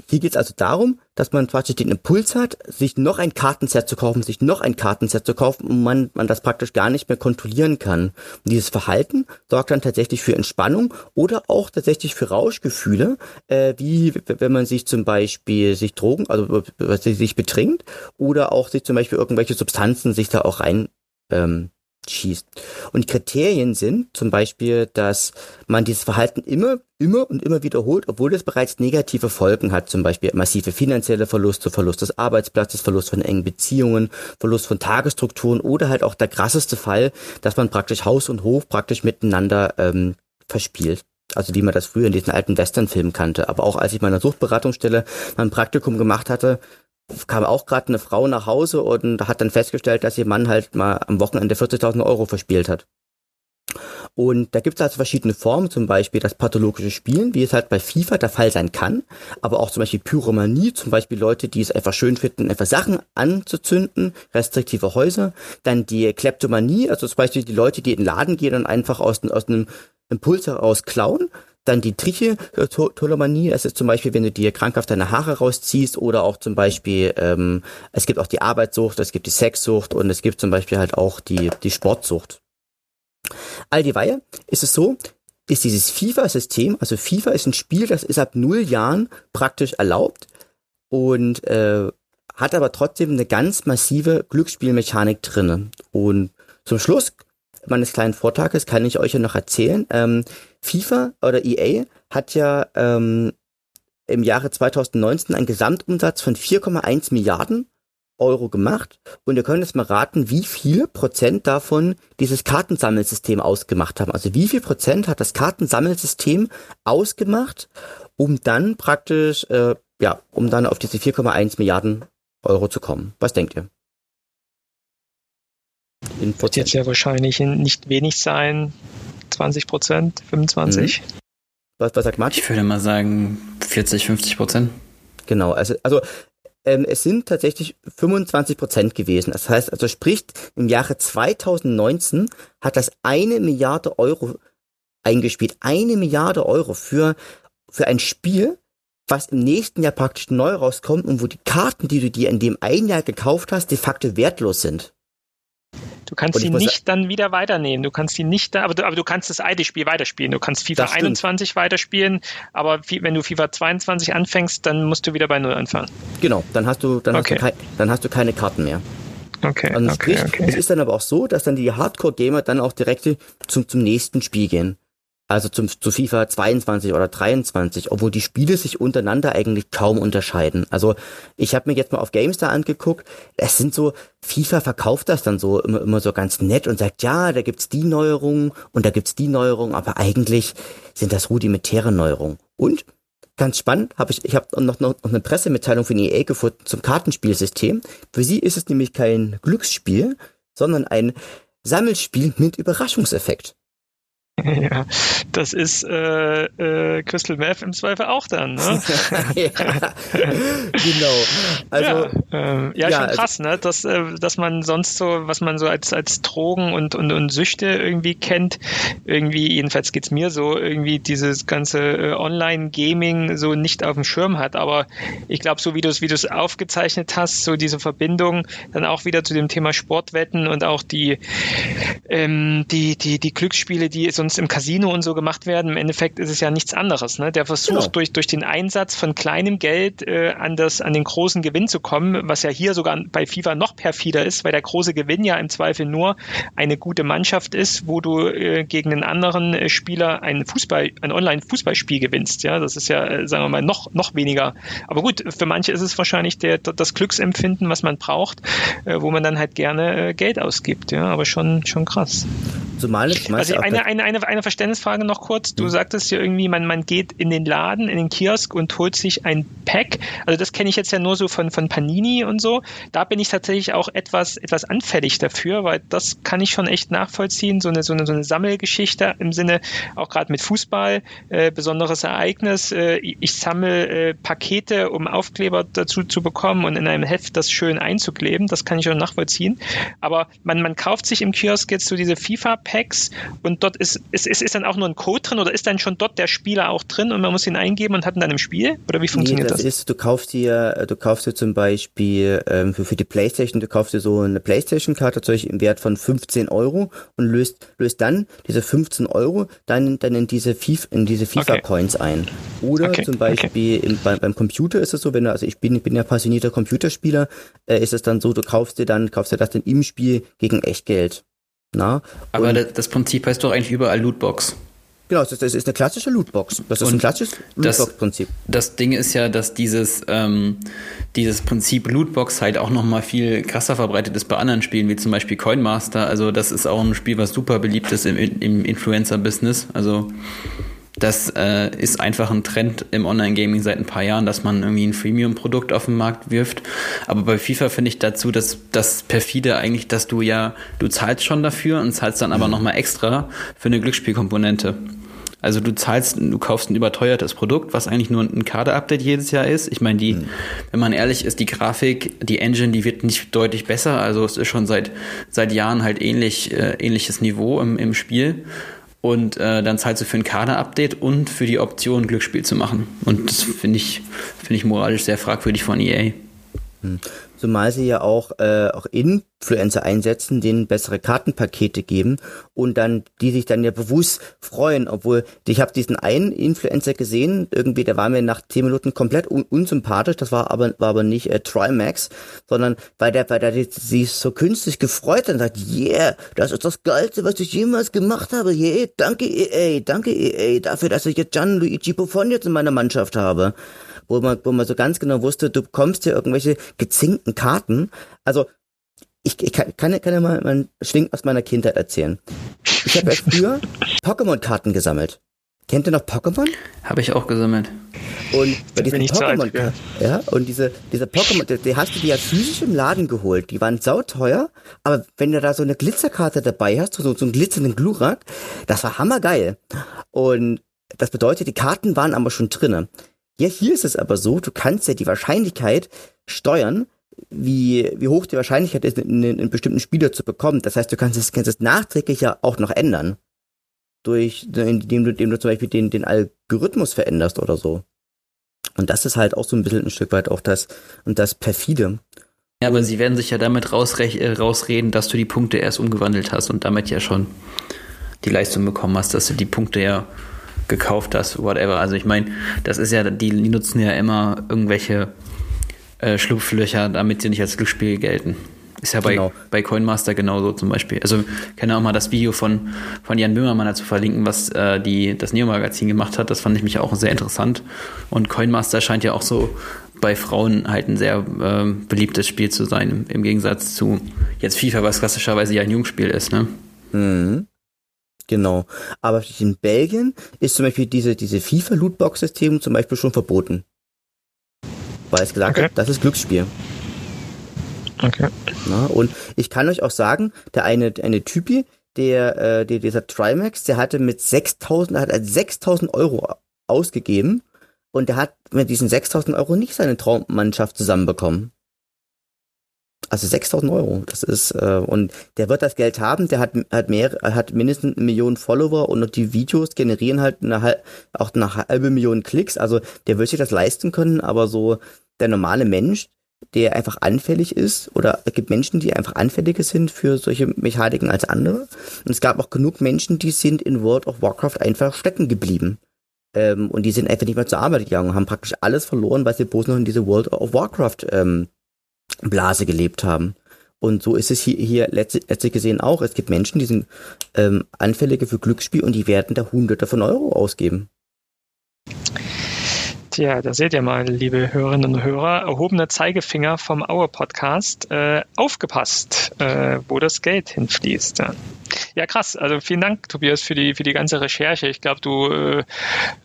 hier geht es also darum, dass man praktisch den Impuls hat, sich noch ein Kartenset zu kaufen, sich noch ein Kartenset zu kaufen und man, man das praktisch gar nicht mehr kontrollieren kann. Und dieses Verhalten sorgt dann tatsächlich für Entspannung oder auch tatsächlich für Rauschgefühle, äh, wie wenn man sich zum Beispiel sich Drogen, also sich betrinkt oder auch sich zum Beispiel irgendwelche Substanzen sich da auch rein ähm, schießt. Und die Kriterien sind zum Beispiel, dass man dieses Verhalten immer, immer und immer wiederholt, obwohl es bereits negative Folgen hat, zum Beispiel massive finanzielle Verluste, Verlust des Arbeitsplatzes, Verlust von engen Beziehungen, Verlust von Tagesstrukturen oder halt auch der krasseste Fall, dass man praktisch Haus und Hof praktisch miteinander ähm, verspielt. Also wie man das früher in diesen alten Western-Filmen kannte. Aber auch als ich meiner Suchtberatungsstelle mein Praktikum gemacht hatte, kam auch gerade eine Frau nach Hause und hat dann festgestellt, dass ihr Mann halt mal am Wochenende 40.000 Euro verspielt hat. Und da gibt es also verschiedene Formen, zum Beispiel das pathologische Spielen, wie es halt bei FIFA der Fall sein kann, aber auch zum Beispiel Pyromanie, zum Beispiel Leute, die es einfach schön finden, einfach Sachen anzuzünden, restriktive Häuser. Dann die Kleptomanie, also zum Beispiel die Leute, die in den Laden gehen und einfach aus, aus einem Impuls heraus klauen. Dann die Trichotillomanie, das ist zum Beispiel, wenn du dir krankhaft deine Haare rausziehst oder auch zum Beispiel, ähm, es gibt auch die Arbeitssucht, es gibt die Sexsucht und es gibt zum Beispiel halt auch die, die Sportsucht. All die Weihe ist es so, ist dieses FIFA-System, also FIFA ist ein Spiel, das ist ab null Jahren praktisch erlaubt und äh, hat aber trotzdem eine ganz massive Glücksspielmechanik drinne. Und zum Schluss meines kleinen Vortrages kann ich euch ja noch erzählen, ähm, FIFA oder EA hat ja ähm, im Jahre 2019 einen Gesamtumsatz von 4,1 Milliarden Euro gemacht und ihr könnt jetzt mal raten, wie viele Prozent davon dieses Kartensammelsystem ausgemacht haben. Also wie viel Prozent hat das Kartensammelsystem ausgemacht, um dann praktisch, äh, ja, um dann auf diese 4,1 Milliarden Euro zu kommen. Was denkt ihr? In Wird jetzt ja wahrscheinlich nicht wenig sein, 20 Prozent, 25? Mhm. Was, was sagt Max? Ich würde mal sagen 40, 50 Prozent. Genau, also, also ähm, es sind tatsächlich 25 Prozent gewesen. Das heißt, also spricht, im Jahre 2019 hat das eine Milliarde Euro eingespielt. Eine Milliarde Euro für, für ein Spiel, was im nächsten Jahr praktisch neu rauskommt und wo die Karten, die du dir in dem einen Jahr gekauft hast, de facto wertlos sind. Du kannst sie nicht dann wieder weiternehmen. Du kannst sie nicht da, aber du, aber du kannst das alte Spiel weiterspielen. Du kannst FIFA 21 weiterspielen, aber wenn du FIFA 22 anfängst, dann musst du wieder bei Null anfangen. Genau, dann hast du, dann, okay. hast, du kein, dann hast du keine Karten mehr. Okay, also okay, sprich, okay. Es ist dann aber auch so, dass dann die Hardcore-Gamer dann auch direkt zum, zum nächsten Spiel gehen. Also zum, zu FIFA 22 oder 23, obwohl die Spiele sich untereinander eigentlich kaum unterscheiden. Also ich habe mir jetzt mal auf GameStar angeguckt, es sind so, FIFA verkauft das dann so immer, immer so ganz nett und sagt, ja, da gibt's die Neuerungen und da gibt's die Neuerungen, aber eigentlich sind das rudimentäre Neuerungen. Und ganz spannend, habe ich, ich habe noch, noch, noch eine Pressemitteilung von EA gefunden zum Kartenspielsystem. Für sie ist es nämlich kein Glücksspiel, sondern ein Sammelspiel mit Überraschungseffekt. Ja, das ist äh, äh, Crystal Meth im Zweifel auch dann, ne? ja, genau. Also, ja, ähm, ja, ja, schon also krass, ne? Dass, äh, dass man sonst so, was man so als, als Drogen und, und, und Süchte irgendwie kennt, irgendwie, jedenfalls geht's mir so, irgendwie dieses ganze äh, Online-Gaming so nicht auf dem Schirm hat. Aber ich glaube, so wie du es wie du's aufgezeichnet hast, so diese Verbindung dann auch wieder zu dem Thema Sportwetten und auch die, ähm, die, die, die Glücksspiele, die so sonst im Casino und so gemacht werden. Im Endeffekt ist es ja nichts anderes. Ne? Der versucht genau. durch, durch den Einsatz von kleinem Geld äh, an, das, an den großen Gewinn zu kommen, was ja hier sogar bei FIFA noch perfider ist, weil der große Gewinn ja im Zweifel nur eine gute Mannschaft ist, wo du äh, gegen einen anderen äh, Spieler ein Fußball, ein Online-Fußballspiel gewinnst. Ja, das ist ja, äh, sagen wir mal, noch, noch weniger. Aber gut, für manche ist es wahrscheinlich der, das Glücksempfinden, was man braucht, äh, wo man dann halt gerne äh, Geld ausgibt. Ja, aber schon, schon krass. Zumal es also eine, eine, eine eine, eine Verständnisfrage noch kurz. Du mhm. sagtest ja irgendwie, man, man geht in den Laden, in den Kiosk und holt sich ein Pack. Also das kenne ich jetzt ja nur so von, von Panini und so. Da bin ich tatsächlich auch etwas, etwas anfällig dafür, weil das kann ich schon echt nachvollziehen. So eine, so eine, so eine Sammelgeschichte im Sinne, auch gerade mit Fußball, äh, besonderes Ereignis. Äh, ich sammle äh, Pakete, um Aufkleber dazu zu bekommen und in einem Heft das schön einzukleben. Das kann ich schon nachvollziehen. Aber man, man kauft sich im Kiosk jetzt so diese FIFA-Packs und dort ist, ist, ist, ist dann auch nur ein Code drin oder ist dann schon dort der Spieler auch drin und man muss ihn eingeben und hat ihn dann im Spiel? Oder wie funktioniert nee, das? das? Ist, du kaufst dir, du kaufst dir zum Beispiel ähm, für, für die Playstation, du kaufst dir so eine Playstation-Karte natürlich im Wert von 15 Euro und löst, löst dann diese 15 Euro dann, dann in diese FIFA, in diese FIFA-Coins okay. ein. Oder okay. zum Beispiel okay. im, beim, beim Computer ist es so, wenn du, also ich bin, ich bin ja passionierter Computerspieler, äh, ist es dann so, du kaufst dir dann, kaufst dir das dann im Spiel gegen Echtgeld. Na? Aber und, das Prinzip heißt doch eigentlich überall Lootbox. Genau, das ist eine klassische Lootbox. Das ist und ein klassisches Lootbox-Prinzip. Das, das, Ding ist ja, dass dieses, ähm, dieses Prinzip Lootbox halt auch nochmal viel krasser verbreitet ist bei anderen Spielen, wie zum Beispiel Coinmaster. Also das ist auch ein Spiel, was super beliebt ist im, im Influencer-Business. Also das äh, ist einfach ein Trend im Online-Gaming seit ein paar Jahren, dass man irgendwie ein Freemium-Produkt auf den Markt wirft. Aber bei FIFA finde ich dazu, dass das perfide eigentlich, dass du ja, du zahlst schon dafür und zahlst dann aber mhm. nochmal extra für eine Glücksspielkomponente. Also du zahlst, du kaufst ein überteuertes Produkt, was eigentlich nur ein Kader-Update jedes Jahr ist. Ich meine, die, mhm. wenn man ehrlich ist, die Grafik, die Engine, die wird nicht deutlich besser. Also es ist schon seit seit Jahren halt ähnlich äh, ähnliches Niveau im, im Spiel und äh, dann zahlst du für ein Kader-Update und für die Option Glücksspiel zu machen. Und das finde ich, finde ich moralisch sehr fragwürdig von EA. Zumal sie ja auch, äh, auch Influencer einsetzen, denen bessere Kartenpakete geben und dann, die sich dann ja bewusst freuen, obwohl ich habe diesen einen Influencer gesehen, irgendwie, der war mir nach 10 Minuten komplett un unsympathisch, das war aber, war aber nicht äh, Trimax, sondern weil der, weil der sich so künstlich gefreut hat und sagt, yeah, das ist das Geilste, was ich jemals gemacht habe, yeah, danke EA, danke EA dafür, dass ich jetzt Gianluigi Buffon jetzt in meiner Mannschaft habe wo man, wo man so ganz genau wusste, du bekommst hier irgendwelche gezinkten Karten. Also ich, ich kann, kann, kann ja mal einen Schwing aus meiner Kindheit erzählen. Ich habe ja früher Pokémon-Karten gesammelt. Kennt ihr noch Pokémon? Habe ich auch gesammelt. Und bei diesen Pokémon, ja. ja, und diese, diese Pokémon, die, die, hast du dir ja physisch im Laden geholt. Die waren sauteuer, aber wenn du da so eine Glitzerkarte dabei hast, so, so einen glitzernden Glurak, das war hammergeil. Und das bedeutet, die Karten waren aber schon drinnen. Ja, hier ist es aber so, du kannst ja die Wahrscheinlichkeit steuern, wie, wie hoch die Wahrscheinlichkeit ist, einen, einen bestimmten Spieler zu bekommen. Das heißt, du kannst es, kannst es nachträglich ja auch noch ändern. Durch, indem du, indem du zum Beispiel den, den Algorithmus veränderst oder so. Und das ist halt auch so ein bisschen ein Stück weit auch das, und das perfide. Ja, aber sie werden sich ja damit äh, rausreden, dass du die Punkte erst umgewandelt hast und damit ja schon die Leistung bekommen hast, dass du die Punkte ja gekauft hast, whatever. Also ich meine, das ist ja, die, die nutzen ja immer irgendwelche äh, Schlupflöcher, damit sie nicht als Glücksspiel gelten. Ist ja bei, genau. bei Coinmaster genauso zum Beispiel. Also ich kann auch mal das Video von, von Jan Böhmermann dazu verlinken, was äh, die, das Neo-Magazin gemacht hat. Das fand ich mich auch sehr interessant. Und Coinmaster scheint ja auch so bei Frauen halt ein sehr äh, beliebtes Spiel zu sein, im, im, Gegensatz zu jetzt FIFA, was klassischerweise ja ein Jungspiel ist, ne? Mhm. Genau. Aber in Belgien ist zum Beispiel diese, diese FIFA-Lootbox-System zum Beispiel schon verboten. Weil es gesagt okay. hat, das ist Glücksspiel. Okay. Na, und ich kann euch auch sagen, der eine, eine Typi, der, äh, der, dieser Trimax, der hatte mit 6000, hat 6000 Euro ausgegeben und der hat mit diesen 6000 Euro nicht seine Traummannschaft zusammenbekommen. Also 6000 Euro, das ist, äh, und der wird das Geld haben, der hat, hat mehr, hat mindestens eine Million Follower und die Videos generieren halt eine, auch eine halbe Million Klicks, also der wird sich das leisten können, aber so der normale Mensch, der einfach anfällig ist, oder es gibt Menschen, die einfach anfälliger sind für solche Mechaniken als andere. Und es gab auch genug Menschen, die sind in World of Warcraft einfach stecken geblieben. Ähm, und die sind einfach nicht mehr zur Arbeit gegangen und haben praktisch alles verloren, weil sie bloß noch in diese World of Warcraft ähm, Blase gelebt haben. Und so ist es hier, hier letztlich, letztlich gesehen auch. Es gibt Menschen, die sind ähm, anfällige für Glücksspiel und die werden da Hunderte von Euro ausgeben. Tja, da seht ihr mal, liebe Hörerinnen und Hörer, erhobener Zeigefinger vom Auer Podcast. Äh, aufgepasst, äh, wo das Geld hinfließt. Ja. Ja, krass. Also vielen Dank, Tobias, für die, für die ganze Recherche. Ich glaube, du äh,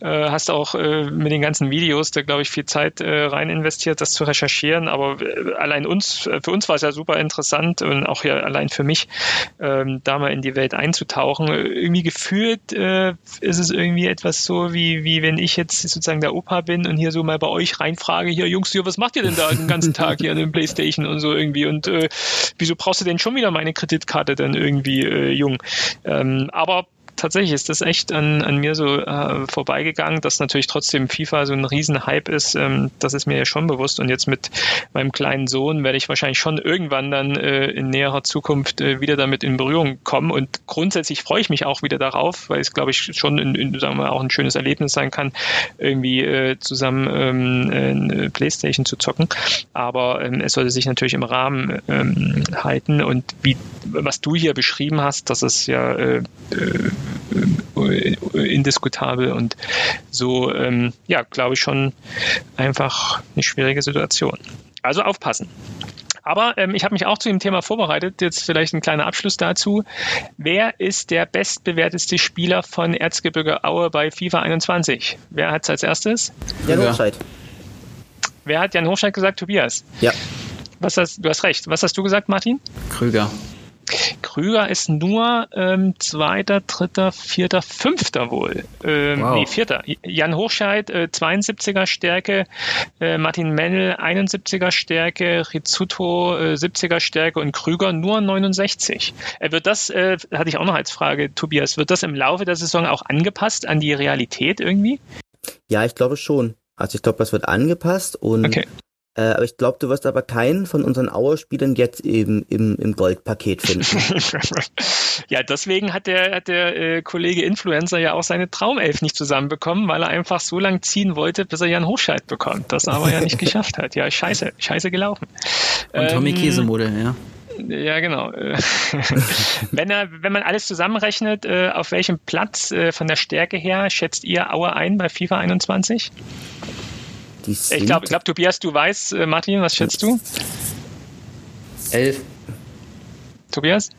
äh, hast auch äh, mit den ganzen Videos da, glaube ich, viel Zeit äh, rein investiert, das zu recherchieren. Aber äh, allein uns, äh, für uns war es ja super interessant und auch ja allein für mich, ähm, da mal in die Welt einzutauchen. Irgendwie gefühlt äh, ist es irgendwie etwas so, wie, wie wenn ich jetzt sozusagen der Opa bin und hier so mal bei euch reinfrage, hier, Jungs, was macht ihr denn da den ganzen Tag hier an dem Playstation und so irgendwie? Und äh, wieso brauchst du denn schon wieder meine Kreditkarte denn irgendwie äh, jung? Ähm, aber tatsächlich ist das echt an, an mir so äh, vorbeigegangen, dass natürlich trotzdem FIFA so ein Riesenhype ist. Ähm, das ist mir ja schon bewusst. Und jetzt mit meinem kleinen Sohn werde ich wahrscheinlich schon irgendwann dann äh, in näherer Zukunft äh, wieder damit in Berührung kommen. Und grundsätzlich freue ich mich auch wieder darauf, weil es, glaube ich, schon in, in, sagen wir, auch ein schönes Erlebnis sein kann, irgendwie äh, zusammen ähm, eine Playstation zu zocken. Aber ähm, es sollte sich natürlich im Rahmen ähm, halten. Und wie was du hier beschrieben hast, das ist ja äh, äh äh, indiskutabel und so, ähm, ja, glaube ich schon einfach eine schwierige Situation. Also aufpassen. Aber ähm, ich habe mich auch zu dem Thema vorbereitet. Jetzt vielleicht ein kleiner Abschluss dazu. Wer ist der bestbewerteste Spieler von Erzgebirge Aue bei FIFA 21? Wer hat es als erstes? Jan Hochscheid. Wer hat Jan Hochscheid gesagt? Tobias. Ja. Was hast, du hast recht. Was hast du gesagt, Martin? Krüger. Krüger ist nur ähm, zweiter, dritter, vierter, fünfter wohl. Ähm, wow. Nee, vierter. Jan Hochscheid, äh, 72er Stärke, äh, Martin Mennel, 71er Stärke, Rizzuto, äh, 70er Stärke und Krüger nur 69. Äh, wird das, äh, hatte ich auch noch als Frage, Tobias, wird das im Laufe der Saison auch angepasst an die Realität irgendwie? Ja, ich glaube schon. Also ich glaube, das wird angepasst und okay. Äh, aber ich glaube, du wirst aber keinen von unseren Auer-Spielern jetzt eben im, im Goldpaket finden. ja, deswegen hat der, hat der äh, Kollege Influencer ja auch seine Traumelf nicht zusammenbekommen, weil er einfach so lang ziehen wollte, bis er Jan Hochscheid bekommt. Das aber ja nicht geschafft hat. Ja, scheiße, scheiße gelaufen. Und Tommy ähm, Käsemodel, ja. Ja, genau. wenn, er, wenn man alles zusammenrechnet, äh, auf welchem Platz äh, von der Stärke her schätzt ihr Auer ein bei FIFA 21? Ich glaube, glaub, Tobias, du weißt, äh, Martin, was schätzt du? Elf. Tobias?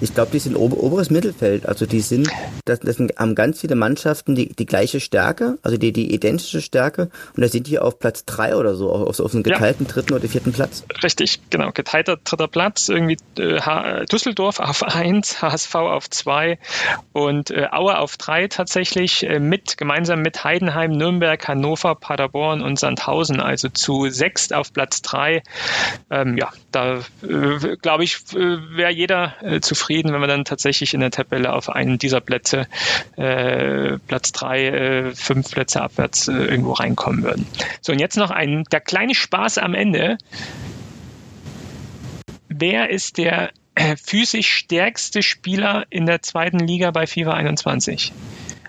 Ich glaube, die sind ober, oberes Mittelfeld. Also die sind, das, das sind, haben ganz viele Mannschaften die, die gleiche Stärke, also die, die identische Stärke. Und da sind die auf Platz drei oder so, auf, auf einem geteilten ja. dritten oder vierten Platz. Richtig, genau. Geteilter dritter Platz. Irgendwie äh, Düsseldorf auf eins, HSV auf zwei und äh, Aue auf drei tatsächlich äh, mit, gemeinsam mit Heidenheim, Nürnberg, Hannover, Paderborn und Sandhausen. Also zu sechs auf Platz drei. Ähm, ja, da äh, glaube ich, äh, wäre jeder äh, zufrieden, wenn wir dann tatsächlich in der Tabelle auf einen dieser Plätze, äh, Platz drei, äh, fünf Plätze abwärts äh, irgendwo reinkommen würden. So, und jetzt noch ein, der kleine Spaß am Ende. Wer ist der äh, physisch stärkste Spieler in der zweiten Liga bei FIFA 21?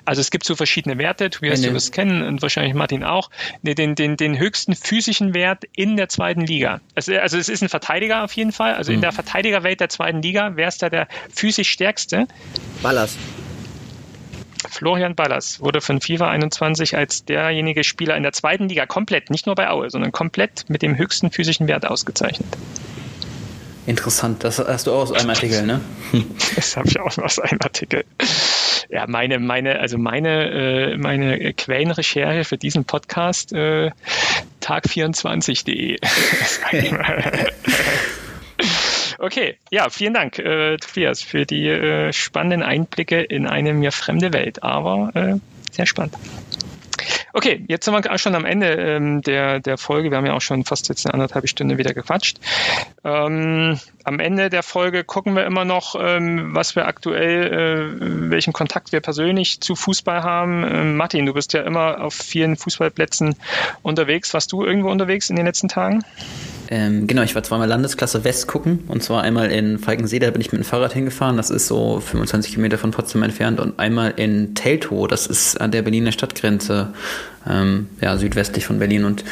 Also es gibt so verschiedene Werte, Tobias, du wirst kennen und wahrscheinlich Martin auch, den, den, den höchsten physischen Wert in der zweiten Liga. Also, also es ist ein Verteidiger auf jeden Fall. Also mhm. in der Verteidigerwelt der zweiten Liga, wer ist da der physisch stärkste? Ballas. Florian Ballas wurde von FIFA 21 als derjenige Spieler in der zweiten Liga komplett, nicht nur bei Aue, sondern komplett mit dem höchsten physischen Wert ausgezeichnet. Interessant, das hast du auch aus einem Artikel, ne? Das habe ich auch aus einem Artikel. Ja, meine, meine, also meine, äh, meine Quellenrecherche für diesen Podcast, äh, tag24.de. okay, ja, vielen Dank, äh, Tobias, für die äh, spannenden Einblicke in eine mir fremde Welt, aber äh, sehr spannend. Okay, jetzt sind wir schon am Ende ähm, der, der Folge. Wir haben ja auch schon fast jetzt eine anderthalb Stunde wieder gequatscht. Ähm, am Ende der Folge gucken wir immer noch, ähm, was wir aktuell, äh, welchen Kontakt wir persönlich zu Fußball haben. Ähm, Martin, du bist ja immer auf vielen Fußballplätzen unterwegs. Warst du irgendwo unterwegs in den letzten Tagen? Ähm, genau, ich war zweimal Landesklasse West gucken und zwar einmal in Falkensee, da bin ich mit dem Fahrrad hingefahren, das ist so 25 Kilometer von Potsdam entfernt und einmal in Teltow, das ist an der Berliner Stadtgrenze, ähm, ja, südwestlich von Berlin. Und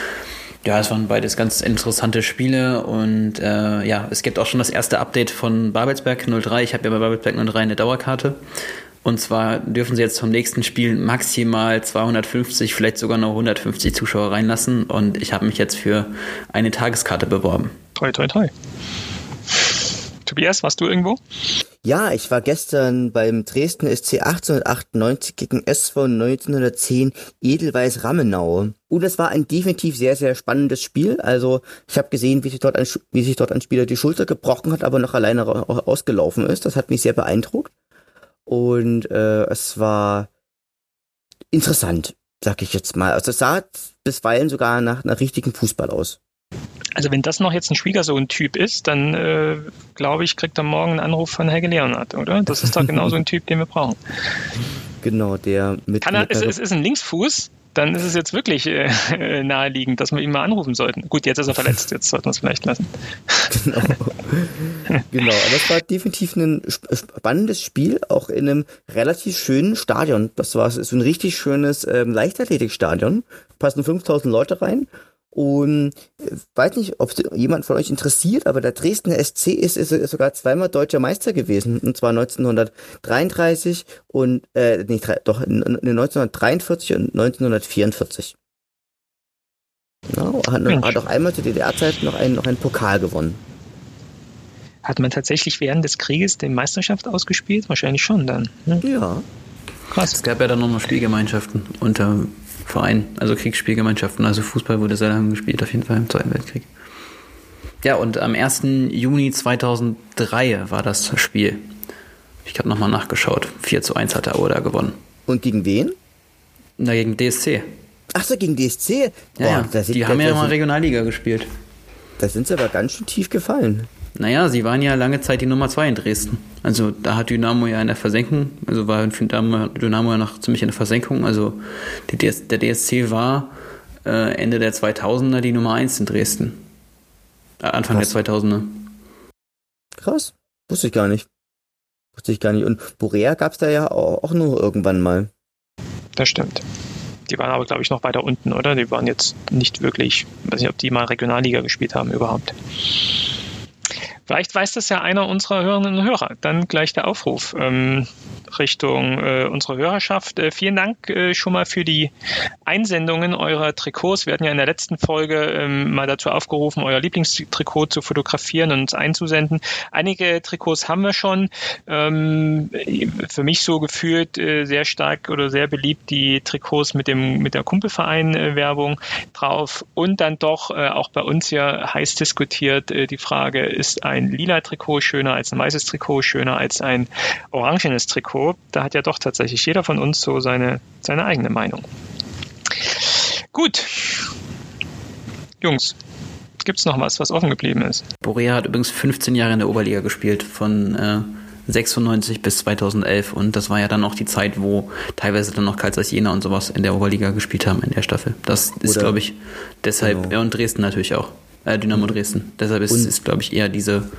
ja, es waren beides ganz interessante Spiele und äh, ja, es gibt auch schon das erste Update von Babelsberg 03. Ich habe ja bei Babelsberg 03 eine Dauerkarte und zwar dürfen sie jetzt vom nächsten Spiel maximal 250, vielleicht sogar noch 150 Zuschauer reinlassen. Und ich habe mich jetzt für eine Tageskarte beworben. Toi, toi, toi. Tobias, warst du irgendwo? Ja, ich war gestern beim Dresden SC 1898 gegen SV 1910 Edelweiß Rammenau. Und es war ein definitiv sehr, sehr spannendes Spiel. Also ich habe gesehen, wie sich, dort ein, wie sich dort ein Spieler die Schulter gebrochen hat, aber noch alleine ausgelaufen ist. Das hat mich sehr beeindruckt. Und äh, es war interessant, sag ich jetzt mal. Also es sah bisweilen sogar nach, nach richtigen Fußball aus. Also wenn das noch jetzt ein Schwiegersohn-Typ ist, dann äh, glaube ich, kriegt er morgen einen Anruf von Helge Leonard, oder? Das ist doch genau so ein Typ, den wir brauchen. Genau, der mit. Kann er, es, es ist ein Linksfuß, dann ist es jetzt wirklich äh, naheliegend, dass wir ihn mal anrufen sollten. Gut, jetzt ist er verletzt, jetzt sollten wir es vielleicht lassen. Genau. genau, aber es war definitiv ein spannendes Spiel, auch in einem relativ schönen Stadion. Das war so ein richtig schönes ähm, Leichtathletikstadion. Passen 5000 Leute rein und äh, weiß nicht, ob jemand von euch interessiert, aber der Dresdner SC ist, ist, sogar zweimal deutscher Meister gewesen. Und zwar 1933 und, äh, nicht, doch, 1943 und 1944. Ja, hat, hat auch einmal zu DDR-Zeiten noch einen, noch einen Pokal gewonnen. Hat man tatsächlich während des Krieges die Meisterschaft ausgespielt? Wahrscheinlich schon dann. Ne? Ja. Krass. Es gab ja dann noch mal Spielgemeinschaften unter Verein, also Kriegsspielgemeinschaften. Also Fußball wurde sehr lange gespielt, auf jeden Fall im Zweiten Weltkrieg. Ja, und am 1. Juni 2003 war das Spiel. Ich habe nochmal nachgeschaut. 4 zu 1 hat der Aue da gewonnen. Und gegen wen? Na, gegen DSC. Ach so, gegen DSC? Boah, ja, die haben ja mal Regionalliga gespielt. Da sind sie aber ganz schön tief gefallen. Naja, sie waren ja lange Zeit die Nummer 2 in Dresden. Also da hat Dynamo ja in der Versenkung, also war Dynamo, Dynamo ja noch ziemlich in der Versenkung. Also DS, der DSC war äh, Ende der 2000er die Nummer 1 in Dresden. Äh, Anfang Krass. der 2000er. Krass, wusste ich gar nicht. Wusste ich gar nicht. Und Borea gab es da ja auch, auch nur irgendwann mal. Das stimmt. Die waren aber, glaube ich, noch weiter unten, oder? Die waren jetzt nicht wirklich, weiß nicht, ob die mal Regionalliga gespielt haben überhaupt. Vielleicht weiß das ja einer unserer Hörerinnen und Hörer. Dann gleich der Aufruf ähm, Richtung äh, unserer Hörerschaft. Äh, vielen Dank äh, schon mal für die Einsendungen eurer Trikots. Wir hatten ja in der letzten Folge ähm, mal dazu aufgerufen, euer Lieblingstrikot zu fotografieren und uns einzusenden. Einige Trikots haben wir schon. Ähm, für mich so gefühlt äh, sehr stark oder sehr beliebt die Trikots mit dem mit der Kumpelverein-Werbung drauf und dann doch äh, auch bei uns ja heiß diskutiert äh, die Frage, ist ein ein lila Trikot schöner als ein weißes Trikot, schöner als ein orangenes Trikot. Da hat ja doch tatsächlich jeder von uns so seine, seine eigene Meinung. Gut. Jungs, gibt es noch was, was offen geblieben ist? Borea hat übrigens 15 Jahre in der Oberliga gespielt, von äh, 96 bis 2011. Und das war ja dann auch die Zeit, wo teilweise dann noch Karlsruhe Jena und sowas in der Oberliga gespielt haben, in der Staffel. Das ist, glaube ich, deshalb, genau. ja, und Dresden natürlich auch äh, Dynamo Dresden. Deshalb ist, ist glaube ich, eher diese,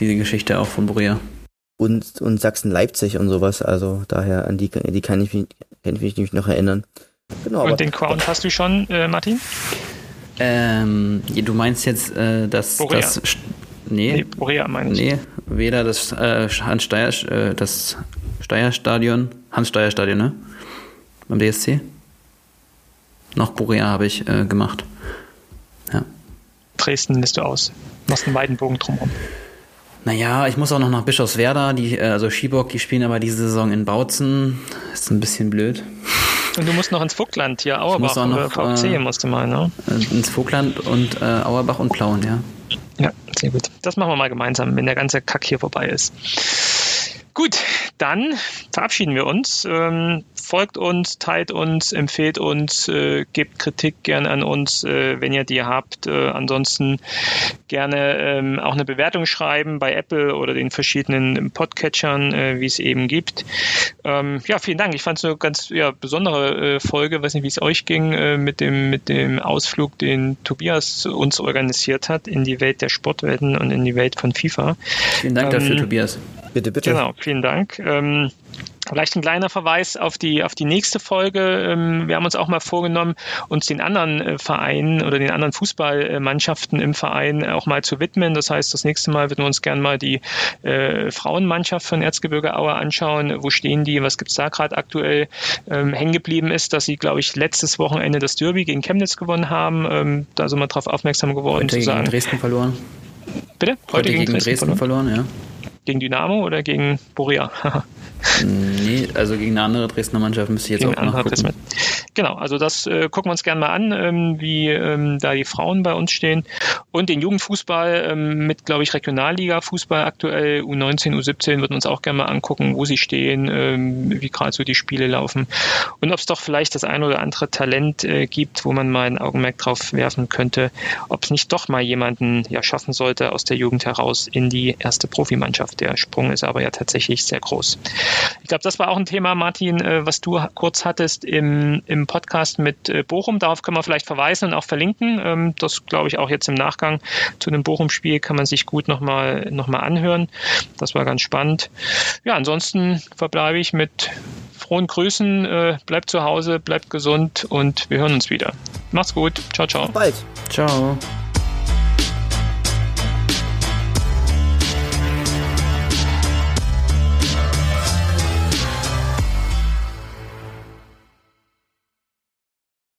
diese Geschichte auch von Borea. Und, und Sachsen-Leipzig und sowas, also daher an die, die kann ich, kann ich mich noch erinnern. Genau, und den Crown hast du schon, äh, Martin? Ähm, du meinst jetzt äh, das, Borea. das nee, nee, Borea meine ich. Nee, weder das äh, Hans Steier, äh, das Steier-Stadion, Hans Steier Stadion, ne? Beim DSC. Noch Borea habe ich äh, gemacht. Ja. Dresden lässt du aus. Machst einen weiten Bogen drumherum. Naja, ich muss auch noch nach Bischofswerda, die, äh, also Schiebock, die spielen aber diese Saison in Bautzen. Ist ein bisschen blöd. Und du musst noch ins Vogtland, hier Auerbach auch noch, oder VC äh, musst du mal, ne? Äh, ins Vogtland und äh, Auerbach und Plauen, ja. Ja, sehr gut. Das machen wir mal gemeinsam, wenn der ganze Kack hier vorbei ist. Gut, dann verabschieden wir uns. Ähm, folgt uns, teilt uns, empfehlt uns, äh, gebt Kritik gerne an uns, äh, wenn ihr die habt. Äh, ansonsten gerne ähm, auch eine Bewertung schreiben bei Apple oder den verschiedenen Podcatchern, äh, wie es eben gibt. Ähm, ja, vielen Dank. Ich fand es eine ganz ja, besondere äh, Folge. Weiß nicht, wie es euch ging äh, mit dem mit dem Ausflug, den Tobias uns organisiert hat in die Welt der Sportwelten und in die Welt von FIFA. Vielen Dank dafür, ähm, Tobias. Bitte, bitte. Genau, vielen Dank. Ähm, Vielleicht ein kleiner Verweis auf die, auf die nächste Folge. Ähm, wir haben uns auch mal vorgenommen, uns den anderen äh, Vereinen oder den anderen Fußballmannschaften im Verein auch mal zu widmen. Das heißt, das nächste Mal würden wir uns gerne mal die äh, Frauenmannschaft von Erzgebirge Aue anschauen. Wo stehen die? Was gibt es da gerade aktuell? Ähm, hängen geblieben ist, dass sie, glaube ich, letztes Wochenende das Derby gegen Chemnitz gewonnen haben. Ähm, da sind wir darauf aufmerksam geworden Heute zu sagen. Dresden verloren. Bitte? Heute, Heute gegen, gegen, Dresden, Dresden verloren? verloren, ja. Gegen Dynamo oder gegen Borea? nee, also gegen eine andere Dresdner Mannschaft müsste ich jetzt gegen auch noch gucken. Genau, also das äh, gucken wir uns gerne mal an, ähm, wie ähm, da die Frauen bei uns stehen. Und den Jugendfußball ähm, mit, glaube ich, Regionalliga-Fußball aktuell, U19, U17, würden uns auch gerne mal angucken, wo sie stehen, ähm, wie gerade so die Spiele laufen. Und ob es doch vielleicht das ein oder andere Talent äh, gibt, wo man mal ein Augenmerk drauf werfen könnte, ob es nicht doch mal jemanden ja schaffen sollte aus der Jugend heraus in die erste Profimannschaft. Der Sprung ist aber ja tatsächlich sehr groß. Ich glaube, das war auch ein Thema, Martin, äh, was du kurz hattest im, im Podcast mit äh, Bochum. Darauf können wir vielleicht verweisen und auch verlinken. Ähm, das glaube ich auch jetzt im Nachgang zu dem Bochum-Spiel kann man sich gut nochmal noch mal anhören. Das war ganz spannend. Ja, ansonsten verbleibe ich mit frohen Grüßen. Äh, bleibt zu Hause, bleibt gesund und wir hören uns wieder. Macht's gut. Ciao, ciao. Bis bald. Ciao.